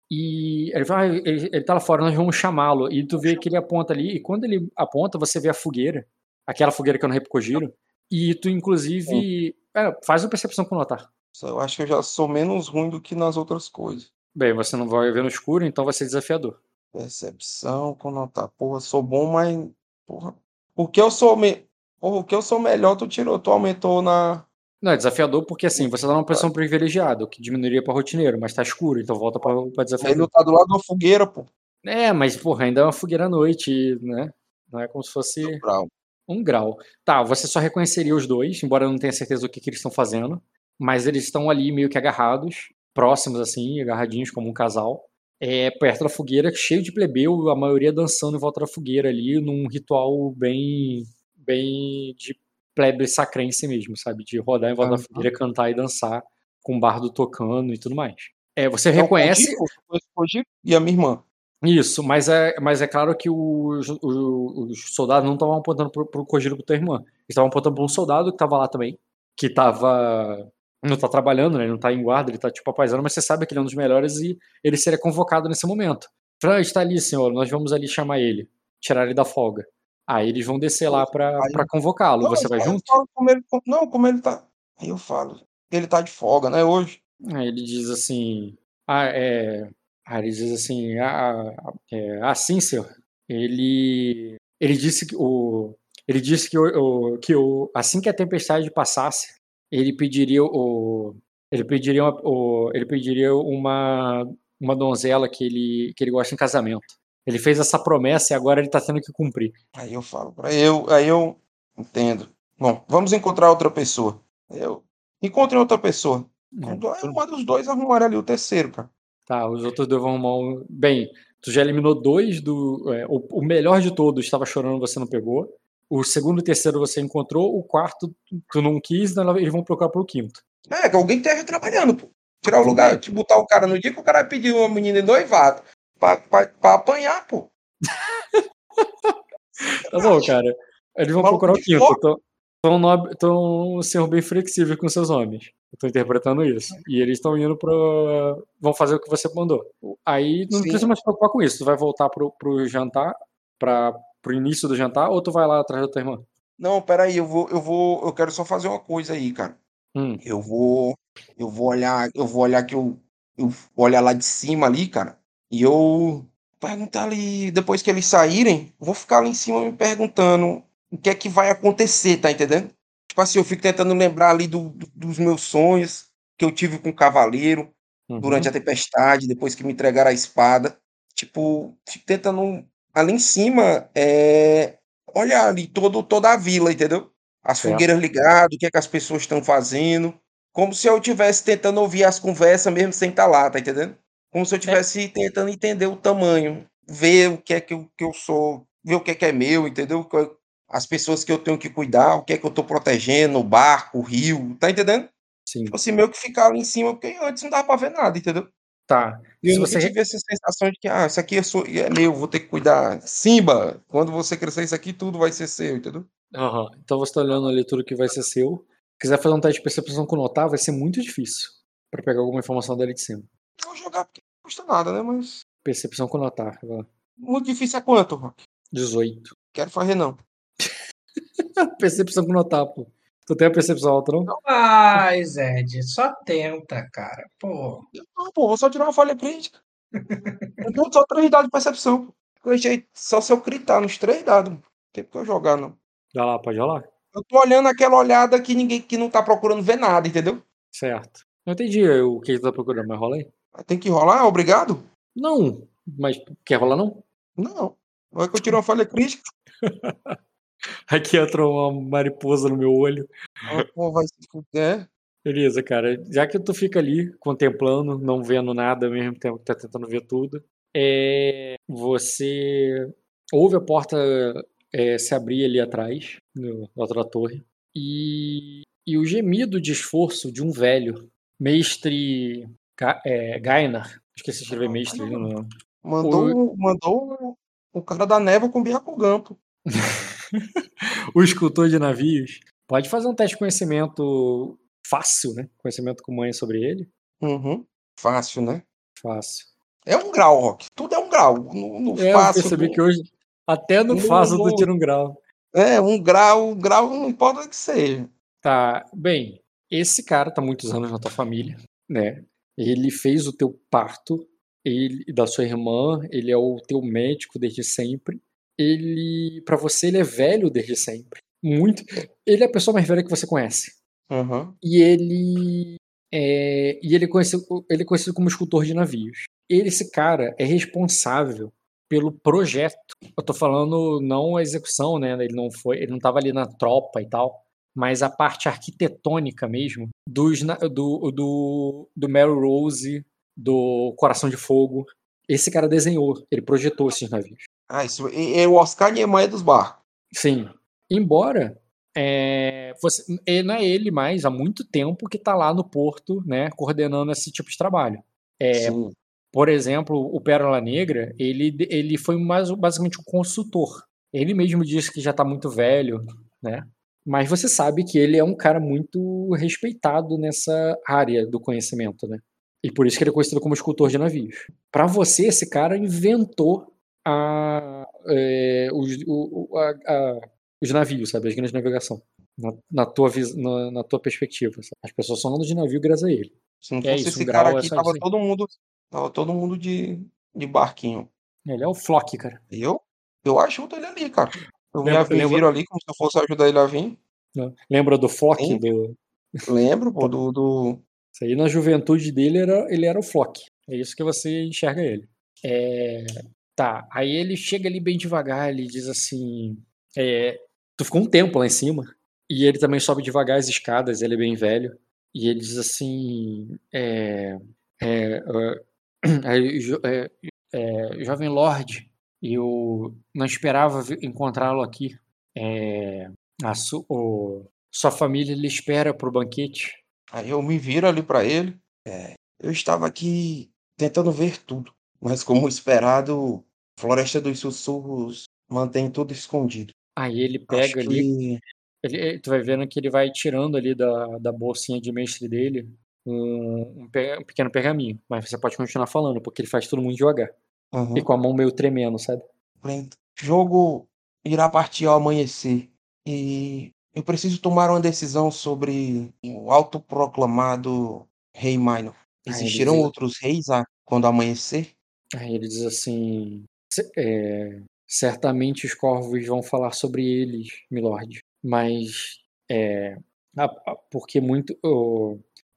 E ele fala, ah, ele, ele tá lá fora, nós vamos chamá-lo. E tu vê que ele aponta ali, e quando ele aponta, você vê a fogueira, aquela fogueira que eu não Repcogiro. E tu, inclusive, é, faz uma percepção com notar. Eu acho que eu já sou menos ruim do que nas outras coisas. Bem, você não vai ver no escuro, então vai ser desafiador. Percepção, conotar. Porra, sou bom, mas. Porra. O que eu sou. Me... Porra, o que eu sou melhor, tu tirou, tu aumentou na. Não, é desafiador porque assim, você tá numa posição privilegiada, o que diminuiria pra rotineiro, mas tá escuro, então volta pra, pra Ele desafiador. tá do lado da fogueira, pô. É, mas porra, ainda é uma fogueira à noite, né? Não é como se fosse Brau. um grau. Tá, você só reconheceria os dois, embora eu não tenha certeza do que, que eles estão fazendo, mas eles estão ali meio que agarrados, próximos assim, agarradinhos como um casal. É, perto da fogueira, cheio de plebeu, a maioria dançando em volta da fogueira ali, num ritual bem bem de plebe sacrense mesmo, sabe? De rodar em volta da Aham. fogueira, cantar e dançar, com o bardo tocando e tudo mais. É, você Então, reconhece. Kojiro E a minha irmã. Isso, mas é, mas é claro que os, os, os soldados não estavam apontando pro, pro Kojiro pro teu irmã. Eles estavam apontando pra um soldado que tava lá também, que tava. Não tá trabalhando, né? Ele não tá em guarda, ele tá tipo apaisando, mas você sabe que ele é um dos melhores e ele seria convocado nesse momento. Fran está ali, senhor, nós vamos ali chamar ele, tirar ele da folga. Aí eles vão descer lá pra, Aí- pra convocá-lo. Você vai junto? como ele, não, como ele tá. Aí eu falo. Ele tá de folga, né, hoje. Aí ele diz assim. Ah, é. Ah, ele diz assim. Ah, é, ah sim, senhor. Ele. Ele disse que o. Ele disse que, o- que o, assim que a tempestade passasse, ele pediria o. Ele pediria, uma, o, ele pediria uma, uma donzela que ele, que ele gosta em casamento. Ele fez essa promessa e agora ele tá tendo que cumprir. Aí eu falo pra eu, aí eu entendo. Bom, vamos encontrar outra pessoa. Eu encontrei outra pessoa. É, Uma dos dois arrumaram ali o terceiro, cara. Tá, os outros dois vão arrumar um... Bem, tu já eliminou dois do. é, o, o melhor de todos estava chorando, você não pegou. O segundo e terceiro você encontrou. O quarto tu- não quis, então eles vão procurar pro quinto. É, que alguém esteja trabalhando, pô. Tirar o lugar, te botar o cara no dia que o cara vai pedir uma menina em noivado. Pra, pra, pra apanhar, pô. Tá bom, cara. Eles vão procurar o quinto. fogo. Tão, tão sendo bem flexível com seus homens. Eu tô interpretando isso. E eles estão indo pra. Vão fazer o que você mandou. Aí não Sim. precisa mais se preocupar com isso. Tu vai voltar pro, pro jantar, pra, pro início do jantar, ou tu vai lá atrás da tua irmã? Não, peraí, eu vou, eu vou, eu quero só fazer uma coisa aí, cara. Hum. Eu vou, eu vou olhar, eu vou olhar que eu, eu vou olhar lá de cima ali, cara. E eu perguntar ali, depois que eles saírem, vou ficar ali em cima me perguntando o que é que vai acontecer, tá entendendo? Tipo assim, eu fico tentando lembrar ali do- do- dos meus sonhos que eu tive com o cavaleiro Uhum. durante a tempestade, depois que me entregaram a espada. Tipo, fico tentando ali em cima, é, olhar ali todo, toda a vila, entendeu? As Certo. fogueiras ligadas, o que é que as pessoas estão fazendo. Como se eu estivesse tentando ouvir as conversas mesmo sem estar lá, tá entendendo? Como se eu estivesse tentando entender o tamanho, ver o que é que eu, que eu sou, ver o que é que é meu, entendeu? As pessoas que eu tenho que cuidar, o que é que eu tô protegendo, o barco, o rio, tá entendendo? Sim. Tipo assim, meio que ficar ali em cima, porque antes não dava pra ver nada, entendeu? Tá. E eu Se você- tive essa sensação de que, ah, isso aqui é, é meu, vou ter que cuidar. Simba, quando você crescer isso aqui, tudo vai ser seu, entendeu? Aham. Então você tá olhando ali tudo que vai ser seu. quiser fazer um teste de percepção com notar, vai ser muito difícil pra pegar alguma informação dali de cima. Vou jogar porque não custa nada, né? Mas Percepção com notar. vai muito difícil é quanto, Rock? 18. Quero fazer não. percepção com notar, pô. Tu tem a percepção alta, não? Ai, Zed, só tenta, cara. Pô, Não, pô, vou só tirar uma falha crítica. Eu tenho só três dados de percepção. Eu deixei só se eu gritar nos três dados. Não tem porque eu jogar, não. Dá lá, pode rolar. Eu tô olhando aquela olhada que ninguém que não tá procurando ver nada, entendeu? Certo. Não entendi o que tu tá procurando, mas rola aí. Tem que rolar, obrigado? Não, mas quer rolar não? Não. Vai que eu tiro uma falha crítica. Aqui entra uma mariposa no meu olho. Pô, vai se fuder. Beleza, cara. Já que tu fica ali contemplando, não vendo nada ao mesmo tempo que tá tentando ver tudo, é... você ouve a porta é, se abrir ali atrás, no, na outra torre, e... e o gemido de esforço de um velho, mestre Ga... é, Gainar, esqueci de escrever mestre no nome. Mandou, o- mandou o- cara da névoa com Byakugan, pô. o escultor de navios, pode fazer um teste de conhecimento fácil, né? Conhecimento com mãe sobre ele. Uhum. Fácil, né? Fácil. É um grau, Rock. Tudo é um grau. No, no É, eu fácil. percebi no- que hoje, até no no- fácil, tu tira um grau. É, um grau, um grau não importa que seja. Tá, bem, esse cara tá muitos anos na tua família, né? Ele fez o teu parto, ele da sua irmã, ele é o teu médico desde sempre. Ele, pra você, ele é velho desde sempre. Muito. Ele é a pessoa mais velha que você conhece. Uhum. E ele é, e ele é, conhecido, ele é conhecido como escultor de navios. Ele, esse cara é responsável pelo projeto. Eu tô falando não a execução, né? Ele não foi, ele não tava ali na tropa e tal, mas a parte arquitetônica mesmo dos do do do Melrose, do Coração de Fogo. Esse cara desenhou, ele projetou esses navios. Ah, isso, e, e o Oscar Niemeyer dos barcos. Sim. Embora é, você, não é ele mais há muito tempo que está lá no porto, né, coordenando esse tipo de trabalho. É, Sim. por exemplo, o Pérola Negra, ele, ele foi mais, basicamente um consultor. Ele mesmo disse que já está muito velho, né? Mas você sabe que ele é um cara muito respeitado nessa área do conhecimento, né? E por isso que ele é conhecido como escultor de navios. Para você, esse cara inventou a, é, os, o- a- a- os navios, sabe? As grandes de navegação. Na, na tua, na, na tua perspectiva. sabe? As pessoas só andam de navio graças a ele. Se não É isso, esse um cara grau é aqui, tava aí. todo mundo, tava todo mundo de, de barquinho. Ele é o Flock, cara. Eu, eu ajudo ele ali, cara. Eu me, Lembra- me viro ali como se eu fosse ajudar ele a vir. né? Lembra do Flock? Sim. Do, Lembro, pô, do, do... Isso aí na juventude dele era, ele era o Flock. É isso que você enxerga ele. É, tá, aí ele chega ali bem devagar, ele diz assim. é, tu ficou um tempo lá em cima. E ele também sobe devagar as escadas, ele é bem velho. E ele diz assim. É, é, é, é, é, Jovem Lorde, eu não esperava encontrá-lo aqui. É, su- o- sua família lhe espera pro banquete. Aí eu me viro ali pra ele. É, eu estava aqui tentando ver tudo, mas como esperado, Floresta dos Sussurros mantém tudo escondido. Aí ele Acho pega ali, que ele, tu vai vendo que ele vai tirando ali da, da bolsinha de mestre dele um, um pe- um pequeno pergaminho. Mas você pode continuar falando, porque ele faz todo mundo devagar. Uhum. E com a mão meio tremendo, sabe? Lento. jogo irá partir ao amanhecer e eu preciso tomar uma decisão sobre o autoproclamado Rei Minor. Existirão diz- outros reis a- quando amanhecer? Aí ele diz assim: "Ce- é, certamente os corvos vão falar sobre eles, milord. Mas é, porque muito,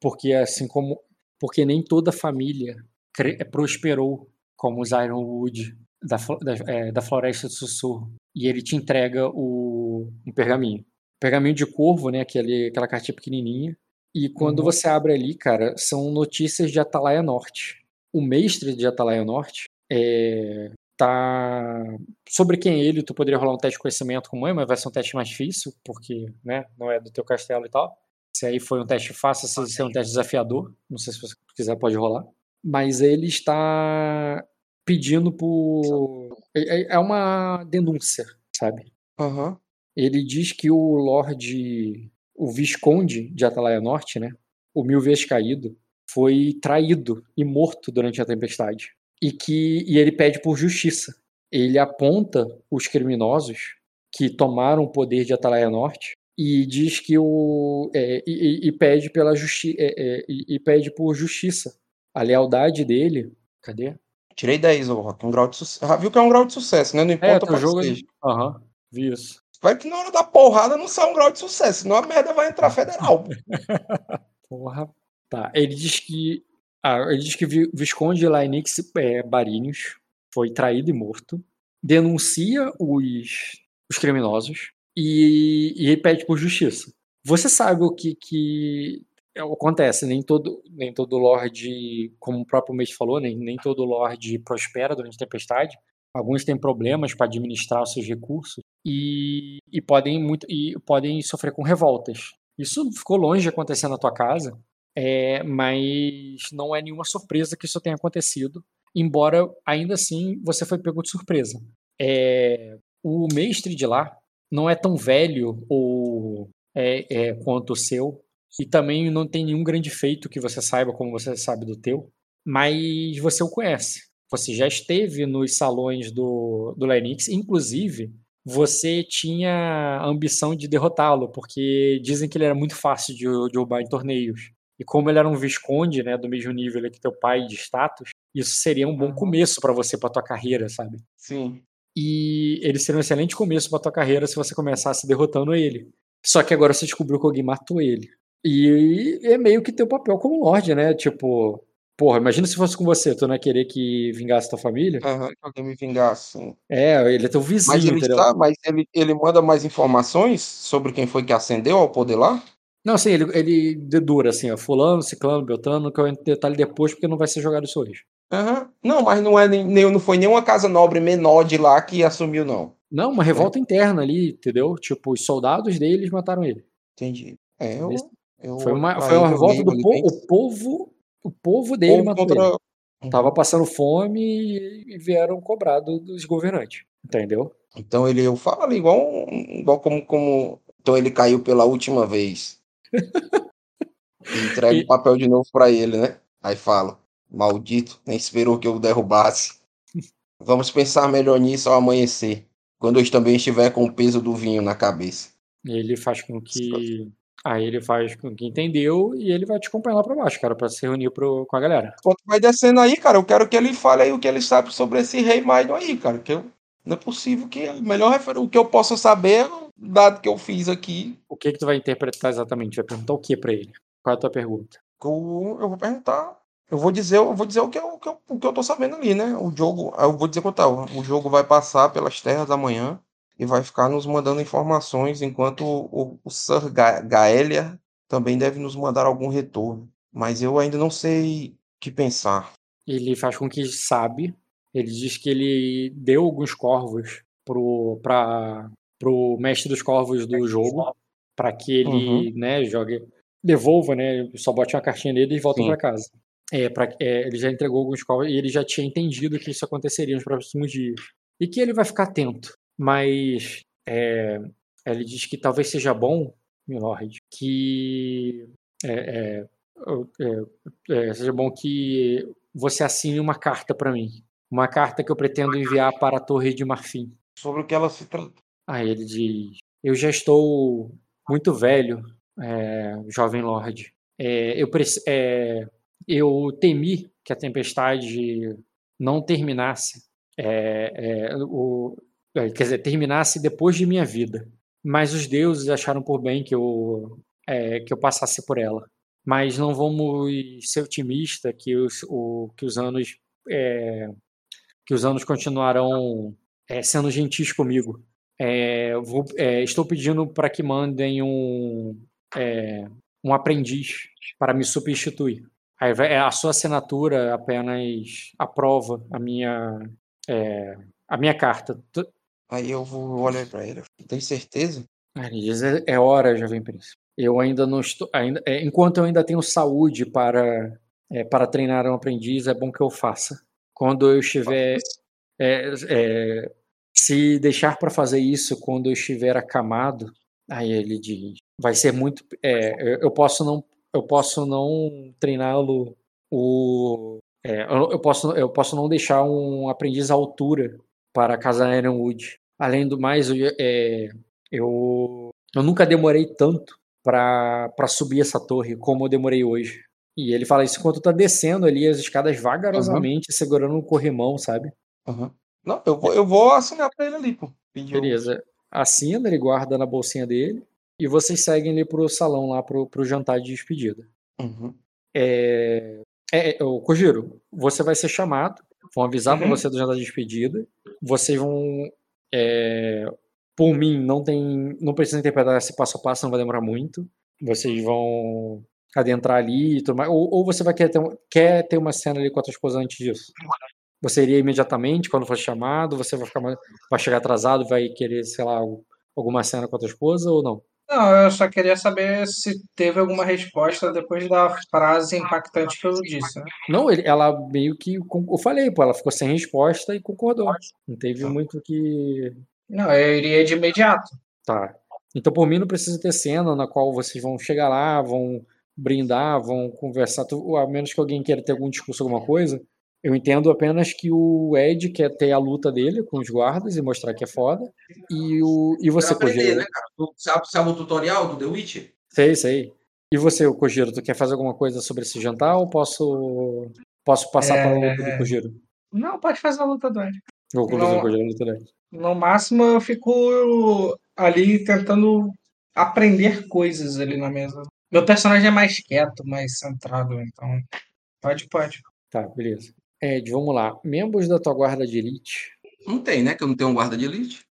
porque assim como, porque nem toda família cre- prosperou como os Ironwood da, da, é, da Floresta do Sussurro. E ele te entrega o um pergaminho, pergaminho de corvo, né? Aquele, aquela cartinha pequenininha. E quando Uhum. você abre ali, cara, são notícias de Atalaia Norte o mestre de Atalaia Norte é, tá sobre quem ele tu poderia rolar um teste de conhecimento com mãe mas vai ser um teste mais difícil porque né não é do teu castelo e tal. Se aí foi um teste fácil se é um teste desafiador não sei se você quiser pode rolar. Mas ele está pedindo por é, é- é uma denúncia sabe? Aham. ele diz que o Lorde, o Visconde de Atalaia Norte, né, o Mil Vezes Caído, foi traído e morto durante a tempestade. E que e ele pede por justiça. Ele aponta os criminosos que tomaram o poder de Atalaia Norte e diz que o é, e, e- pede pela justi é, é, e, pede por justiça. A lealdade dele, cadê? Tirei 10, ô Rock. Um grau de sucesso. Já viu que é um grau de sucesso, né? Não É, importa teu pra jogo. que seja. Aham, vi isso. Vai que na hora da porrada não sai um grau de sucesso, senão a merda vai entrar federal. Porra. Tá. Ele diz que. Ah, ele diz que Vi- Visconde Laenix é, Barinhos foi traído e morto. Denuncia os, os criminosos e, e pede por justiça. Você sabe o que, que acontece? Nem todo, nem todo Lorde, como o próprio Mês falou, nem, nem todo Lorde prospera durante a tempestade. Alguns têm problemas para administrar os seus recursos e, e, podem muito, e podem sofrer com revoltas. Isso ficou longe de acontecer na tua casa, é, mas não é nenhuma surpresa que isso tenha acontecido, embora ainda assim você foi pego de surpresa. É, o mestre de lá não é tão velho ou é, é, quanto o seu, e também não tem nenhum grande feito que você saiba como você sabe do teu, mas você o conhece. Você já esteve nos salões do, do Lenix, inclusive você tinha a ambição de derrotá-lo, porque dizem que ele era muito fácil de, de roubar em torneios. E como ele era um visconde, né, do mesmo nível que teu pai de status, isso seria um bom começo para você, para tua carreira, sabe? Sim. E ele seria um excelente começo para tua carreira se você começasse derrotando ele. Só que agora você descobriu que alguém matou ele. E é meio que teu papel como Lorde, né? Tipo, porra, imagina se fosse com você, tu não ia querer que vingasse tua família? Aham, que alguém me vingasse. sim. É, ele é teu vizinho, Mas ele entendeu? mas ele, ele manda mais informações sobre quem foi que ascendeu ao poder lá? Não, assim, ele, ele dedura assim, ó, fulano, ciclano, beltrano, que eu entro em detalhe depois porque não vai ser jogado isso hoje. Aham. Não, mas não, é nem, não foi nenhuma casa nobre menor de lá que assumiu, não. Não, uma revolta interna ali, entendeu? Tipo, os soldados deles mataram ele. Entendi. É, eu, eu Foi uma, foi uma revolta do bem- O povo, o povo dele povo matou contra- ele. Tava passando fome e, vieram cobrar do- dos governantes. Entendeu? Então ele, eu falo ali igual, igual como, como. Então ele caiu pela última vez. Entrega E- o papel de novo pra ele, né? Aí fala: Maldito, nem esperou que eu o derrubasse. Vamos pensar melhor nisso ao amanhecer, quando eu também estiver com o peso do vinho na cabeça. Ele faz com que. Aí ele faz com que entendeu e ele vai te acompanhar lá pra baixo, cara, pra se reunir pro, com a galera. Enquanto vai descendo aí, cara, eu quero que ele fale aí o que ele sabe sobre esse rei Maidon aí, cara. Que eu, não é possível que o melhor refer... o que eu possa saber, dado que eu fiz aqui, O que que tu vai interpretar exatamente? Vai perguntar o que pra ele? Qual é a tua pergunta? eu, eu vou perguntar. Eu vou dizer, eu vou dizer o que eu, o que eu, o que eu tô sabendo ali, né? O jogo, eu vou dizer quanto. O jogo vai passar pelas terras amanhã e vai ficar nos mandando informações, enquanto o, o Sir Ga- Gaelia também deve nos mandar algum retorno. Mas eu ainda não sei o que pensar. Ele faz com que sabe. Ele diz que ele deu alguns corvos pro, pra, pro mestre dos corvos do jogo para que ele, né, jogue, devolva, né, só bote uma cartinha nele e volta para casa. É, pra, é, ele já entregou alguns corvos e ele já tinha entendido que isso aconteceria nos próximos dias e que ele vai ficar atento. Mas é, ele diz que talvez seja bom, Milord, que é, é, é, é, seja bom que você assine uma carta para mim. Uma carta que eu pretendo enviar para a Torre de Marfim. Sobre o que ela se trata. Aí ele diz: Eu já estou muito velho, é, jovem lord. É, eu, é, eu temi que a tempestade não terminasse. é, é, o, é, quer dizer, terminasse depois de minha vida. Mas os deuses acharam por bem que eu, que eu passasse por ela. Mas não vamos ser otimistas que os, o, que os anos é, que os anos continuarão é, sendo gentis comigo. É, vou- é, estou pedindo para que mandem um, é, um aprendiz para me substituir. Aí vai- a sua assinatura apenas aprova a minha, é, a minha carta. Aí eu vou olhar pra ele. Tem certeza? Aí ele diz, é, é hora, jovem príncipe. Eu ainda não estou. Ainda, é, enquanto eu ainda tenho saúde para, é, para treinar um aprendiz, é bom que eu faça. Quando eu estiver. é, é, se deixar para fazer isso quando eu estiver acamado, aí ele diz, vai ser muito. é, eu- posso não, eu posso não treiná-lo. O, é, eu, posso, eu posso não deixar um aprendiz à altura para a casa Ironwood. Além do mais, eu, é, eu, eu nunca demorei tanto para subir essa torre como eu demorei hoje. E ele fala isso enquanto tá descendo ali as escadas vagarosamente, segurando um corrimão, sabe? Aham. Não, eu vou, eu vou assinar pra ele ali, pô. Pedir o- Beleza. Assina, ele guarda na bolsinha dele. E vocês seguem ali pro salão, lá pro, pro jantar de despedida. Uhum. É, é, é, Kojiro, você vai ser chamado. Vão avisar pra Uhum. você do jantar de despedida. Vocês vão. é, por mim, não tem. Não precisa interpretar esse passo a passo, não vai demorar muito. Vocês vão adentrar ali e tudo mais. Ou, ou você vai querer ter, um- quer ter uma cena ali com a tua esposa antes disso? Você iria imediatamente quando for chamado? Você vai ficar mais- vai chegar atrasado, vai querer, sei lá, alguma cena com a tua esposa ou não? Não, eu só queria saber se teve alguma resposta depois da frase impactante que eu disse, né? Não, ele- ela meio que. Eu falei, pô, ela ficou sem resposta e concordou. Não teve muito que. Não, eu iria de imediato. Tá. Então, por mim, não precisa ter cena na qual vocês vão chegar lá, vão brindar, vão conversar, tu- a menos que alguém queira ter algum discurso, alguma coisa. Eu entendo apenas que o Ed quer ter a luta dele com os guardas e mostrar que é foda. E, o, e você, aprender, Kojiro? né, cara? Tu sabe, sabe o tutorial do The Witcher? Sei, sei. E você, Kojiro, tu quer fazer alguma coisa sobre esse jantar ou posso, posso passar para a luta do É. Kojiro? Não, pode fazer a luta do Ed. Vou conduzir Não. o Kojiro na luta do Ed. No máximo, eu fico ali tentando aprender coisas ali na mesa. Meu personagem é mais quieto, mais centrado, então. Pode, pode. Tá, beleza. Ed, vamos lá. Membros da tua guarda de elite. Não tem, né? Que eu não tenho um guarda de elite.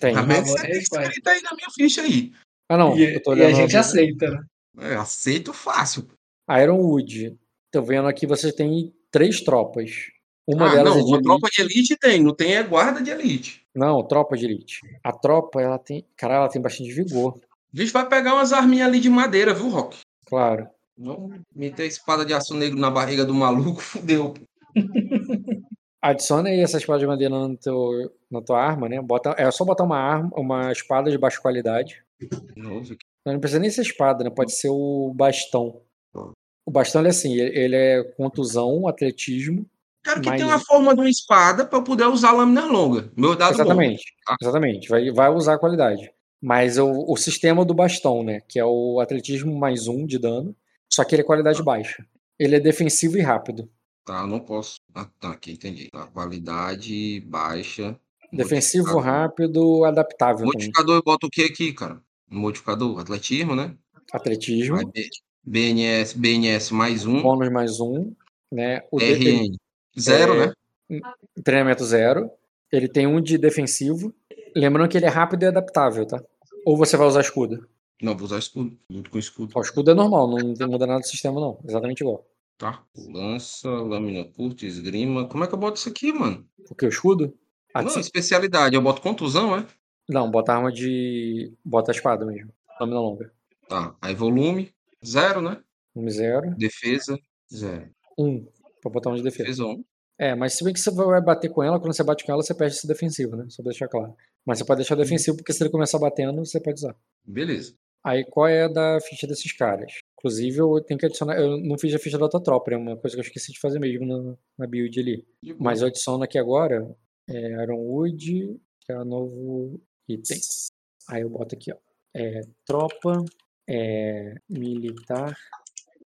Tem. Tá Você é resposta. escrito aí na minha ficha aí. Ah, não. E, eu tô e a gente aceita, né? É, aceito fácil. Ironwood. Tô vendo aqui você tem três tropas. Uma ah, delas não, é de uma elite. tropa de elite tem, não tem é guarda de elite. Não, tropa de elite. A tropa, ela tem. Cara, ela tem bastante vigor. A gente vai pegar umas arminhas ali de madeira, viu, Rock? Claro. Vamos meter a espada de aço negro na barriga do maluco, fudeu. Adiciona aí essa espada de madeira no teu, na tua arma, né? Bota, é só botar uma arma, uma espada de baixa qualidade. Nossa, Não precisa nem ser espada, né? Pode ser o bastão. O bastão ele é assim, ele é contusão, atletismo. Quero que Mas- tenha uma forma de uma espada pra eu poder usar lâmina longa. Meu dado. Exatamente. tá? Exatamente. Vai, vai usar a qualidade. Mas o, o sistema do bastão, né? Que é o atletismo mais um de dano. Só que ele é qualidade baixa. Ele é defensivo e rápido. Tá, eu não posso. Ah, tá, aqui, entendi. Tá, qualidade baixa. Defensivo, rápido, adaptável também. Modificador, eu boto o que aqui, cara? Modificador, atletismo, né? Atletismo, B- BNS, BNS mais um. bônus mais um, né? O RN zero, é, né? treinamento zero. Ele tem um de defensivo. Lembrando que ele é rápido e adaptável, tá? Ou você vai usar escudo. Não, vou usar escudo. Junto com escudo. O escudo é normal, não tem- muda nada do sistema, não. Exatamente igual. Tá. Lança, lâmina curta, esgrima. Como é que eu boto isso aqui, mano? Porque o escudo? Ah, Não, sim. especialidade. Eu boto contusão, é? Não, bota arma de. Bota a espada mesmo. Lâmina longa. Tá. Aí volume, zero, né? Um zero. Defesa, zero. Um. Pra botar um de defesa. Defesa um. É, mas se bem que você vai bater com ela, quando você bate com ela, você perde esse defensivo, né? Só pra deixar claro. Mas você pode deixar defensivo, porque se ele começar batendo, você pode usar. Beleza. Aí qual é a da ficha desses caras? Inclusive, eu tenho que adicionar. Eu não fiz a ficha da tropa, é uma coisa que eu esqueci de fazer mesmo na, na build ali. Mas eu adiciono aqui agora é, Ironwood, que é o novo item. Aí eu boto aqui, ó. É, tropa, é, militar.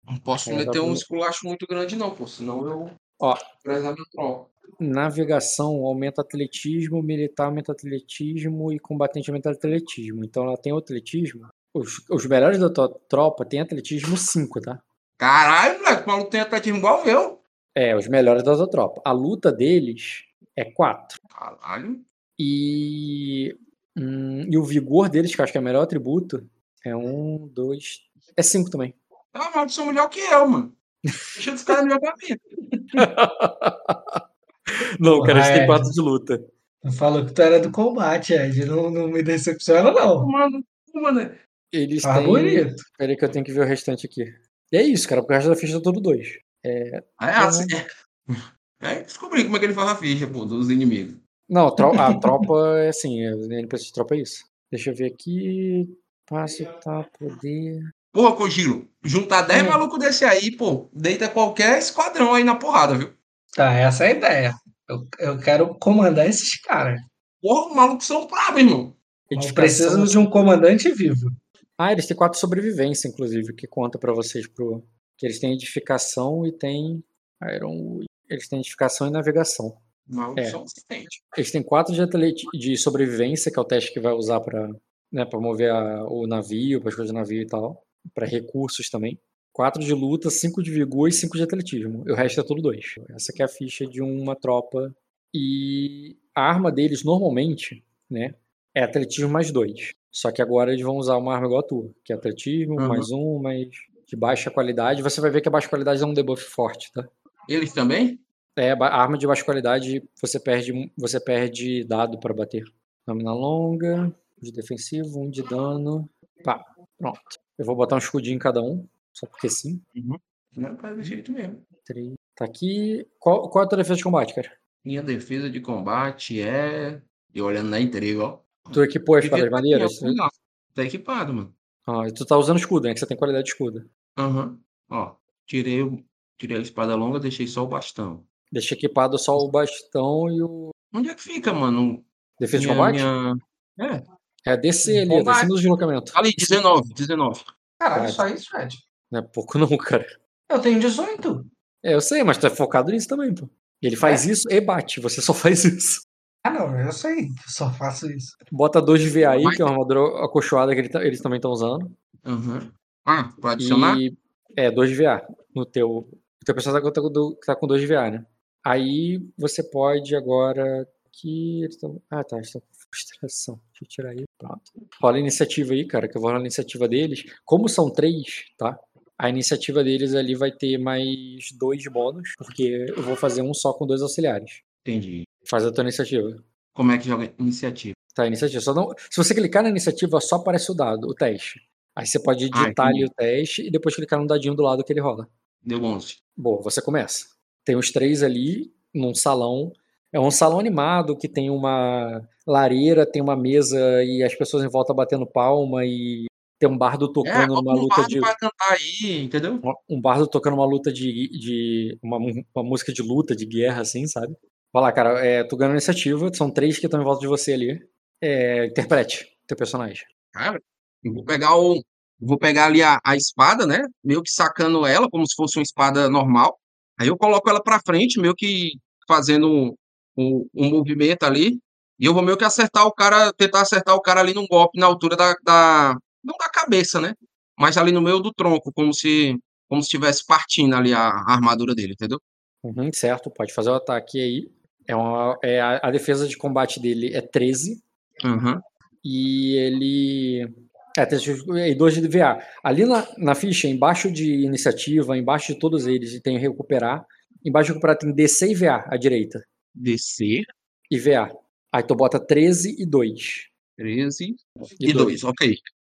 Não posso É, meter um esculacho muito grande, não, pô. Senão eu. Ó. Prezar minha tropa. Navegação aumenta atletismo, militar aumenta atletismo e combatente aumenta atletismo. Então ela tem o atletismo. Os, os melhores da tua tropa tem atletismo 5, tá? Caralho, moleque, o maluco tem atletismo igual eu. É, os melhores da tua tropa. A luta deles é 4. Caralho. E, hum, e o vigor deles, que eu acho que é o melhor atributo, é um, dois. É 5 também. Ah, mas são melhor que eu, mano. Deixa os caras melhor pra mim. Não, cara, a gente tem. 4 de luta. Tu falou que tu era do combate, Ed. Não, não me decepciona, não. Mano, mano. Eles Tá têm. bonito. Peraí que eu tenho que ver o restante aqui. E é isso, cara, porque o resto da ficha é todo 2. É assim. É, é descobri como é que ele faz a ficha, pô, dos inimigos. Não, a tro- a tropa é assim, a NPC de tropa é isso. Deixa eu ver aqui. Passo, tá, poder. Porra, Kojiro, juntar 10 Hum. malucos desse aí, pô, deita qualquer esquadrão aí na porrada, viu? Tá, essa é a ideia. Eu, eu quero comandar esses caras. Porra, os malucos são bravos, irmão. Edificação- preciso de um comandante vivo. Ah, eles têm 4 sobrevivência, inclusive, que conta pra vocês pro. Que eles têm edificação e tem. Iron. Eles têm edificação e navegação. É. são assistentes. Eles têm 4 de, atleti- de sobrevivência, que é o teste que vai usar pra, né, pra mover a- o navio, para as coisas do navio e tal. Pra recursos também. 4 de luta, 5 de vigor e 5 de atletismo. E o resto é tudo 2. Essa aqui é a ficha de uma tropa. E a arma deles, normalmente, né, é atletismo mais 2. Só que agora eles vão usar uma arma igual a tua, que é atletismo, Uhum. mais um, mais de baixa qualidade. Você vai ver que a baixa qualidade dá um debuff forte, tá? Eles também? É, ba- arma de baixa qualidade, você perde, você perde dado para bater. Lâmina longa, de defensivo, um de dano. Pá, pronto. Eu vou botar um escudinho em cada um, só porque sim. Não, faz do jeito mesmo. Três. Tá aqui. Qual, qual é a tua defesa de combate, cara? Minha defesa de combate é. E olhando na intriga, ó. Tu equipou a espada de Devia madeira? ter, ó, Tá equipado, mano. Ah, e tu tá usando escudo, né? Que você tem qualidade de escudo. Aham. Ó, tirei, o- tirei a espada longa, deixei só o bastão. Deixa equipado só o bastão e o Onde é que fica, mano? defesa de Minha- combate. minha- É, É descer ali, é descendo do deslocamento. ali, 19, 19. Caralho, só isso, Fred. Não é pouco não, cara. Eu tenho 18. É, eu sei, mas tu é focado nisso também, pô. Ele faz É. isso e bate, você só faz isso. Ah, não, eu sei. Eu só faço isso. Bota dois de VA aí, que é uma armadura acolchoada que ele tá- eles também estão usando. Aham. Ah, pra adicionar? E. É, dois de VA no teu. O teu personagem tá tá com dois de VA, né? Aí você pode agora. Que eles. Ah, tá, eles estão com frustração. Deixa eu tirar aí. Pronto. Rola a iniciativa aí, cara, que eu vou rolar a iniciativa deles. Como são três, tá? A iniciativa deles ali vai ter mais dois bônus, porque eu vou fazer um só com dois auxiliares. Entendi. Faz a tua iniciativa. Como é que joga iniciativa? Tá, iniciativa. Só não... Se você clicar na iniciativa, só aparece o dado, o teste. Aí você pode Ah, digitar ali entendi. o teste e depois clicar no dadinho do lado que ele rola. Deu 11. Boa, você começa. Tem os três ali num salão. É um salão animado que tem uma lareira, tem uma mesa e as pessoas em volta batendo palma e tem um bardo É, tocando bota numa um luta de pra cantar aí, entendeu? um bardo tocando uma luta de, de uma, uma música de luta, de guerra, assim, sabe? Vai lá, cara, é, tu ganhou iniciativa, são três que estão em volta de você ali. É, interprete teu personagem. Cara, vou pegar o. Vou pegar ali a, a espada, né? Meio que sacando ela, como se fosse uma espada normal. Aí eu coloco ela pra frente, meio que fazendo um, um, um movimento ali. E eu vou meio que acertar o cara, tentar acertar o cara ali num golpe na altura da, da. Não da cabeça, né? Mas ali no meio do tronco, como se. Como se estivesse partindo ali a, a armadura dele, entendeu? Uhum, certo, pode fazer o ataque aí. É uma, é a, a defesa de combate dele é 13. Aham. E ele. É, tem e dois de VA. Ali na, na ficha, embaixo de iniciativa, embaixo de todos eles, tem recuperar. Embaixo de recuperar tem DC e VA à direita. DC, E VA. Aí tu bota 13 e 2. 13 E e 2, ok.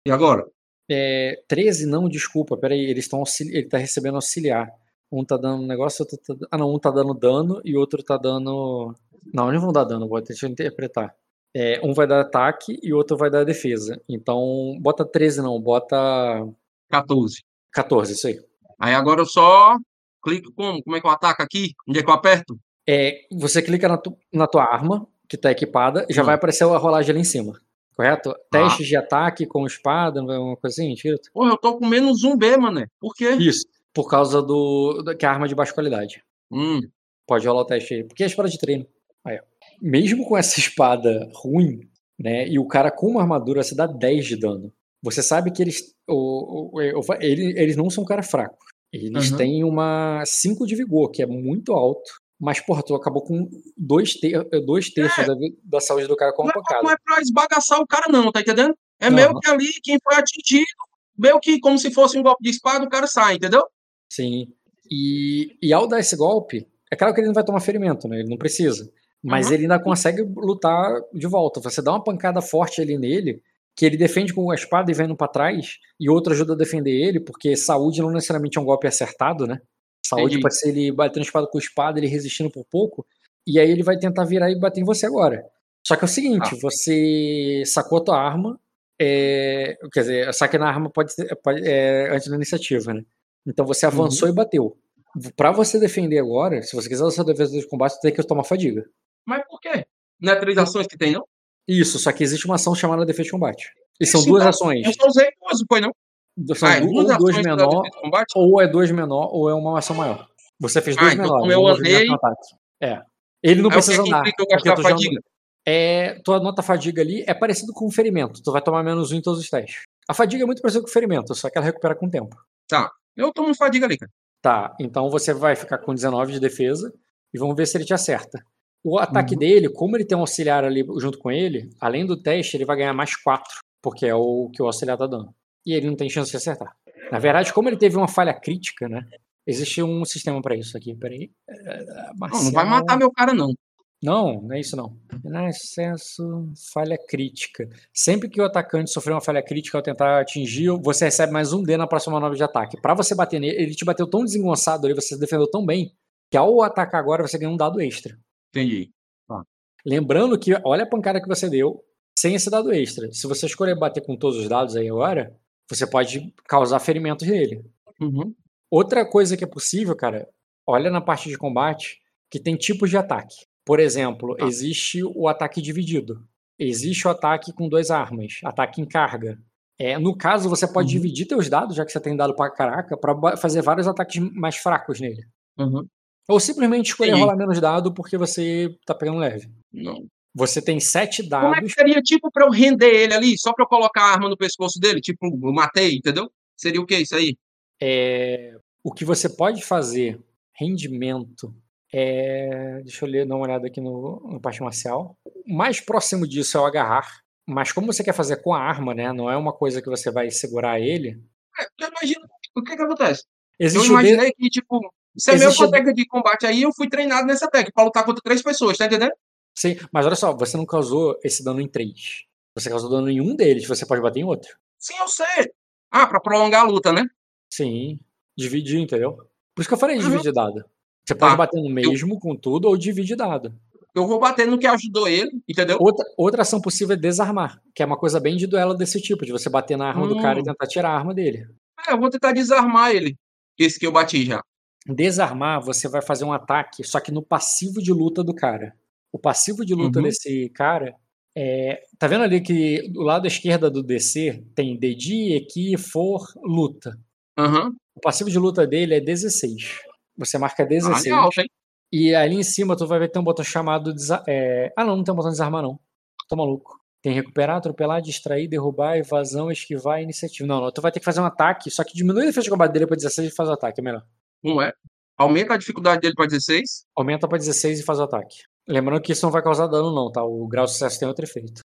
E agora? É, 13 não, desculpa, peraí, eles estão ele tá recebendo auxiliar. Um tá dando um negócio, outro tá, ah não, um tá dando dano e outro tá dando. Não, eles vão dar dano, vou deixa eu interpretar. É, um vai dar ataque e outro vai dar defesa. Então, bota 13 não, bota 14. 14, isso aí. Aí agora eu só clico como? Como é que eu ataco aqui? Onde é que eu aperto? É, você clica na, tu- na tua arma, que tá equipada, e já Hum. vai aparecer a rolagem ali em cima. Correto? Testes de ataque com espada, uma coisa assim, Tito? Porra, eu tô com menos um B, mané. Por quê? Isso. Por causa do. da- que é arma de baixa qualidade. Hum, Pode rolar o teste aí. Porque é espada de treino. Aí, ó. Mesmo com essa espada ruim, né? E o cara com uma armadura, você dá 10 de dano. Você sabe que eles. O, o- o- ele- eles não são cara fraco. Eles Uhum. têm uma 5 de vigor, que é muito alto. Mas, porra, tu acabou com dois, ter, dois terços É. da, da saúde do cara com não, uma é, pancada. não é pra esbagaçar o cara, não, tá entendendo? É meio que ali quem foi atingido, meio que como se fosse um golpe de espada, o cara sai, entendeu? Sim. E, e ao dar esse golpe, é claro que ele não vai tomar ferimento, né? Ele não precisa. Mas Uhum. ele ainda consegue lutar de volta. Você dá uma pancada forte ali nele, que ele defende com a espada e vendo pra trás, e outro ajuda a defender ele, porque saúde não necessariamente é um golpe acertado, né? Saúde Entendi. pode ser ele batendo espada com espada, ele resistindo por pouco, e aí ele vai tentar virar e bater em você agora. Só que é o seguinte, Ah. você sacou a tua arma, é, quer dizer, saque na arma pode ser pode- é, antes da iniciativa, né? Então você avançou e bateu. Pra você defender agora, se você quiser usar sua defesa de combate, você tem que tomar fadiga. Mas por quê? Não é três ações que tem, não? Isso, só que existe uma ação chamada defesa de combate. E são Sim, duas então, ações. Eu só usei duas, foi não? São Ah, é du- duas duas menor, ou é dois menor, ou é uma ação maior. Você fez Ah, dois então menores. eu andei-. É. Ele não que precisa que andar. eu tu já- fadiga? É, tua nota fadiga ali é parecido com o ferimento. Tu vai tomar menos um em todos os testes. A fadiga é muito parecida com o ferimento, só que ela recupera com o tempo. Eu tomo fadiga ali, cara. Tá, então você vai ficar com 19 de defesa e vamos ver se ele te acerta. O ataque Uhum. dele, como ele tem um auxiliar ali junto com ele, além do teste, ele vai ganhar mais 4, porque é o que o auxiliar tá dando. E ele não tem chance de acertar. Na verdade, como ele teve uma falha crítica, né? Existe um sistema pra isso aqui, peraí. É, Não, não vai marcial- matar meu cara, não. Não, não é isso não. Não excesso, falha crítica. Sempre que o atacante sofrer uma falha crítica ao tentar atingir, você recebe mais um D na próxima manobra de ataque. Pra você bater nele, ele te bateu tão desengonçado ali, você se defendeu tão bem, que ao atacar agora você ganha um dado extra. Entendi. Lembrando que, olha a pancada que você deu, sem esse dado extra. Se você escolher bater com todos os dados aí agora, você pode causar ferimentos nele. Uhum. Outra coisa que é possível, cara, olha na parte de combate que tem tipos de ataque. Por exemplo, Tá. existe o ataque dividido. Existe o ataque com duas armas, ataque em carga. É, no caso, você pode Uhum. dividir teus dados, já que você tem dado pra caraca, pra fazer vários ataques mais fracos nele. Uhum. Ou simplesmente escolher Entendi. rolar menos dado porque você tá pegando leve. Não. Você tem sete Como é que dados. seria, tipo, pra eu render ele ali, só pra eu colocar a arma no pescoço dele? Tipo, eu matei, entendeu? Seria o que isso aí? É, o que você pode fazer, rendimento, é, deixa eu ler, dar uma olhada aqui no, no parte marcial. O mais próximo disso é o agarrar, mas como você quer fazer com a arma, né? Não é uma coisa que você vai segurar ele. É, eu imagino, o que que acontece? Existe eu o de- imaginei que, tipo, você Existe mesmo o- com a técnica de combate aí, eu fui treinado nessa técnica pra lutar contra três pessoas, tá entendendo? Sim, mas olha só, você não causou esse dano em três. Você causou dano em um deles, você pode bater em outro. Sim, eu sei. Ah, pra prolongar a luta, né? Sim, dividir, entendeu? Por isso que eu falei Uhum. dividir dado. Você pode Tá. bater no mesmo com tudo ou dividir dado. Eu vou bater no que ajudou ele, entendeu? Outra, outra ação possível é desarmar, que é uma coisa bem de duelo desse tipo, de você bater na arma do cara e Hum. tentar tirar a arma dele. É, eu vou tentar desarmar ele. Esse que eu bati já. Desarmar, você vai fazer um ataque, só que no passivo de luta do cara. O passivo de luta Uhum. desse cara é. Tá vendo ali que do lado esquerda do DC tem DD, Equi, For, luta. Aham. O passivo de luta dele é 16. Você marca Ah, 16. é alto, hein? E ali em cima tu vai ver que tem um botão chamado. desa- é, Ah, não, não tem um botão de desarmar, não. Tô maluco. Tem recuperar, atropelar, distrair, derrubar, evasão, esquivar iniciativa. Não, não, tu vai ter que fazer um ataque, só que diminui a defesa de combate dele pra 16 e faz o ataque, é melhor. Não é? Aumenta a dificuldade dele pra 16. Aumenta pra 16 e faz o ataque. Lembrando que isso não vai causar dano, não, tá? O grau de sucesso tem outro efeito.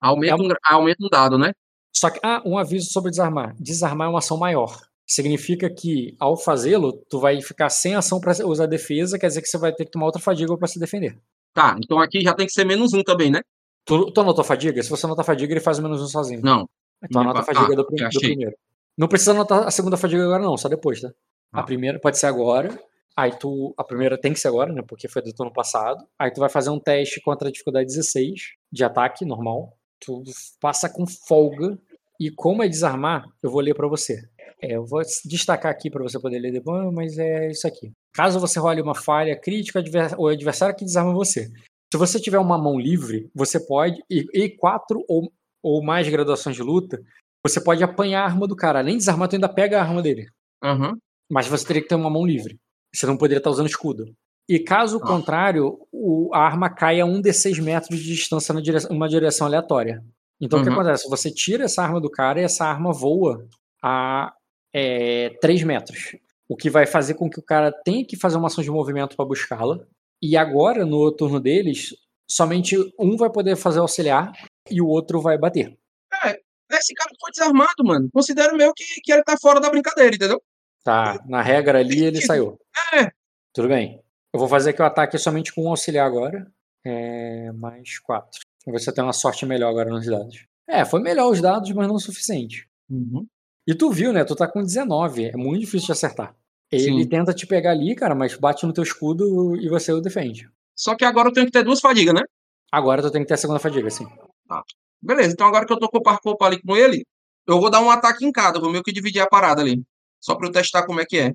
Aumenta, É um- um, aumenta um dado, né? Só que, ah, um aviso sobre desarmar. Desarmar é uma ação maior. Significa que, ao fazê-lo, tu vai ficar sem ação pra usar defesa, quer dizer que você vai ter que tomar outra fadiga pra se defender. Tá, então aqui já tem que ser menos um também, né? Tu, tu anotou fadiga? Se você anotar fadiga, ele faz o menos um sozinho. Não. Então anota a Ah, fadiga do, já do achei. primeiro. Não precisa anotar a segunda fadiga agora, não, só depois, tá? A Ah. primeira pode ser agora. Aí tu. A primeira tem que ser agora, né? Porque foi do turno passado. Aí tu vai fazer um teste contra a dificuldade 16 de ataque normal. Tu passa com folga. E como é desarmar, eu vou ler pra você. É, eu vou destacar aqui pra você poder ler depois, mas é isso aqui. Caso você role uma falha crítica, o adver- o adversário que desarma você. Se você tiver uma mão livre, você pode. E, e quatro ou, ou mais graduações de luta, você pode apanhar a arma do cara. Além de desarmar, tu ainda pega a arma dele. Aham. Mas você teria que ter uma mão livre. Você não poderia estar usando escudo. E caso Ah. contrário, o- a arma cai a um D6 metros de distância direção, uma direção aleatória. Então o que Uhum. acontece? Você tira essa arma do cara e essa arma voa a é, 3 metros. O que vai fazer com que o cara tenha que fazer uma ação de movimento para buscá-la. E agora, no turno deles, somente um vai poder fazer auxiliar e o outro vai bater. Esse cara foi desarmado, mano. Considero meio que, que ele tá fora da brincadeira, entendeu? Tá, na regra ali ele saiu. É. Tudo bem. Eu vou fazer aqui o ataque somente com um auxiliar agora. É, mais 4. Você tem uma sorte melhor agora nos dados. É, foi melhor os dados, mas não o suficiente. Uhum. E tu viu, né? Tu tá com 19. É muito difícil de acertar. Ele Sim. tenta te pegar ali, cara, mas bate no teu escudo e você o defende. Só que agora eu tenho que ter duas fadigas, né? Agora tu tem que ter a segunda fadiga, sim. Beleza, então agora que eu tô com o par ali com ele, eu vou dar um ataque em cada, vou meio que dividir a parada ali. Só pra eu testar como é que é.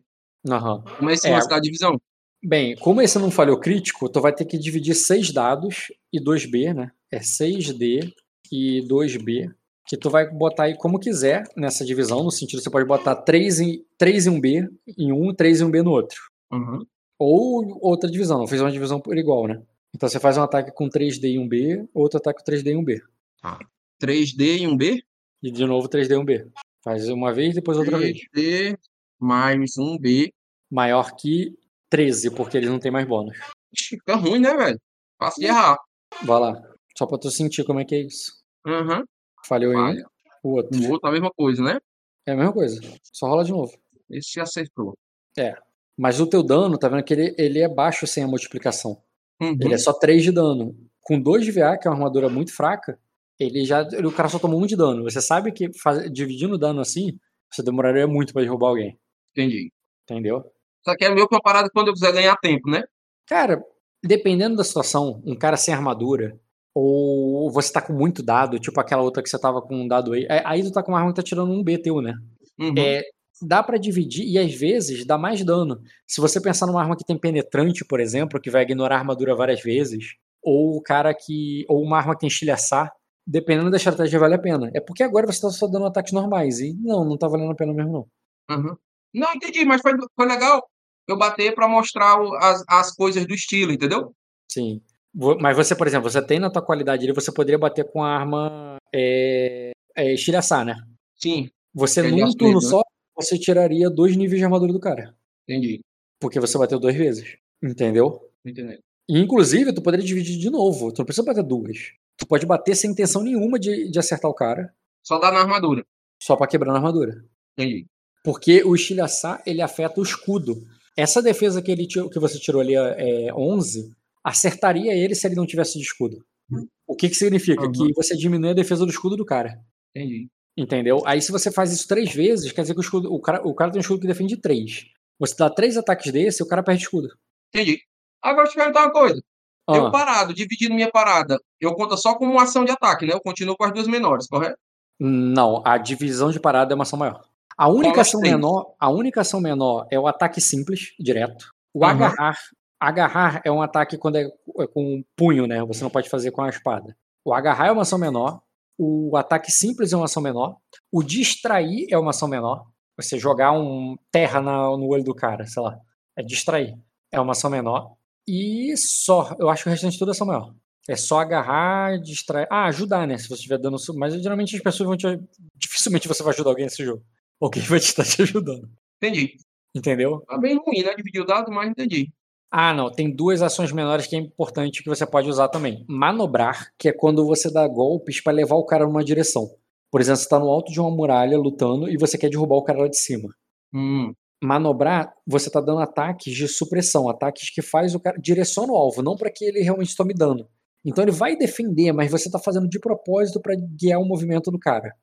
Aham. Como é esse É, lance da divisão? Bem, como esse não falhou crítico, tu vai ter que dividir 6 dados e 2B, né? É 6D e 2B, que tu vai botar aí como quiser nessa divisão, no sentido você pode botar 3 em, 3 em um B em um, 3 em um B no outro. Uhum. Ou outra divisão, não fez uma divisão por igual, né? Então você faz um ataque com 3D e 1B, outro ataque com 3D e 1B. 3D e um B. E de novo 3D e 1B. Faz uma vez, depois outra vez. 3D mais um B. Maior que 13, porque eles não têm mais bônus. Fica ruim, né, velho? Fácil de errar. Vai lá. Só pra tu sentir como é que é isso. Uhum. Falhou em o outro. O outro a mesma coisa, né? É a mesma coisa. Só rola de novo. Esse acertou. Mas o teu dano, tá vendo que ele, ele é baixo sem a multiplicação. Uhum. Ele é só 3 de dano. Com 2 de VA, que é uma armadura muito fraca, ele já. o cara só tomou 1 de dano. Você sabe que faz- dividindo dano assim, você demoraria muito pra derrubar alguém. Entendi. Entendeu? Só que é meio parada quando eu quiser ganhar tempo, né? Cara, dependendo da situação, um cara sem armadura, ou você tá com muito dado, tipo aquela outra que você tava com um dado aí. é, Aí tu tá com uma arma que tá tirando um B teu, né? Uhum. É, dá pra dividir e às vezes dá mais dano. Se você pensar numa arma que tem penetrante, por exemplo, que vai ignorar a armadura várias vezes, ou o cara que. ou uma arma que tem estilhaçar, dependendo da estratégia vale a pena. É porque agora você tá só dando ataques normais. E não, não tá valendo a pena mesmo, não. Uhum. Não, entendi, mas foi, foi legal eu bater pra mostrar o- as, as coisas do estilo, entendeu? Sim. Mas você, por exemplo, você tem na tua qualidade ali, você poderia bater com a arma é, é, estilhaçar, né? Sim, Você, num turno medo, né? só, você tiraria dois níveis de armadura do cara. entendi. Porque você bateu duas vezes. Entendeu? Entendeu? Inclusive, tu poderia dividir de novo. Tu não precisa bater duas. Tu pode bater sem intenção nenhuma de, de acertar o cara, Só dá na armadura. só pra quebrar na armadura. Entendi. Porque o estilhaçar, ele afeta o escudo. Essa defesa que, ele, que você tirou ali, é 11, acertaria ele se ele não tivesse de escudo. O que que significa? Uhum. Que você diminui a defesa do escudo do cara. Entendi. Entendeu? Aí se você faz isso três vezes, quer dizer que o, escudo, o, cara, o cara tem um escudo que defende três. Você dá três ataques desse, o cara perde escudo. Entendi. Agora eu te perguntar uma coisa. Eu Ah, parado, dividindo minha parada, eu conto só como uma ação de ataque, né? Eu continuo com as duas menores, correto? não, a divisão de parada é uma ação maior. A única ação três? menor, a única ação menor é o ataque simples, direto. O Aham. agarrar, agarrar é um ataque quando é, é com um punho, né? Você não pode fazer com a espada. O agarrar é uma ação menor. O ataque simples é uma ação menor. O distrair é uma ação menor. Você jogar um terra na- no olho do cara, sei lá. É distrair. É uma ação menor. E só. Eu acho que o restante tudo é maior. É só agarrar, distrair. Ah, ajudar, né? Se você estiver dando. Mas geralmente as pessoas vão te. Dificilmente você vai ajudar alguém nesse jogo. Alguém vai estar te ajudando. Entendi. Entendeu? Tá bem ruim, né? Dividir o dado, mas entendi. Ah, não. Tem duas ações menores que é importante que você pode usar também. Manobrar, que é quando você dá golpes para levar o cara numa direção. Por exemplo, você está no alto de uma muralha lutando e você quer derrubar o cara lá de cima. Hum, Manobrar, você tá dando ataques de supressão, ataques que faz o cara direciona o alvo, não para que ele realmente tome dano. Então ele vai defender, mas você tá fazendo de propósito para guiar o movimento do cara.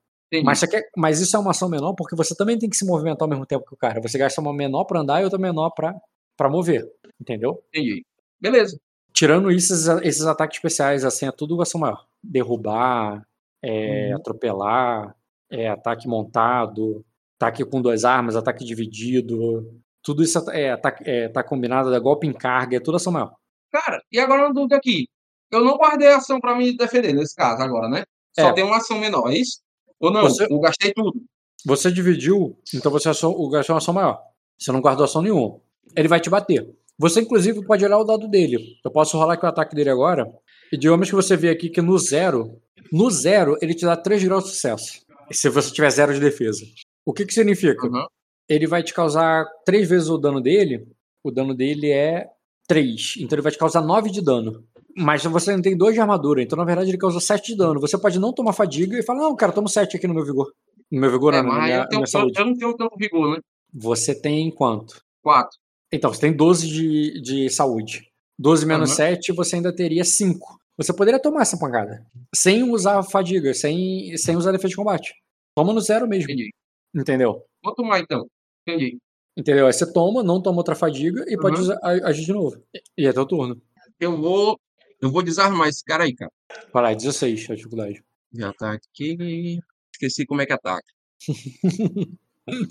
Mas, mas isso é uma ação menor porque você também tem que se movimentar ao mesmo tempo que o cara. Você gasta uma menor para andar e outra menor para para mover, entendeu? Entendi. Beleza. Tirando isso, esses, esses ataques especiais, assim, é tudo ação maior. Derrubar, é, Uhum. atropelar, é, ataque montado, ataque com duas armas, ataque dividido. Tudo isso é, ataque, é, tá combinado, é golpe em carga, é tudo ação maior. Cara, e agora uma dúvida aqui. Eu não guardei a ação pra me defender nesse caso agora, né? Só É. tem uma ação menor, é isso? Ou não? Você- Eu gastei tudo. Você dividiu, então você achou, gastou uma ação maior. Você não guardou ação nenhuma. Ele vai te bater. Você, inclusive, pode olhar o dado dele. Eu posso rolar aqui o ataque dele agora. E digamos que você vê aqui que no zero, no zero, ele te dá 3 graus de sucesso. Se você tiver zero de defesa. O que que significa? Uhum. Ele vai te causar 3 vezes o dano dele. O dano dele é 3. Então ele vai te causar 9 de dano. Mas você ainda tem 2 de armadura. Então, na verdade, ele causa 7 de dano. Você pode não tomar fadiga e falar, não, cara, tomo 7 aqui no meu vigor. No meu vigor, É, não, na minha, eu, tenho, minha saúde. eu não tenho tanto vigor, né? Você tem quanto? Quatro. Então, você tem 12 de, de saúde. 12 menos Aham. 7, você ainda teria 5. Você poderia tomar essa pancada. Sem usar fadiga, sem, sem usar defesa de combate. Toma no zero mesmo. Entendi. Entendeu? Vou tomar então. Entendi. Entendeu? Aí você toma, não toma outra fadiga e pode Uhum. usar, a- agir de novo. E é teu turno. Eu vou. Eu vou desarmar esse cara aí, cara. Vai lá, 16 a dificuldade. Já tá aqui. Esqueci como é que ataca.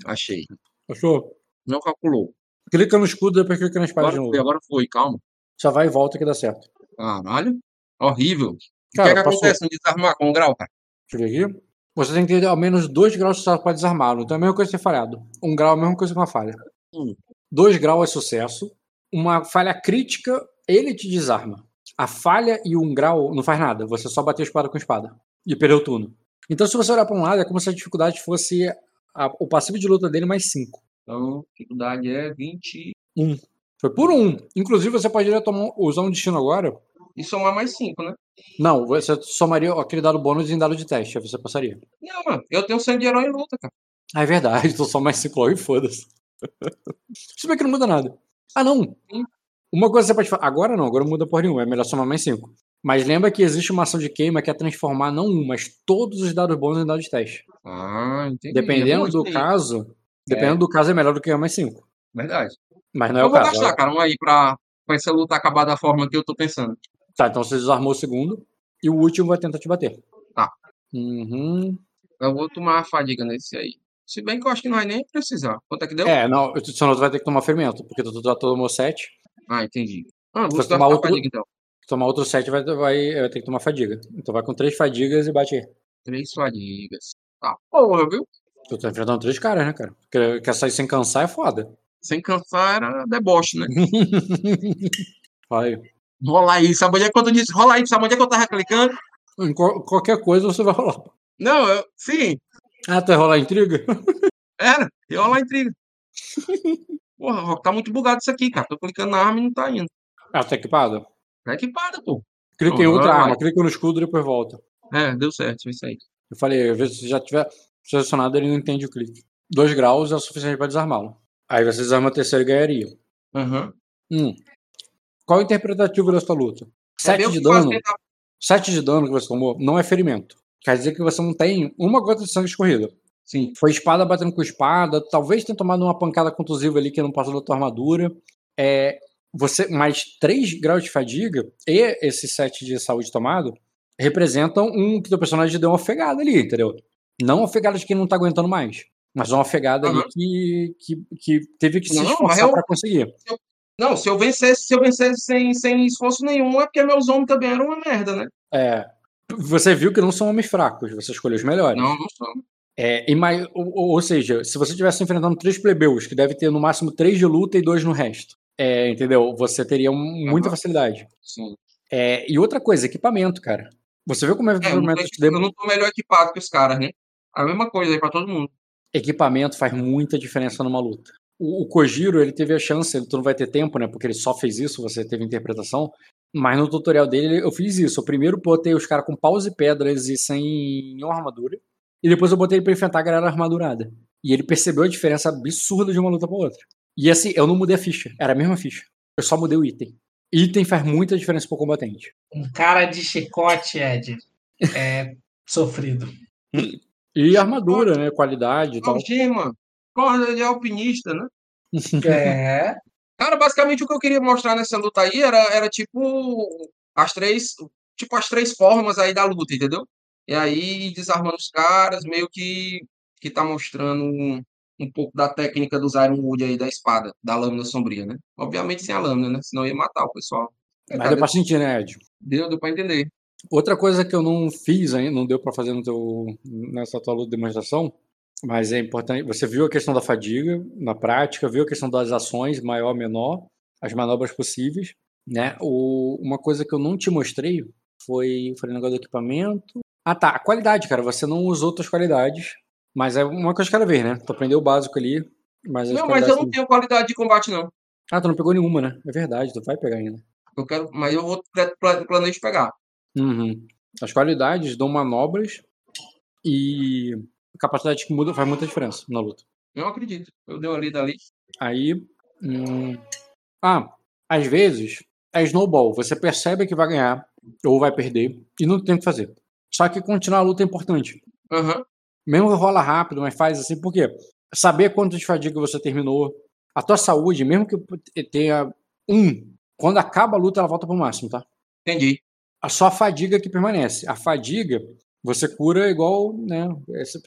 Achei. Achou? Não calculou. Clica no escudo, depois clica na espada Agora de foi, novo. agora foi, calma. Só vai e volta que dá certo. Caralho. Horrível. o que Cara, é que acontece no desarmar com o grau, cara? Deixa eu ver aqui. Você tem que ter ao menos 2 graus de sucesso para desarmá-lo. Então é a mesma coisa que ter falhado. Um grau é a mesma coisa que uma falha. Hum. 2 graus é sucesso. Uma falha crítica, ele te desarma. A falha e um grau não faz nada. Você só bateu espada com espada. E perdeu o turno. Então, se você olhar para um lado, é como se a dificuldade fosse a- o passivo de luta dele mais 5. Então, dificuldade é 20. Foi por um. Inclusive, você poderia tomar, usar um destino agora. E somar mais 5, né? Não, você somaria aquele dado bônus em dado de teste. Aí você passaria. Não, mano. Eu tenho sangue de herói em luta, cara. Ah, é verdade, então só mais 5 logo e foda-se. Se bem que não muda nada. Ah, não. Uma coisa você pode fazer. Agora não, agora não muda por nenhuma. É melhor somar mais 5. Mas lembra que existe uma ação de queima que é transformar não um, mas todos os dados bônus em dados de teste. Ah, entendi. Dependendo É do caso. Dependendo do caso, é melhor do que mais 5. Verdade. Mas não é eu o vou caso. gastar, cara, um aí pra, pra essa luta acabar da forma que eu tô pensando. Tá, então você desarmou o segundo. E o último vai tentar te bater. Tá. Uhum. Eu vou tomar a fadiga nesse aí. Se bem que eu acho que não vai nem precisar. Quanto é que deu? É, não, senão tu vai ter que tomar ferimento, porque tu já tomou 7. Ah, entendi. Ah, vou tomar outro- fadiga então. Tomar outro 7 vai, vai, vai ter que tomar fadiga. Então vai com três fadigas e bate aí. Três fadigas. Tá, porra, viu? Tu tá enfrentando três caras, né, cara? Quer, quer sair sem cansar é foda. Sem cansar era deboche, né? Fala aí. Rola aí, sabe onde é que eu disse? Rola aí, sabe onde é que eu tava clicando? Qual- qualquer coisa você vai rolar. Não, eu, sim, Ah, tu vai rolar intriga? era. Eu rolar intriga. Porra, Rock, tá muito bugado isso aqui, cara. Tô clicando na arma e não tá indo. Ah, tá equipada? Que para, pô. Clica em Uhum, outra arma, clica no escudo e depois volta. É, deu certo, isso aí. Eu falei, às vezes se já tiver selecionado, ele não entende o clique. Dois graus é o suficiente para desarmá-lo. Aí você desarma a terceira e ganharia. Aham. Hum. Qual é o interpretativo dessa luta? É 7 meio de dano. tentar- 7 de dano que você tomou não é ferimento. Quer dizer que você não tem uma gota de sangue escorrida. Sim. Foi espada batendo com espada, talvez tenha tomado uma pancada contusiva ali que não passou da tua armadura. É, você mais 3 graus de fadiga e esse 7 de saúde tomado representam um que teu personagem deu uma ofegada ali, entendeu? Não uma ofegada de quem não tá aguentando mais, mas uma ofegada ali Aham. que, que, que teve que se Não, esforçar mas eu- pra conseguir. Não, se eu vencesse, se eu vencesse sem, sem esforço nenhum, é porque meus homens também eram uma merda, né? É, você viu que não são homens fracos, você escolheu os melhores. Não, não são. É, e mais, ou, ou- seja, se você estivesse enfrentando três plebeus, que deve ter no máximo três de luta e dois no resto, é, entendeu? Você teria muita Aham. facilidade. Sim. É, e outra coisa, equipamento, cara. Você viu como é É, eu, não equipamento, te deu- eu não tô melhor equipado que os caras, né? A mesma coisa aí pra todo mundo. equipamento faz muita diferença numa luta. O, o Kojiro, ele teve a chance, ele, tu não vai ter tempo, né? Porque ele só fez isso, você teve interpretação. Mas no tutorial dele, eu fiz isso. Eu primeiro botei os caras com paus e pedras e sem nenhuma armadura. E depois eu botei ele pra enfrentar a galera armadurada. E ele percebeu a diferença absurda de uma luta pra outra. E assim, eu não mudei a ficha. Era a mesma ficha. Eu só mudei o item. Item faz muita diferença pro combatente. Um cara de chicote, Ed, é sofrido. E armadura, né? Qualidade e tal. Algema. Corda de alpinista, né? É. Cara, basicamente o que eu queria mostrar nessa luta aí era, era tipo as três, tipo as três formas aí da luta, entendeu? E aí desarmando os caras, meio que que tá mostrando um, um pouco da técnica dos Ironwood aí da espada, da lâmina sombria, né? Obviamente sem a lâmina, né? Senão ia matar o pessoal. Mas cara, deu pra sentir, né, Ed? deu, deu pra entender. Outra coisa que eu não fiz ainda, não deu pra fazer no teu, nessa tua luta de demonstração, mas é importante. Você viu a questão da fadiga na prática, viu a questão das ações, maior, menor, as manobras possíveis, né? O, uma coisa que eu não te mostrei foi, foi o negócio do equipamento. Ah, tá. A qualidade, cara. Você não usou outras qualidades, mas é uma coisa de cada vez, né? Tu aprendeu o básico ali, mas as Não, mas eu não tenho qualidade de combate, não. Ah, tu não pegou nenhuma, né? É verdade, tu vai pegar ainda. Eu quero, mas eu vou pla- planejo pegar. Uhum. As qualidades dão manobras e a capacidade que muda faz muita diferença na luta. Eu acredito. Eu dei uma lida ali. Aí. hum, Ah, às vezes é snowball. Você percebe que vai ganhar ou vai perder e não tem o que fazer. Só que continuar a luta é importante. Aham. Mesmo que rola rápido, mas faz assim, por quê? Saber quanto de fadiga você terminou. A tua saúde, mesmo que tenha um, quando acaba a luta, ela volta pro máximo, tá? Entendi. a só a fadiga que permanece. A fadiga, você cura igual, né?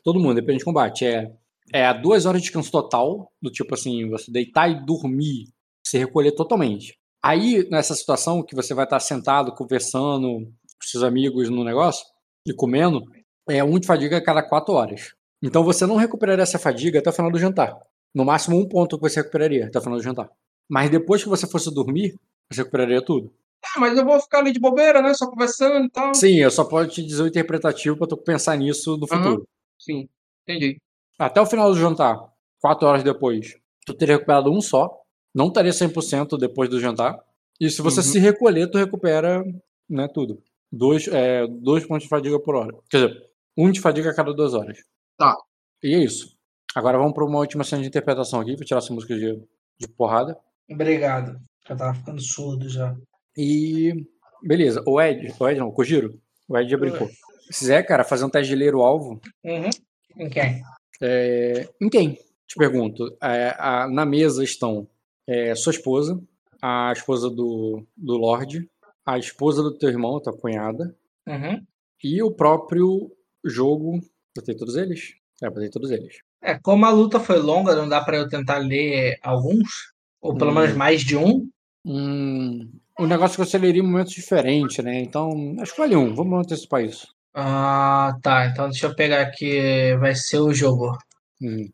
todo mundo, depende de combate. É, é duas horas de descanso total, do tipo assim, você deitar e dormir, se recolher totalmente. Aí, nessa situação que você vai estar sentado, conversando com seus amigos no negócio e comendo, é um de fadiga a cada quatro horas. Então você não recuperaria essa fadiga até o final do jantar. No máximo um ponto que você recuperaria até o final do jantar. Mas depois que você fosse dormir, você recuperaria tudo. Ah, mas eu vou ficar ali de bobeira, né? Só conversando e tal. Sim, eu só posso te dizer o interpretativo para tu pensar nisso no futuro. Sim, entendi. Até o final do jantar, quatro horas depois, tu teria recuperado um só. Não estaria 100% depois do jantar. E se você Uhum. se recolher, tu recupera né, tudo. Dois, é, dois pontos de fadiga por hora. Quer dizer, um de fadiga a cada duas horas. Tá. E é isso. Agora vamos para uma última cena de interpretação aqui, para tirar essa música de, de porrada. Obrigado. Já tava ficando surdo já. E. Beleza. O Ed, o Ed não, o Kojiro. O Ed já brincou. Se quiser, cara, fazer um teste de ler o alvo, Uhum. Em quem? É, em quem? Te pergunto. É, a- na mesa estão é, sua esposa, a esposa do, do Lorde, a esposa do teu irmão, tua cunhada, Uhum. E o próprio jogo. Botei todos eles? É, botei todos eles. É, como a luta foi longa, não dá pra eu tentar ler alguns? Ou pelo Hum. menos mais de um? Hum, o negócio que você leria em momentos diferentes, né? Então, escolhe um. Vamos antecipar isso. Ah, tá. Então deixa eu pegar aqui. Vai ser o jogo. Hum.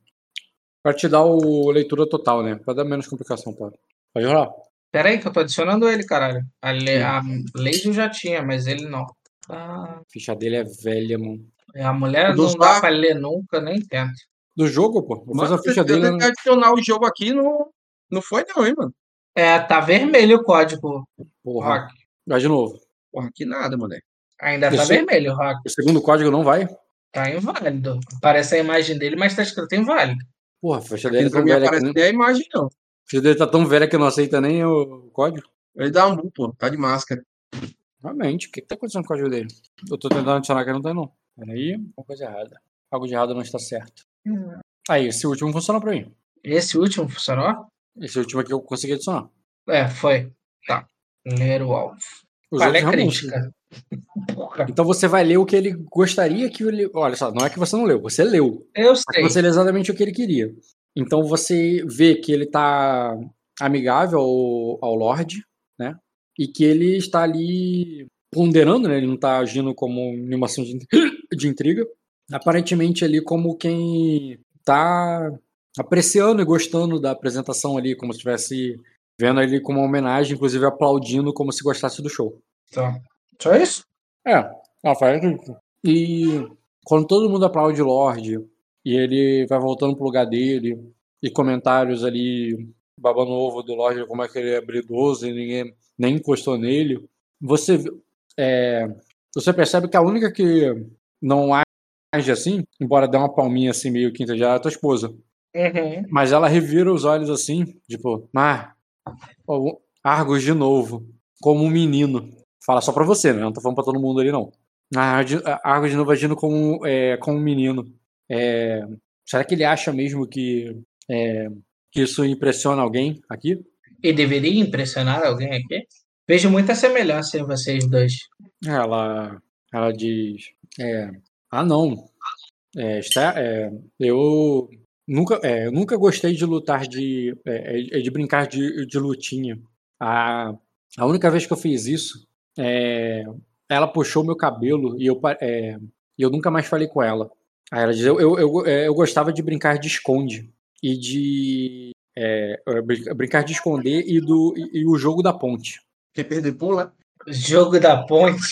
Pra te dar o leitura total, né? Pra dar menos complicação, pode. Pode rolar. Pera aí que eu tô adicionando ele, caralho. A, le... A Lady eu já tinha, mas ele não. Ah, A ficha dele é velha, mano. a mulher não dá pra ler nunca, nem tento. Do jogo, pô. Vou fazer a ficha eu dele. tentei adicionar o jogo aqui, não, não foi não, hein, mano. É, tá vermelho o código, Porra. Rock. Vai de novo. Porra, que nada, moleque. Ainda tá Isso- vermelho, Rock. O segundo código não vai? Tá inválido. Aparece a imagem dele, mas tá escrito inválido. Porra, a ficha dele me velha que aparece não... nem a imagem, não. a ficha dele tá tão velha que não aceita nem o código. Ele dá um pô, tá de máscara. Realmente, o que, que tá acontecendo com o código dele? Eu tô tentando adicionar que não tá, não. Peraí, uma coisa errada. Algo de errado não está certo. Aí, esse último funcionou pra mim. Esse último funcionou? Esse último aqui eu consegui adicionar. É, foi. Tá. Ler o alvo. Os Qual é crítica? Porra. Então você vai ler o que ele gostaria que ele. Olha só, não é que você não leu, você leu. Eu sei. você lê exatamente o que ele queria. Então você vê que ele tá amigável ao, ao Lorde, né? E que ele está ali ponderando, né? Ele não tá agindo como nenhuma ação de, de intriga. Aparentemente ali como quem tá apreciando e gostando da apresentação ali, como se estivesse vendo ele como uma homenagem, inclusive aplaudindo como se gostasse do show. Então, só isso? É, faz isso. E quando todo mundo aplaude o Lorde e ele vai voltando pro lugar dele, e comentários ali, babando ovo do Lorde, como é que ele é habilidoso e ninguém nem encostou nele, você, é, você percebe que a única que não age assim, embora dê uma palminha assim meio quinta já, é a tua esposa. Uhum. Mas ela revira os olhos assim, tipo, ah, Argos de novo, como um menino. Fala só pra você, né? Não tô falando pra todo mundo ali, não. Ah, Argos de novo agindo como, é, como um menino. É, será que ele acha mesmo que, é, que isso impressiona alguém aqui? E deveria impressionar alguém aqui? Vejo muita semelhança em vocês dois. Ela, ela diz, é, ah, não. É, está, é, eu nunca, é, eu nunca gostei de lutar de, é, é, de brincar de, de lutinha. A, a única vez que eu fiz isso, é, ela puxou meu cabelo e eu, é, e eu nunca mais falei com ela. Aí ela diz, eu, eu, eu, é, eu gostava de brincar de esconde e de é, brin- brincar de esconder e do e, e o jogo da ponte. Quem perder pula. Jogo da ponte.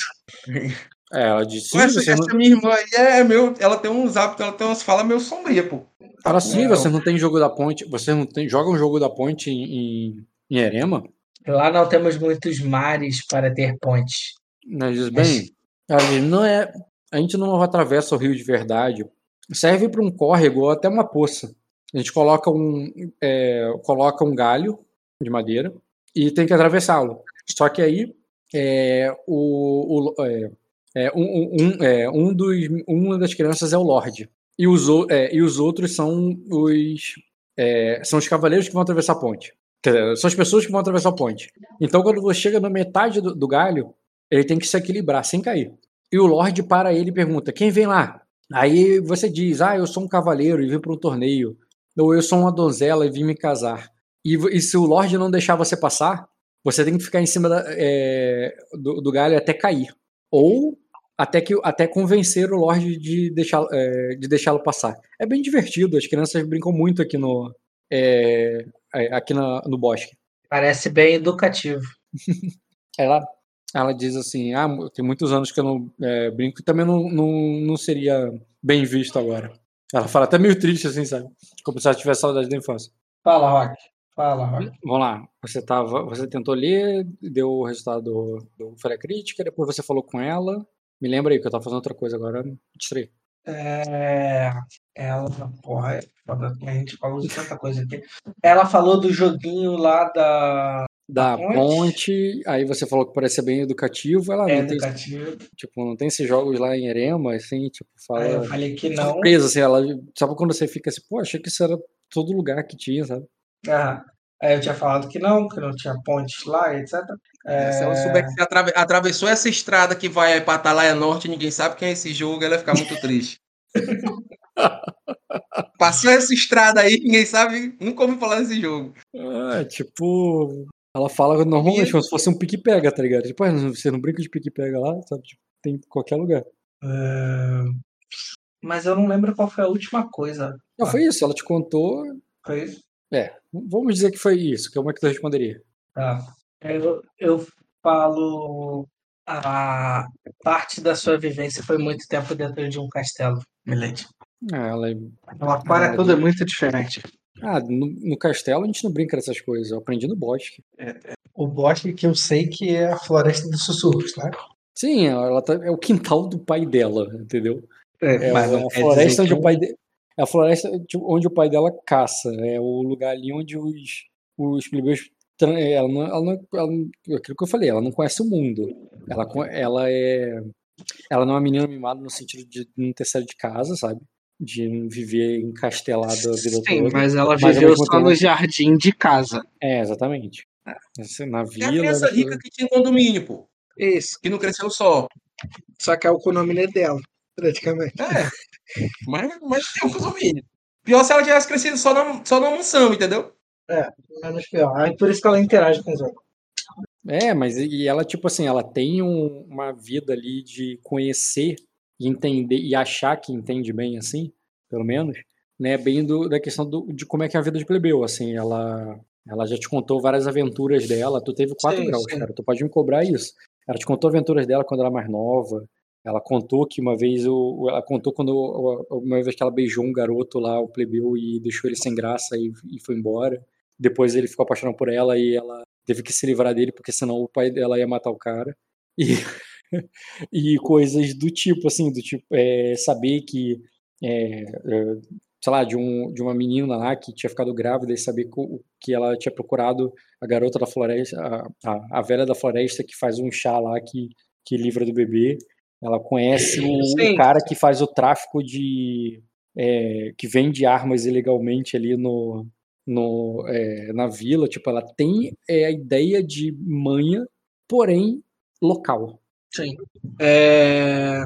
É, ela disse, essa, não- essa minha irmã aí é meu. Ela tem uns hábitos, ela tem umas falas meio sombrias, pô. Fala assim, É, você não tem jogo da ponte, você não tem, joga um jogo da ponte em, em, em Erema? Lá não temos muitos mares para ter pontes. Ela diz, bem, diz, não é, a gente não atravessa o rio de verdade, serve para um córrego ou até uma poça. A gente coloca um, é, coloca um galho de madeira e tem que atravessá-lo. Só que aí é, o, o- é, é, um, um- um- é, um dos, uma das crianças é o Lorde. E os, é, e os outros são os, é, são os cavaleiros que vão atravessar a ponte. São as pessoas que vão atravessar a ponte. Então, quando você chega na metade do, do galho, ele tem que se equilibrar sem cair. E o Lorde para ele e pergunta: quem vem lá? Aí você diz: ah, eu sou um cavaleiro e vim para um torneio. Ou eu sou uma donzela e vim me casar. E, e se o Lorde não deixar você passar, você tem que ficar em cima da- é, do, do galho até cair. Ou até, que, até convencer o Lorde de deixá-lo é, de deixá-lo passar. É bem divertido, as crianças brincam muito aqui no, é, é, aqui na- no bosque. Parece bem educativo. Ela, ela diz assim: ah, tem muitos anos que eu não é, brinco e também não, não, não seria bem visto agora. Ela fala até meio triste, assim, sabe? Como se ela tivesse saudade da infância. Fala, Rock. Fala, Rock. Vamos lá. Você, tava, você tentou ler, deu o resultado do, do Folha Crítica, depois você falou com ela. Me lembra aí que eu tava fazendo outra coisa agora. Me distraí. É, ela, porra, é foda, a gente falou de tanta coisa aqui. Ela falou do joguinho lá da Da ponte? ponte, aí você falou que parecia bem educativo. Ela é, não tem, educativo. tipo, não tem esses jogos lá em Erema, assim, tipo, fala. Aí eu falei que não. surpresa, assim, ela, sabe quando você fica assim, pô, achei que isso era todo lugar que tinha, sabe? Ah, Aí eu tinha falado que não, que não tinha pontes lá, etc. É, Se ela souber que você atrave- atravessou essa estrada que vai aí pra Atalaia Norte, ninguém sabe quem é esse jogo, ela vai ficar muito triste. Passou essa estrada aí, ninguém sabe, nunca ouviu falar desse jogo. Ah, tipo. Ela fala normalmente como se fosse um pique-pega, tá ligado? Tipo, ah, não- você não brinca de pique-pega lá, sabe? Tipo, tem em qualquer lugar. é, Mas eu não lembro qual foi a última coisa. Não, foi isso, ela te contou. Foi isso? É, vamos dizer que foi isso. Como é que tu responderia? Tá. Eu, eu falo. A parte da sua vivência foi muito tempo dentro de um castelo, Milady. Ah, ela. Ela para Ah, tudo é muito diferente. Ah, no, no castelo a gente não brinca dessas coisas. Eu aprendi no bosque. O bosque que eu sei que é a floresta dos sussurros, né? Sim, ela tá, é o quintal do pai dela, entendeu? É, mas a não quer floresta onde que o pai de... é a floresta onde o pai dela caça. É o lugar ali onde os, os plebeus. É, Ela não, ela não, ela não- aquilo que eu falei, ela não conhece o mundo. Ela, ela é. Ela não é uma menina mimada no sentido de não ter saído de casa, sabe? De não viver encastelada a vida Sim, toda. mas ela Mas, viveu só no jardim de casa. É, exatamente. Essa- Na É a vila. criança rica que tinha condomínio, pô. Isso. Que não cresceu só. Só que é o condomínio dela, praticamente. É. Mas, mas tem um condomínio. Pior se ela tivesse crescido só na, só na mansão, entendeu? Menos pior. Aí por isso que ela interage com os outros. É, mas e ela, tipo assim, ela tem um- uma vida ali de conhecer e entender e achar que entende bem, assim, pelo menos, né? Bem do, da questão do, de como é que é a vida de plebeu, assim, ela, ela já te contou várias aventuras dela, tu teve quatro Sim, graus, sim. cara, tu pode me cobrar isso. Ela te contou aventuras dela quando ela era mais nova, ela contou que uma vez, o, ela contou quando, uma vez que ela beijou um garoto lá, o plebeu, e deixou ele sem graça e, e foi embora. Depois ele ficou apaixonado por ela e ela teve que se livrar dele, porque senão o pai dela ia matar o cara. E, e coisas do tipo, assim, do tipo, é, saber que, é, é, sei lá, de, um, de uma menina lá que tinha ficado grávida e saber que ela tinha procurado a garota da floresta, a, a, a velha da floresta que faz um chá lá que, que livra do bebê. Ela conhece o cara que faz o tráfico de. é, que vende armas ilegalmente ali no, no, é, na vila, tipo, ela tem é, a ideia de manha, porém local. Sim. É,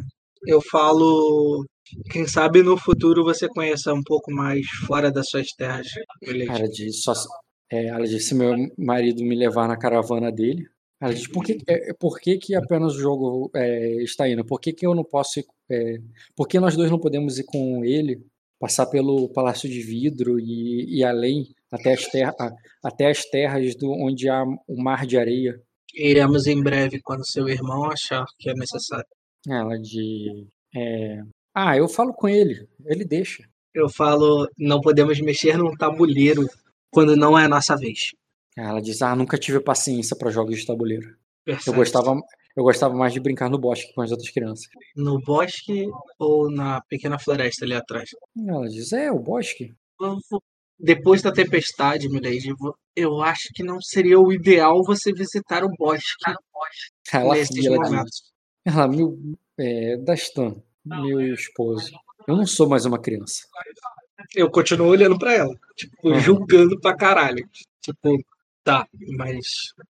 eu falo. Quem sabe no futuro você conheça um pouco mais fora das suas terras. Ela diz, só, se- é, ela disse se meu marido me levar na caravana dele. Ela diz, por que, é, por que, que apenas o jogo é, está indo? Por que, que eu não posso ir, é, por que nós dois não podemos ir com ele, passar pelo Palácio de Vidro e, e além, até as, terra, até as terras do, onde há o mar de areia? Iremos em breve quando seu irmão achar que é necessário. Ela de. é, ah, eu falo com ele, ele deixa. Eu falo, não podemos mexer num tabuleiro quando não é a nossa vez. Ela diz, ah, nunca tive paciência para jogos de tabuleiro. Eu Percebe? gostava, eu gostava mais de brincar no bosque com as outras crianças. No bosque ou na pequena floresta ali atrás? Ela diz, é, o bosque. Depois da tempestade, Milady, eu acho que não seria o ideal você visitar o bosque Ela nesses ela diz, momentos. ela, meu, é, Dastan, meu esposo, eu não sou mais uma criança. Eu continuo olhando pra ela, tipo, Aham. julgando pra caralho. Tipo, tá, mas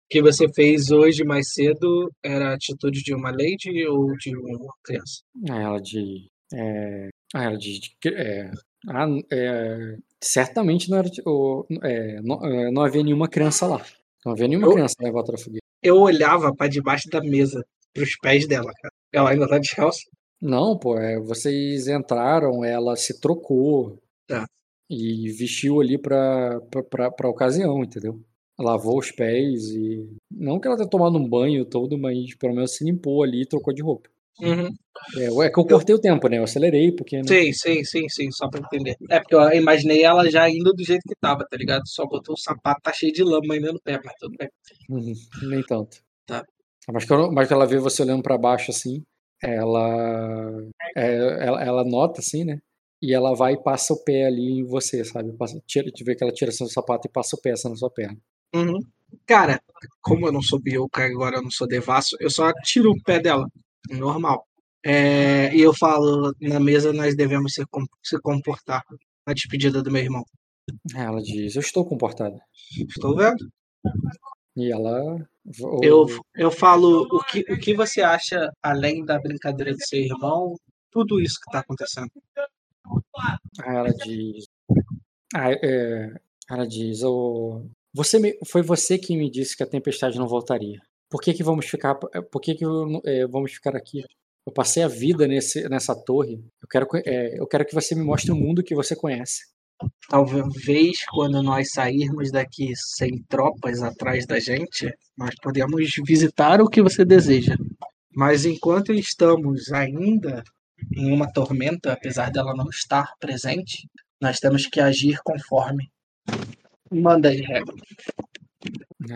que você fez hoje mais cedo era a atitude de uma lady ou de uma criança? Aí ela diz, é, aí ela diz, que- é, ah, é, certamente não, era, de- o- é, não, é, não havia nenhuma criança lá. Não havia nenhuma Eu- criança em volta da fogueira. Eu olhava pra debaixo da mesa, pros pés dela, cara. Ela ainda tá descalça? Não, pô, é, vocês entraram, ela se trocou Tá. e vestiu ali pra, pra, pra, pra ocasião, entendeu? Lavou os pés e. Não que ela tenha tomado um banho todo, mas pelo menos se limpou ali e trocou de roupa. Uhum. É, é que eu cortei o tempo, né? Eu acelerei, porque. né? Sim, sim, sim, sim, só pra entender. É porque eu imaginei ela já indo do jeito que tava, tá ligado? Só botou o sapato, tá cheio de lama ainda no pé, mas tudo bem. Uhum, nem tanto. Tá. Mas quando, mas ela vê você olhando pra baixo assim, ela, é, ela ela nota assim, né? E ela vai e passa o pé ali em você, sabe? Passa, tira, te vê que ela tira seu sapato e passa o pé assim na sua perna. Uhum. Cara, como eu não sou Bioka agora eu não sou devasso, eu só tiro o pé dela. Normal. É, e eu falo, na mesa nós devemos se, se comportar na despedida do meu irmão. Ela diz, eu estou comportada. Estou vendo. E ela. Eu, eu falo o que, o que você acha, além da brincadeira de ser irmão, tudo isso que tá acontecendo. Ela diz. Ah, é, ela diz, "Ô, você me- foi você que me disse que a tempestade não voltaria. Por que que vamos ficar, por que que é, vamos ficar aqui? Eu passei a vida nesse, nessa torre. Eu quero, é, eu quero que você me mostre o mundo que você conhece. Talvez quando nós sairmos daqui sem tropas atrás da gente, nós podemos visitar o que você deseja. Mas enquanto estamos ainda em uma tormenta, apesar dela não estar presente, nós temos que agir conforme. Manda aí, regra.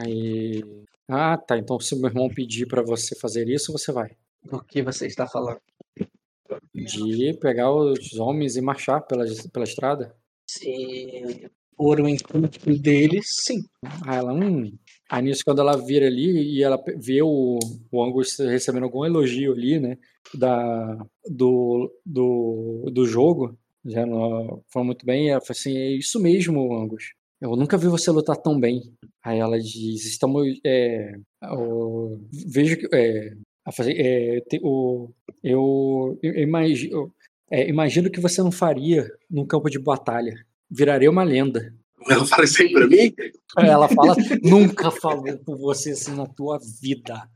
Aí, ah, tá. Então se meu irmão pedir pra você fazer isso, você vai. Do que você está falando? De pegar os homens e marchar pela, pela estrada. Se for o encontro deles, sim. Aí ela, hum. Aí nisso, quando ela vira ali e ela vê o, o Angus recebendo algum elogio ali, né? Da, do, do, do jogo, já não foi muito bem. Ela fala assim: é isso mesmo, Angus. Eu nunca vi você lutar tão bem. Aí ela diz: estamos. É, o- vejo que. É, a fazer, é, te- o, eu, eu imagino, é, imagino que você não faria num campo de batalha. Viraria uma lenda. Ela fala isso aí pra mim? Ela fala, nunca falou por você assim na tua vida.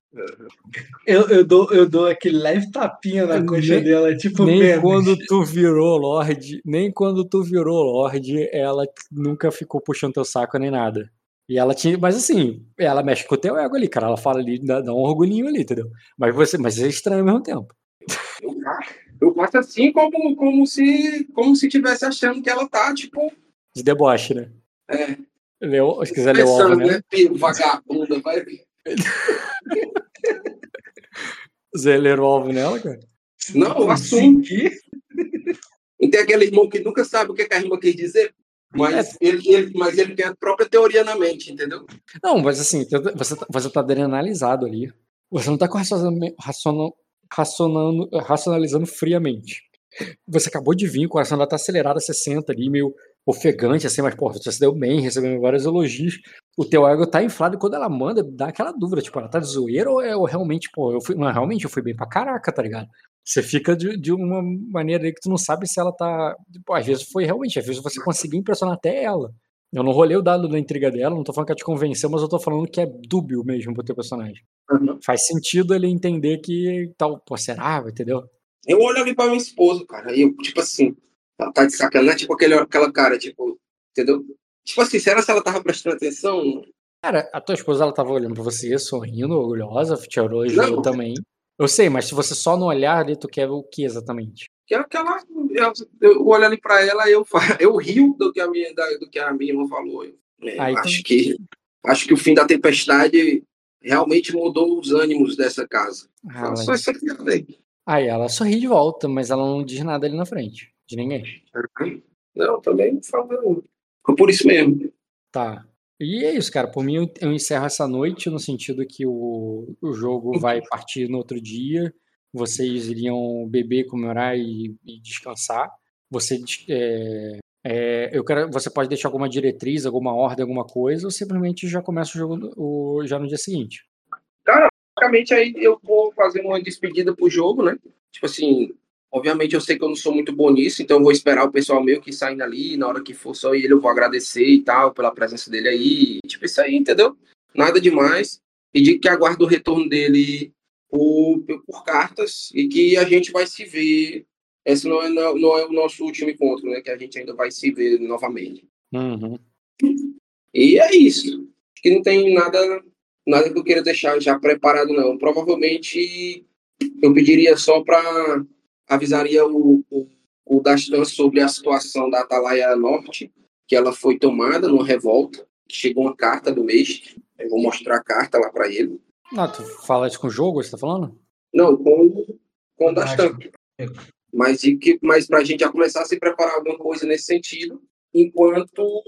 Eu, eu, dou, eu dou aquele leve tapinha na coxa Nem- dela, tipo nem memes. quando tu virou Lorde, nem quando tu virou Lorde, ela nunca ficou puxando teu saco nem nada. E ela tinha, mas assim, ela mexe com o teu ego ali, cara. Ela fala ali, dá, dá um orgulhinho ali, entendeu? Mas você, mas é estranho ao mesmo tempo. Eu faço- Eu faço assim como, como, se, como se tivesse achando que ela tá, tipo, De deboche, né? É. Leu, se quiser ler o pensando, né? né? Vagabunda, vai ver. Você ler o alvo nela, cara? Não, eu assumo. Seguir? E tem aquele irmão que nunca sabe o que, que a irmã quis dizer, mas, ele, ele, mas ele tem a própria teoria na mente, entendeu? Não, mas assim, você tá, você tá adrenalizado ali. Você não tá com raciona- raciona- racionando, racionalizando friamente. Você acabou de vir, o coração já tá acelerado a 60 ali, meio ofegante, assim, mas, pô, você se deu bem, recebendo vários elogios. O teu ego tá inflado e quando ela manda, dá aquela dúvida, tipo, ela tá de zoeira ou, é, ou realmente, pô, eu fui, não, realmente eu fui bem pra caraca, tá ligado? Você fica de, de uma maneira aí que tu não sabe se ela tá. Pô, às vezes foi realmente, às vezes você conseguiu impressionar até ela. Eu não rolei o dado da intriga dela, não tô falando que ela te convenceu, mas eu tô falando que é dúbio mesmo pro teu personagem. Uhum. Faz sentido ele entender que tal, pô, será, entendeu? Eu olho ali pra minha esposa, cara, e eu, tipo assim, ela tá de sacanagem, tipo aquele, aquela cara, tipo, entendeu? Tipo assim, será se ela tava prestando atenção? Cara, a tua esposa ela tava olhando pra você, sorrindo, orgulhosa, te elogiou Não. também. Eu sei, mas se você só no olhar ali, tu quer o que exatamente? Que é aquela. Eu, eu olho ali pra ela eu, eu rio do que a minha, da- do que a minha irmã falou. Eu, é, Ah, então- acho, que, acho que o fim da tempestade realmente mudou os ânimos dessa casa. Ah, ela- Só isso aqui eu falei. Aí ela sorri de volta, mas ela não diz nada ali na frente, de ninguém. Não, também não falo. Foi por isso mesmo. Tá. E é isso, cara. Por mim, eu- encerro essa noite no sentido que o, o jogo vai partir no outro dia. Vocês iriam beber, comemorar e, e descansar. Você, é, é, eu quero, você pode deixar alguma diretriz, alguma ordem, alguma coisa, ou simplesmente já começa o jogo no- o- já no dia seguinte. Basicamente, aí eu vou fazer uma despedida pro jogo, né? Tipo assim, obviamente eu sei que eu não sou muito bom nisso, então vou esperar o pessoal meu que saindo ali, na hora que for só ele, eu vou agradecer e tal, pela presença dele aí. Tipo, isso aí, entendeu? Nada demais. E digo que aguardo o retorno dele por, por cartas e que a gente vai se ver. Esse não é, não, não é o nosso último encontro, né? Que a gente ainda vai se ver novamente. Uhum. E é isso. Acho que não tem nada, nada que eu queira deixar já preparado, não. Provavelmente eu pediria só para avisaria o, o, o Dastan sobre a situação da Atalaia Norte, que ela foi tomada numa revolta. Chegou uma carta do mês. Eu vou mostrar a carta lá para ele. Ah, tu fala isso com o jogo, você tá falando? Não, com, com o Dastan. É. Mas, que, mas para a gente já começar a se preparar alguma coisa nesse sentido, enquanto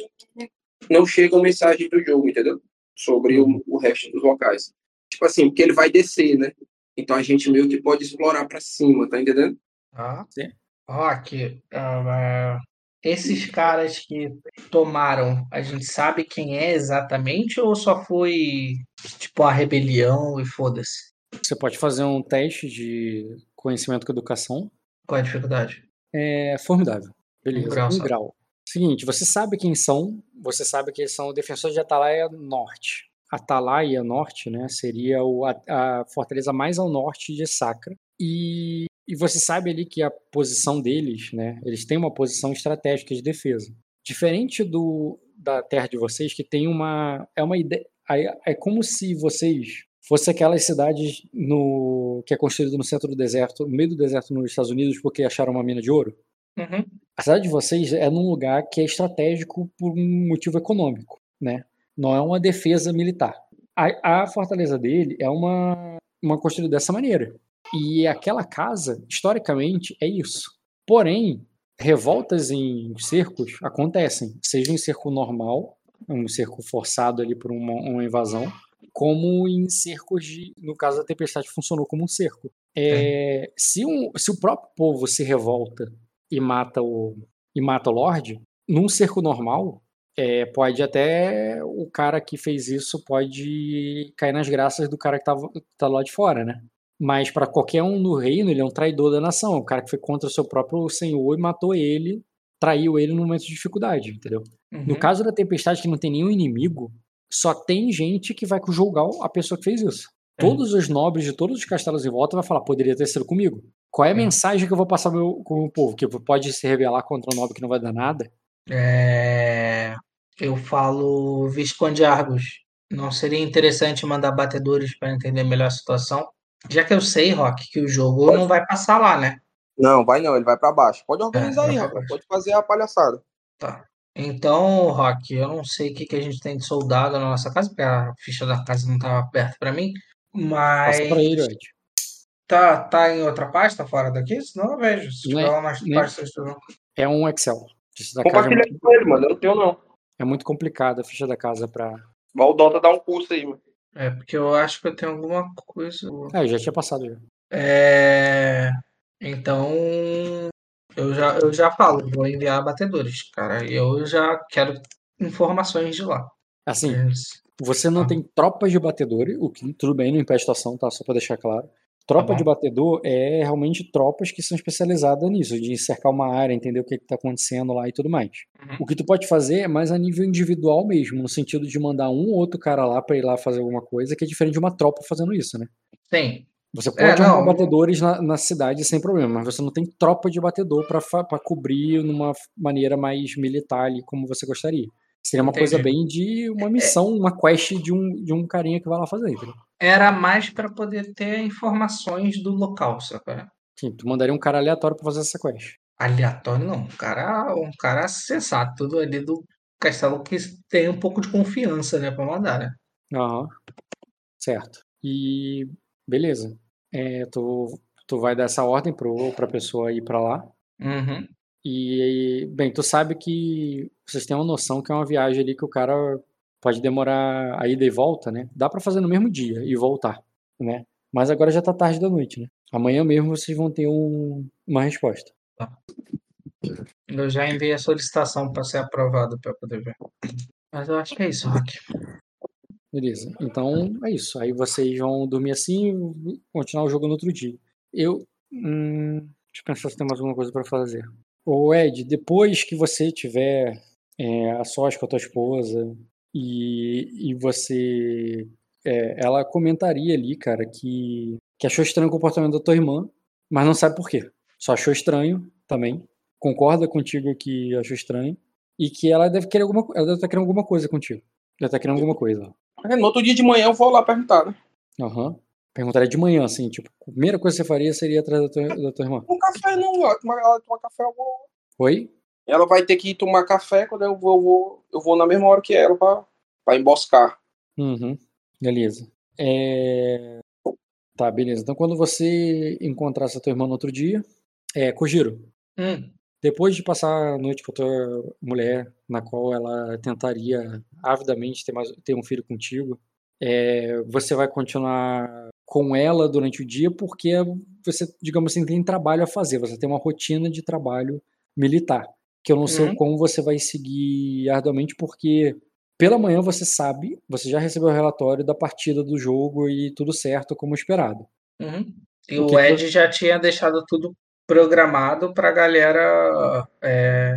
não chega a mensagem do jogo, entendeu? Sobre o, o resto dos locais. Tipo assim, porque ele vai descer, né? Então a gente meio que pode explorar para cima, tá entendendo? Tá. Sim. Ó, aqui. ah, esses caras que tomaram, a gente sabe quem é exatamente ou só foi tipo a rebelião e foda-se? Você pode fazer um teste de conhecimento com educação. Qual é a dificuldade? É formidável. Beleza. Um grau Um grau. Seguinte, você sabe quem são, você sabe que eles são defensores de Atalaia Norte. Atalaia Norte, né, seria o- a, a fortaleza mais ao norte de Sacra. E, e você sabe ali que a posição deles, né, eles têm uma posição estratégica de defesa. Diferente do da terra de vocês, que tem uma é uma ideia, é como se vocês fosse aquelas cidades no que é construída no centro do deserto, no meio do deserto nos Estados Unidos, porque acharam uma mina de ouro. Uhum. A cidade de vocês é num lugar que é estratégico por um motivo econômico, né? Não é uma defesa militar. A, a fortaleza dele é uma, uma construída dessa maneira. E aquela casa, historicamente, é isso. Porém, revoltas em cercos acontecem, seja em cerco normal, um cerco forçado ali por uma, uma invasão, como em cercos de. No caso da tempestade, funcionou como um cerco. É, se, um, se o próprio povo se revolta e mata o, e mata o Lorde, num cerco normal, é, pode até. O cara que fez isso pode cair nas graças do cara que, que tá lá de fora, né? Mas para qualquer um no reino, ele é um traidor da nação. O cara que foi contra o seu próprio senhor e matou ele, traiu ele no momento de dificuldade, entendeu? No Uhum. caso da tempestade, que não tem nenhum inimigo, só tem gente que vai julgar a pessoa que fez isso. Uhum. Todos os nobres de todos os castelos em volta vai falar, poderia ter sido comigo. Qual é a Uhum. mensagem que eu vou passar meu, com o povo? Que pode se rebelar contra um nobre que não vai dar nada? É, Eu falo Visconde Argos. Não seria interessante mandar batedores para entender melhor a situação? Já que eu sei, Rock, que o jogo não vai passar lá, né? Não, vai não, ele vai pra baixo. Pode organizar É, aí, rapaz. Pode fazer a palhaçada. Tá. Então, Rock, eu não sei o que, que a gente tem de soldado na nossa casa, porque a ficha da casa não estava perto para mim. Mas Passa pra ele, Ed. tá, tá em outra pasta fora daqui? Senão eu vejo. Se tiver é- lá mais não é- pastas, tu não. É um Excel. É Compartilha muito, com ele, mano. Eu não tenho, não. é muito complicada a ficha da casa pra. Mas o Dota dá um curso aí, mano. É, porque eu acho que eu tenho alguma coisa. Ah, eu já tinha passado já. É, Então, eu já, eu já falo, vou enviar batedores, cara. E eu já quero informações de lá. Assim, Eles- Você não Ah. tem tropas de batedor, o que tudo bem, não impede a situação, tá? Só pra deixar claro. Tropa Tá bom. de batedor é realmente tropas que são especializadas nisso, de cercar uma área, entender o que, que tá acontecendo lá e tudo mais. Uhum. O que tu pode fazer é mais a nível individual mesmo, no sentido de mandar um ou outro cara lá pra ir lá fazer alguma coisa, que é diferente de uma tropa fazendo isso, né? Sim, Você É, pode não, arrumar batedores na, na cidade sem problema, mas você não tem tropa de batedor pra cobrir numa maneira mais militar ali, como você gostaria. Seria uma coisa Entendi. bem de uma missão, uma quest de um, de um carinha que vai lá fazer, entendeu? Era mais para poder ter informações do local, sacou? Sim, tu mandaria um cara aleatório pra fazer essa quest. Aleatório não, um cara, um cara sensato, tudo ali do castelo que tem um pouco de confiança, né, para mandar, né? Aham. Certo. E beleza. É, tu, tu vai dar essa ordem pro, pra pessoa ir pra lá. Uhum. E, bem, tu sabe que vocês têm uma noção que é uma viagem ali que o cara pode demorar a ida e volta, né? Dá pra fazer no mesmo dia e voltar, né? Mas agora já tá tarde da noite, né? Amanhã mesmo vocês vão ter um- uma resposta. Eu já enviei a solicitação para ser aprovado para poder ver. Mas eu acho que é isso, Rock. Beleza. Então é isso. Aí vocês vão dormir assim e continuar o jogo no outro dia. Eu. Hum, deixa eu pensar se tem mais alguma coisa pra fazer. Ô Ed, depois que você tiver é, a sós com a tua esposa e, e você. é, ela comentaria ali, cara, que, que achou estranho o comportamento da tua irmã, mas não sabe por quê. Só achou estranho também. Concorda contigo que achou estranho. E que ela deve querer alguma Ela deve estar querendo alguma coisa contigo. Deve estar querendo alguma coisa. É, no outro dia de manhã eu vou lá perguntar, né? Aham. Perguntaria de manhã, assim, tipo, a primeira coisa que você faria seria atrás da tua, da tua irmã. Um café não, ela toma, ela toma café, eu vou. Oi? Ela vai ter que ir tomar café quando eu vou, eu vou, eu vou na mesma hora que ela pra emboscar. Uhum. Beleza. É... Tá, beleza. Então quando você encontrar essa tua irmã no outro dia, é, Kojiro, Hum, depois de passar a noite com a tua mulher, na qual ela tentaria avidamente ter, mais, ter um filho contigo, é, você vai continuar com ela durante o dia porque você, digamos assim, tem trabalho a fazer, você tem uma rotina de trabalho militar, que eu não sei Uhum. como você vai seguir arduamente, porque pela manhã você sabe, você já recebeu o relatório da partida do jogo e tudo certo como esperado. Uhum. E O o, Ed já tinha deixado tudo programado pra galera é,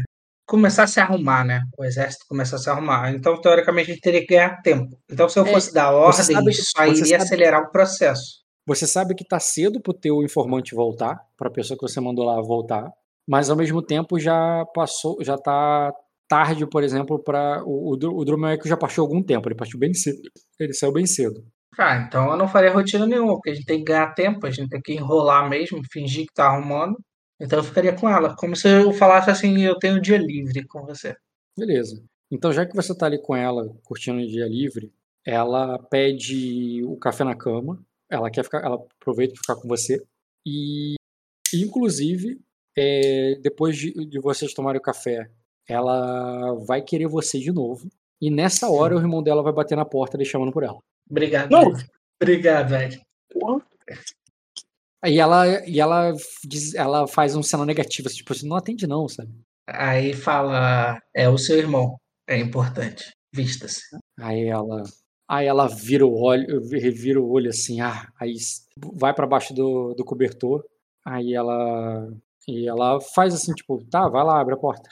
começar a se arrumar, né? O exército começar a se arrumar. Então, teoricamente, a gente teria que ganhar tempo. Então, se eu É, fosse dar você ordem, sabe- isso aí iria sabe- acelerar o processo. Você sabe que tá cedo pro teu informante voltar, pra pessoa que você mandou lá voltar, mas ao mesmo tempo já passou, já tá tarde, por exemplo, para o, o, o Drummond já partiu algum tempo, ele partiu bem cedo. Ele saiu bem cedo. Ah, então eu não faria rotina nenhuma, porque a gente tem que ganhar tempo, a gente tem que enrolar mesmo, fingir que tá arrumando. Então eu ficaria com ela, como se eu falasse assim, eu tenho dia livre com você. Beleza. Então, já que você tá ali com ela, curtindo o dia livre, ela pede o café na cama. Ela quer ficar, ela aproveita para ficar com você. E, inclusive, é, depois de, de vocês tomarem o café, ela vai querer você de novo. E nessa hora, o irmão dela vai bater na porta, ele chamando por ela. Obrigado, Não. Obrigado, Ed. Aí ela, e ela, diz, ela faz um sinal negativo, assim, tipo assim, não atende não, sabe? Aí fala, é o seu irmão, é importante, vista-se. Aí ela, aí ela vira o olho, revira o olho assim, ah, aí vai pra baixo do, do cobertor. Aí ela, e ela faz assim, tipo, tá, vai lá, abre a porta.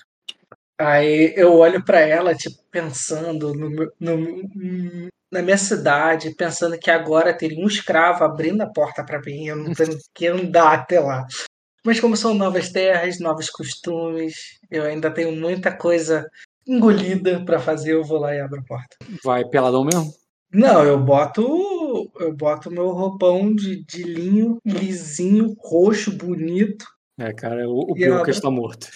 Aí eu olho pra ela, tipo, pensando no, no- na minha cidade, pensando que agora teria um escravo abrindo a porta pra mim, eu não tenho que andar até lá. Mas como são novas terras, novos costumes, eu ainda tenho muita coisa engolida pra fazer, eu vou lá e abro a porta. Vai peladão mesmo? Não, eu boto eu boto meu roupão de, de linho lisinho, roxo, bonito. É, cara, o, o ela- Bioca está morto.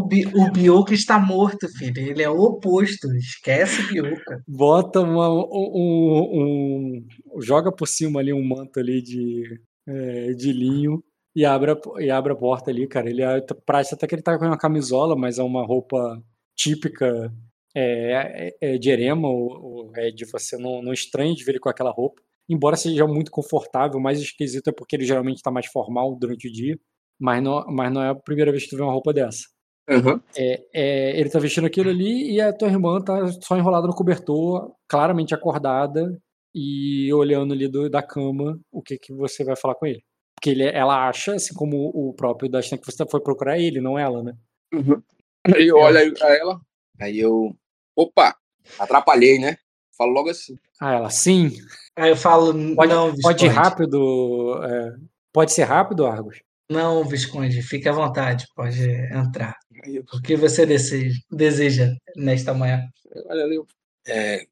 O, Bi, o Bioka está morto, filho. Ele é o oposto. Esquece Bioka. Bota uma, um, um- Joga por cima ali um manto ali de, é, de linho e abre, a, e abre a porta ali, cara. Ele é, parece até que ele tá com uma camisola, mas é uma roupa típica é, é, é de erema, ou, ou é de você não, não estranha de ver ele com aquela roupa. Embora seja muito confortável, o mais esquisito é porque ele geralmente tá mais formal durante o dia. Mas não, mas não é a primeira vez que tu vê uma roupa dessa. Uhum. É, é, ele tá vestindo aquilo ali e a tua irmã tá só enrolada no cobertor, claramente acordada e olhando ali do- da cama o que, que você vai falar com ele. Porque ele, ela acha, assim como o próprio Dastan, que você foi procurar ele, não ela, né? Uhum. Aí eu olho aí pra ela, aí eu. Opa, atrapalhei, né? Falo logo assim. Ah, ela, sim. Aí eu falo, Pode- não, Pode ir rápido. é, pode ser rápido, Argos? Não, Visconde, fique à vontade, pode entrar. O que você deseja, deseja nesta manhã? olha ali. eu- É,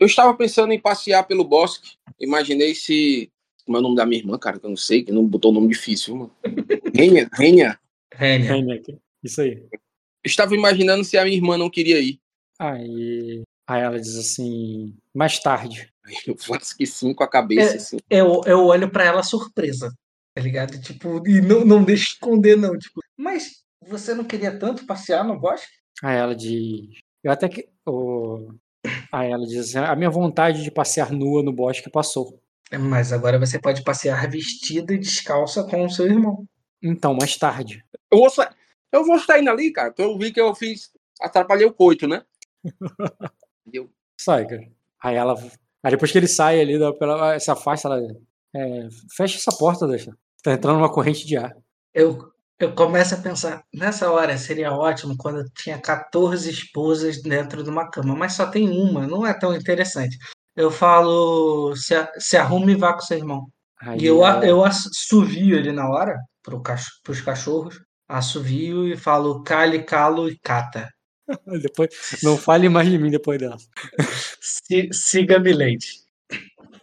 eu estava pensando em passear pelo bosque. Imaginei se. Como é o nome da minha irmã, cara, que eu não sei, que não botou o nome difícil, mano. Rênia, Rênia. Rênia. Heineck. Isso aí. Eu estava imaginando se a minha irmã não queria ir. Aí, aí ela diz assim, mais tarde. Eu faço que sim com a cabeça, É. assim. Eu, eu olho pra ela surpresa, tá ligado? Tipo, e não, não deixo esconder, não. Tipo, mas você não queria tanto passear no bosque? Aí ela diz. Eu até que. o- Aí ela diz assim: a minha vontade de passear nua no bosque passou. Mas agora você pode passear vestida e descalça com o seu irmão. Então, mais tarde. Eu vou, sa... eu vou saindo ali, cara, porque eu vi que eu fiz. Atrapalhei o coito, né? E eu, Sai, cara. Aí ela. Aí depois que ele sai ali, pela, se afasta, ela. é, fecha essa porta, deixa. Tá entrando uma corrente de ar. Eu, eu começo a pensar, nessa hora seria ótimo quando eu tinha 14 esposas dentro de uma cama, mas só tem uma, não é tão interessante. Eu falo, se, se arrume e vá com seu irmão. Aí E eu, ela- eu assovio ali na hora, pro cach, pros cachorros, assovio e falo cale, calo e cata. Depois, não fale mais de mim depois dela. Si- Siga-me, Leite.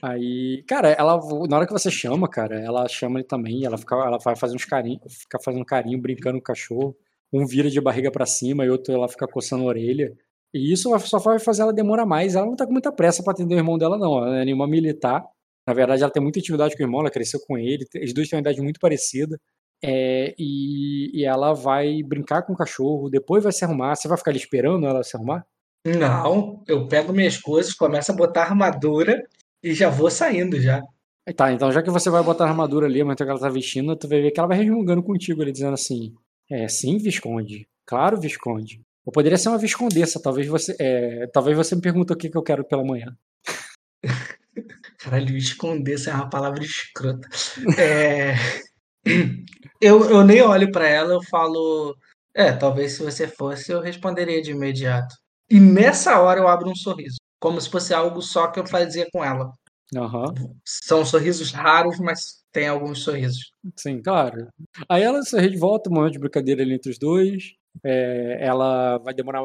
Aí, cara, ela, na hora que você chama, cara, ela chama ele também, ela fica, ela vai fazer uns carinho, fica fazendo carinho, brincando com o cachorro. Um vira de barriga pra cima e outro ela fica coçando a orelha. E isso só vai fazer ela demorar mais. Ela não tá com muita pressa pra atender o irmão dela, não. Ela é nenhuma militar. Na verdade, ela tem muita intimidade com o irmão, ela cresceu com ele. Os dois têm uma idade muito parecida. É, e, e ela vai brincar com o cachorro, depois vai se arrumar. Você vai ficar ali esperando ela se arrumar? Não, eu pego minhas coisas, começo a botar armadura e já vou saindo já. Tá, então já que você vai botar a armadura ali, mas que ela tá vestindo, tu vai ver que ela vai resmungando contigo ali, dizendo assim: É, sim, Visconde. Claro, Visconde. Eu poderia ser uma viscondessa, talvez você. É, talvez você me pergunte o que, que eu quero pela manhã. Caralho, viscondessa é uma palavra escrota. É... eu, eu nem olho pra ela, eu falo. É, talvez se você fosse, eu responderia de imediato. E nessa hora eu abro um sorriso. Como se fosse algo só que eu fazia com ela. Aham. São sorrisos raros, mas tem alguns sorrisos. Sim, claro. Aí ela sorri de volta, um momento de brincadeira ali entre os dois. É, ela vai demorar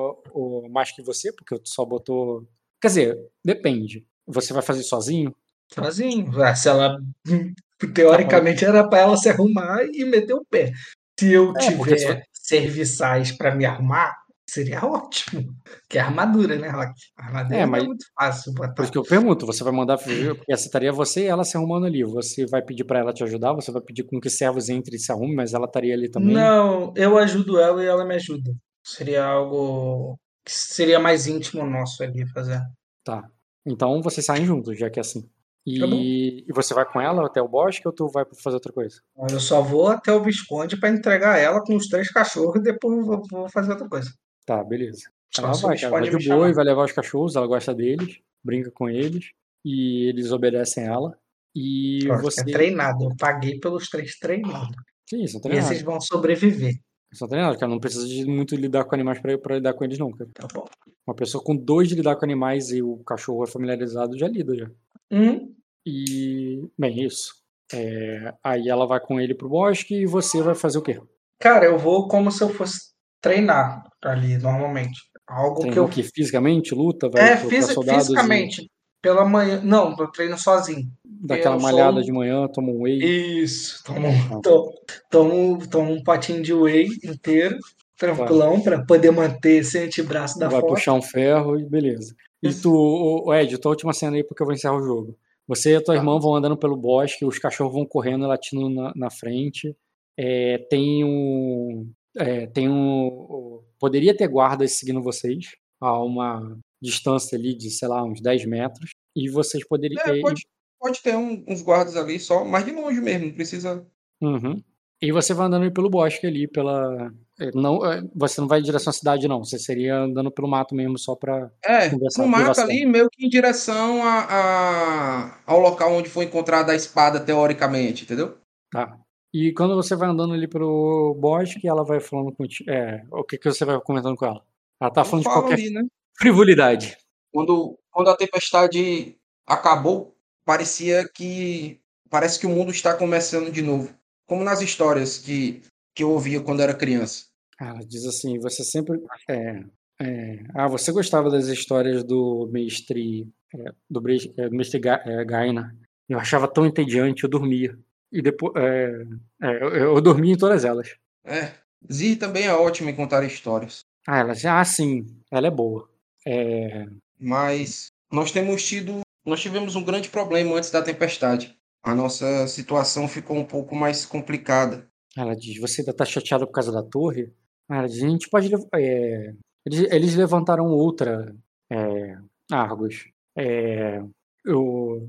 mais que você, porque tu só botou. Quer dizer, depende. Você vai fazer sozinho? Sozinho. Se ela. Teoricamente era pra ela se arrumar e meter o pé. Se eu É, porque se tiver serviçais pra me arrumar, seria ótimo. Que é armadura, né, Rock? Armadura É, não mas- é muito fácil Por botar. isso que eu pergunto, você vai mandar. Porque essa estaria você e ela se arrumando ali. Você vai pedir pra ela te ajudar, você vai pedir com que servos entre e se arrume, mas ela estaria ali também. Não, eu ajudo ela e ela me ajuda. Seria algo que seria mais íntimo nosso ali fazer. Tá. Então vocês saem juntos, já que é assim. E, Tá e você vai com ela até o bosque ou tu vai fazer outra coisa? Eu só vou até o Visconde pra entregar ela com os três cachorros e depois vou fazer outra coisa. Tá, beleza. Só Ela vai, cara, vai de e vai levar os cachorros, ela gosta deles, brinca com eles e eles obedecem ela. E Ó, você. É treinado. Eu paguei pelos três treinados. Que isso, não E esses vão sobreviver. Só tem nada, cara. Não precisa de muito lidar com animais pra, pra lidar com eles, não, cara. Tá bom. Uma pessoa com dois de lidar com animais e o cachorro é familiarizado já lida já. Hum, E. Bem, isso. É, aí ela vai com ele pro bosque e você vai fazer o quê? cara, eu vou como se eu fosse treinar ali, normalmente. Algo que eu. o quê? Fisicamente? Luta? Vai É, fisi- soldados e fisicamente. Pela manhã. Não, eu treino sozinho. dá aquela Eu sou malhada um- de manhã, toma um whey. Isso. Tomo, to- tomo, tomo um potinho de whey inteiro, tranquilão, pra poder manter esse antebraço da vai foto. puxar um ferro e beleza. E tu, o, o Ed, tua última cena aí porque eu vou encerrar o jogo. Você e a tua Tá. irmã vão andando pelo bosque, os cachorros vão correndo, latindo na, na frente. É, tem um. É, tem um. Poderia ter guardas seguindo vocês a uma distância ali de, sei lá, uns 10 metros. E vocês poderiam. É, pode, pode ter um- uns guardas ali só, mas de longe mesmo, não precisa. Uhum. E você vai andando pelo bosque ali, pela. é, Não, é, você não vai em direção à cidade, não. Você seria andando pelo mato mesmo, só pra. É, Conversar, no mato ali, meio que em direção a, a- ao local onde foi encontrada a espada, teoricamente, entendeu? Tá. E quando você vai andando ali pelo bosque, ela vai falando contigo. É, o que, que você vai comentando com ela? Ela tá falando de qualquer ali, né? frivolidade. Quando, quando a tempestade acabou, parecia que. Parece que o mundo está começando de novo. Como nas histórias que, que eu ouvia quando era criança. Ela diz assim: você sempre. É, é, ah, você gostava das histórias do mestre. é, do, é, do mestre Ga, é, Gaina. Eu achava tão entediante, eu dormia. E depois. é, é, eu, eu dormia em todas elas. É. Zir também é ótimo em contar histórias. Ah, ela diz: ah, sim, ela é boa. É, Mas nós temos tido. Nós tivemos um grande problema antes da tempestade. A nossa situação ficou um pouco mais complicada. Ela diz: Você ainda tá chateado por causa da torre? Ela diz: A gente pode. é, Eles, eles levantaram outra é, Argos. É, eu,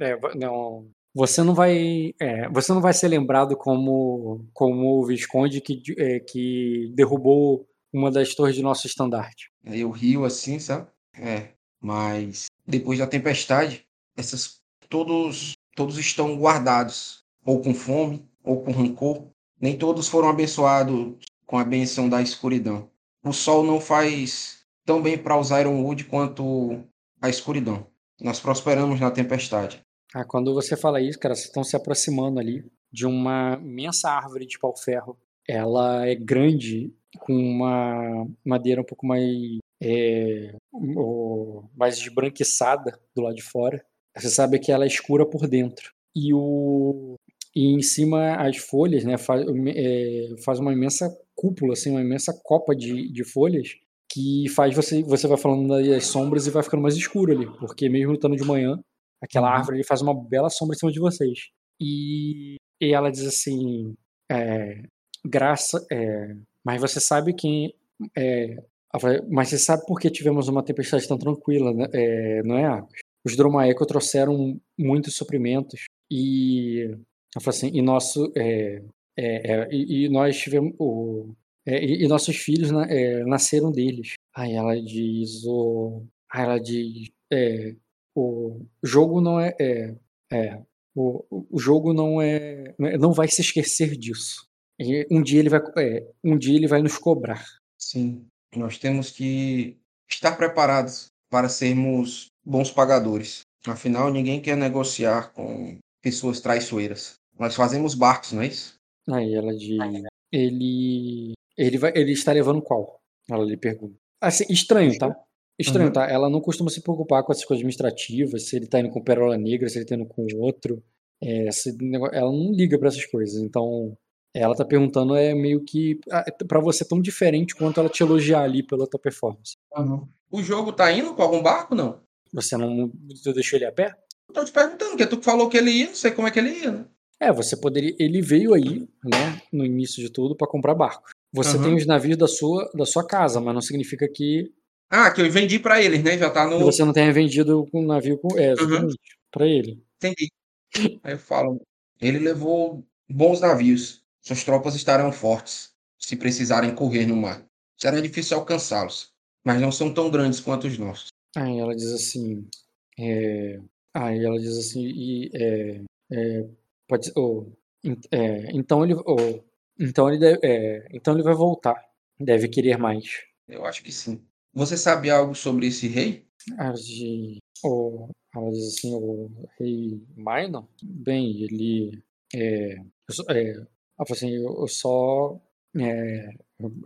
é, é, não, você não vai. é, você não vai ser lembrado como, como o Visconde que, é, que derrubou uma das torres de nosso estandarte. Aí Eu rio assim, sabe? É. Mas depois da tempestade, essas todos todos estão guardados, ou com fome, ou com rancor. Nem todos foram abençoados com a benção da escuridão. O sol não faz tão bem para os Ironwood quanto a escuridão. Nós prosperamos na tempestade. Ah, quando você fala isso, cara, vocês estão se aproximando ali de uma imensa árvore de pau-ferro. Ela é grande, com uma madeira um pouco mais, é, mais esbranquiçada do lado de fora. Você sabe que ela é escura por dentro. E, o, e em cima as folhas, né, faz, é, faz uma imensa cúpula, assim, uma imensa copa de, de folhas que faz você, você vai falando das sombras e vai ficando mais escuro ali, porque mesmo estando de manhã, aquela Uhum. árvore ele faz uma bela sombra em cima de vocês. E, e ela diz assim, é, graça, é, mas você sabe que, é, mas você sabe por que tivemos uma tempestade tão tranquila, né? É, não é, Arcos? Os Dromaeco trouxeram muitos suprimentos e ela fala assim, e nosso, é, é, é, e, e nós tivemos o, e, e nossos filhos na- nasceram deles. Aí ela diz o. Aí ela diz. O jogo não é. é, é, o, o jogo não é. Não vai se esquecer disso. E um dia ele vai. é, um dia ele vai nos cobrar. Sim, nós temos que estar preparados para sermos bons pagadores. Afinal, ninguém quer negociar com pessoas traiçoeiras. Nós fazemos barcos, não é isso? Aí ela diz. Ele. Ele, vai, ele está levando qual? Ela lhe pergunta. Assim, estranho, tá? Estranho, Uhum. tá? Ela não costuma se preocupar com essas coisas administrativas, se ele tá indo com pérola negra, se ele tá indo com outro. É, nego- ela não liga pra essas coisas. Então, ela tá perguntando é meio que ah, pra você tão diferente quanto ela te elogiar ali pela tua performance. O jogo tá indo com algum barco, não? Você não você deixou ele a pé? Tô te perguntando, porque tu falou que ele ia, não sei como é que ele ia, né? É, você poderia. Ele veio aí, né, no início de tudo, pra comprar barco. Você Aham. tem os navios da sua, da sua casa, mas não significa que Ah, que eu vendi pra eles, né? Já tá que no. você não tenha vendido um navio com. É, exatamente, pra ele. Entendi. Aí eu falo, ele levou bons navios. Suas tropas estarão fortes, se precisarem correr no mar. Será difícil alcançá-los, mas não são tão grandes quanto os nossos. Aí ela diz assim. É, aí ela diz assim. E, é, é, pode, en- é, então ele. então ele deve, é, então ele vai voltar. Deve querer mais. Eu acho que sim. Você sabe algo sobre esse rei? Diz, o, ela diz assim, o rei Minor, bem, ele é, é, assim, eu, só é,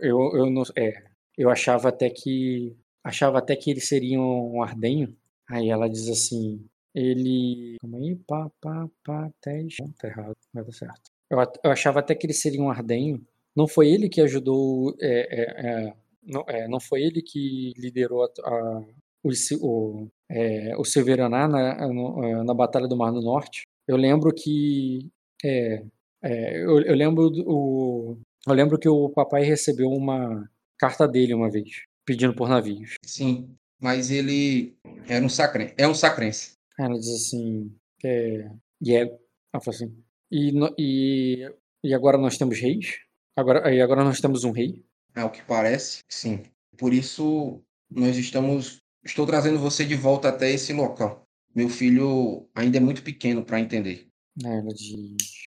eu, eu não é, eu achava até que achava até que ele seria um ardenho. Aí ela diz assim, ele, calma aí, pá, pá, pá, 10, não, tá errado, vai dar certo. Eu, eu achava até que ele seria um ardenho. Não foi ele que ajudou, é, é, é, não, é, não foi ele que liderou a, a- o, o, é, o Silveraná na, no- eh, na Batalha do Mar do Norte. Eu lembro que é, é, eu, eu lembro o, eu lembro que o papai recebeu uma carta dele uma vez pedindo por navios. Sim, mas ele era um sacren é um sacrense. Ela diz assim, é, e é, ela fala assim, e, e, e agora nós temos reis? Agora, e agora nós temos um rei? Ao que parece, sim. Por isso, nós estamos. Estou trazendo você de volta até esse local. Meu filho ainda é muito pequeno para entender. Ela diz,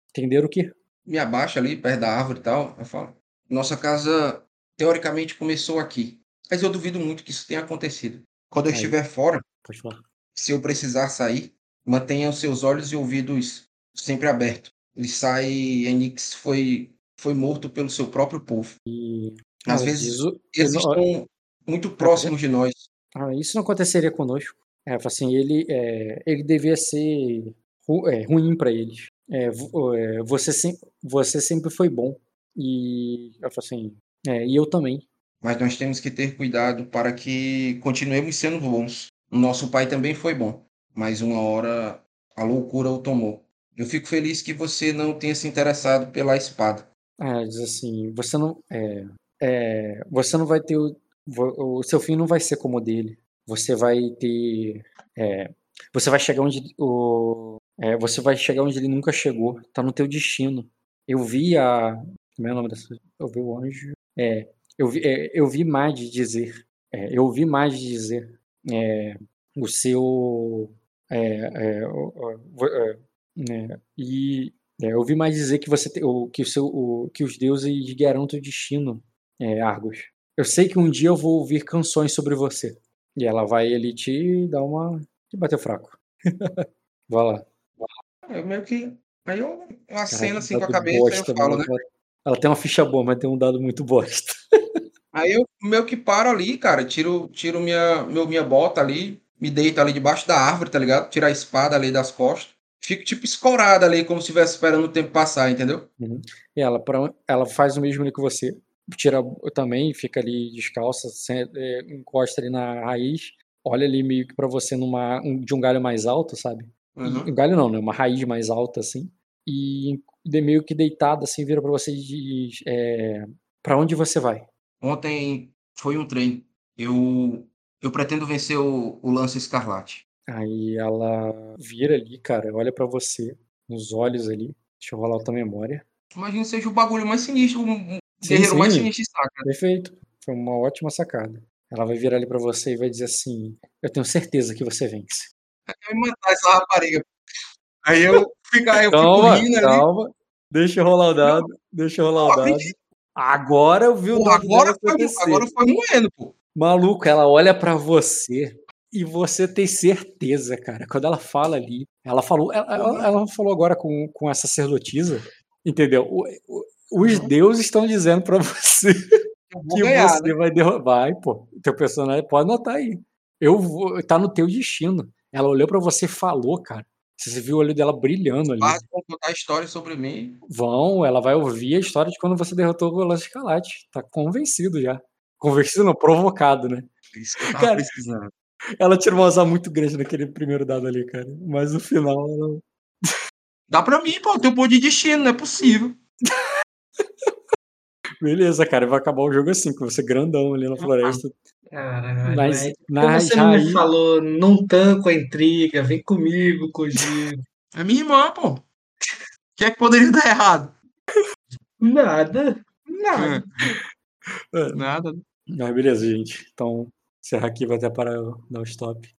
entender o quê? Me abaixa ali, perto da árvore e tal. Eu falo: Nossa casa, teoricamente, começou aqui. Mas eu duvido muito que isso tenha acontecido. Quando eu Aí. estiver fora, se eu precisar sair, mantenha os seus olhos e ouvidos sempre abertos. Ele sai, Enix foi, foi morto pelo seu próprio povo. E Às vezes, eles eu não- estão muito próximos de nós. Ah, isso não aconteceria conosco. É, assim, ele, é, ele devia ser ru- é, ruim para eles. É, é, você, sem, você sempre foi bom. E fala assim, é, e eu também. Mas nós temos que ter cuidado para que continuemos sendo bons. Nosso pai também foi bom, mas uma hora a loucura o tomou. Eu fico feliz que você não tenha se interessado pela espada. Ah, ela diz assim, você não, é, é, você não vai ter o, o seu fim não vai ser como o dele. Você vai ter, é, você vai chegar onde o, é, você vai chegar onde ele nunca chegou. Tá no teu destino. Eu vi a, como é o nome dessa? Eu vi o anjo. É, eu vi, é, eu vi de dizer. É, eu ouvi de dizer. É, o seu, né, e eu ouvi mais dizer que você te- o, que o seu o, que os deuses guiarão teu destino, é, Argos. Eu sei que um dia eu vou ouvir canções sobre você. E ela vai ali te dar uma te bater fraco. vai lá. Eu meio que. Aí eu Cara, aceno assim com a cabeça e bosta, eu falo, né? Ela, tem uma ficha boa, mas tem um dado muito bosta. Aí eu meio que paro ali, cara, tiro, tiro minha, meu, minha bota ali, me deito ali debaixo da árvore, tá ligado? Tiro a espada ali das costas. Fico tipo escorado ali, como se estivesse esperando o tempo passar, entendeu? E ela, pra, ela faz o mesmo ali que você. Tira também, fica ali descalça, é, encosta ali na raiz, olha ali meio que pra você numa, um- de um galho mais alto, sabe? Uhum. um galho não, né? Uma raiz mais alta, assim. E de meio que deitada, assim, vira pra você e diz: é, Pra onde você vai? Ontem foi um treino. Eu, eu pretendo vencer o, o lance escarlate. Aí ela vira ali, cara, olha pra você, nos olhos ali. Deixa eu rolar a tua memória. Imagina que seja o bagulho mais sinistro Guerreiro mais sim. saca. Perfeito. Foi uma ótima sacada. Ela vai virar ali pra você e vai dizer assim: Eu tenho certeza que você vence. Vai me matar essa rapariga. Aí eu fico, aí eu fico Calma, rindo ali. calma. Deixa eu rolar o dado. Deixa eu rolar o dado. Agora eu vi o Pô, dado agora, foi, agora foi moendo, pô. Maluco, ela olha pra você e você tem certeza, cara. Quando ela fala ali, ela falou, ela, ela- ela falou agora com, com a sacerdotisa, entendeu? O- o- os deuses estão dizendo pra você que ganhar, você né? vai derrotar. Vai, pô. Teu personagem pode anotar aí. Eu vou, tá no teu destino. Ela olhou pra você e falou, cara. Você viu o olho dela brilhando ali. Vão contar histórias sobre mim. Vão, ela vai ouvir a história de quando você derrotou o Lance Escalate. Tá convencido já. Convencido não, provocado, né? Isso que eu tava Cara, pesquisando. Ela tirou um azar muito grande naquele primeiro dado ali, cara. Mas no final ela. Dá pra mim, pô. Eu tenho poder de destino, não é possível. Beleza, cara. Vai acabar o jogo assim, com você grandão ali na floresta. Caralho, Mas você não me falou, não tanco a intriga, vem comigo, Kojiro. É minha irmã, pô. O que é que poderia dar errado? Nada, nada. É, Nada. Mas beleza, gente. Então, encerrar aqui, vai até para eu dar o stop.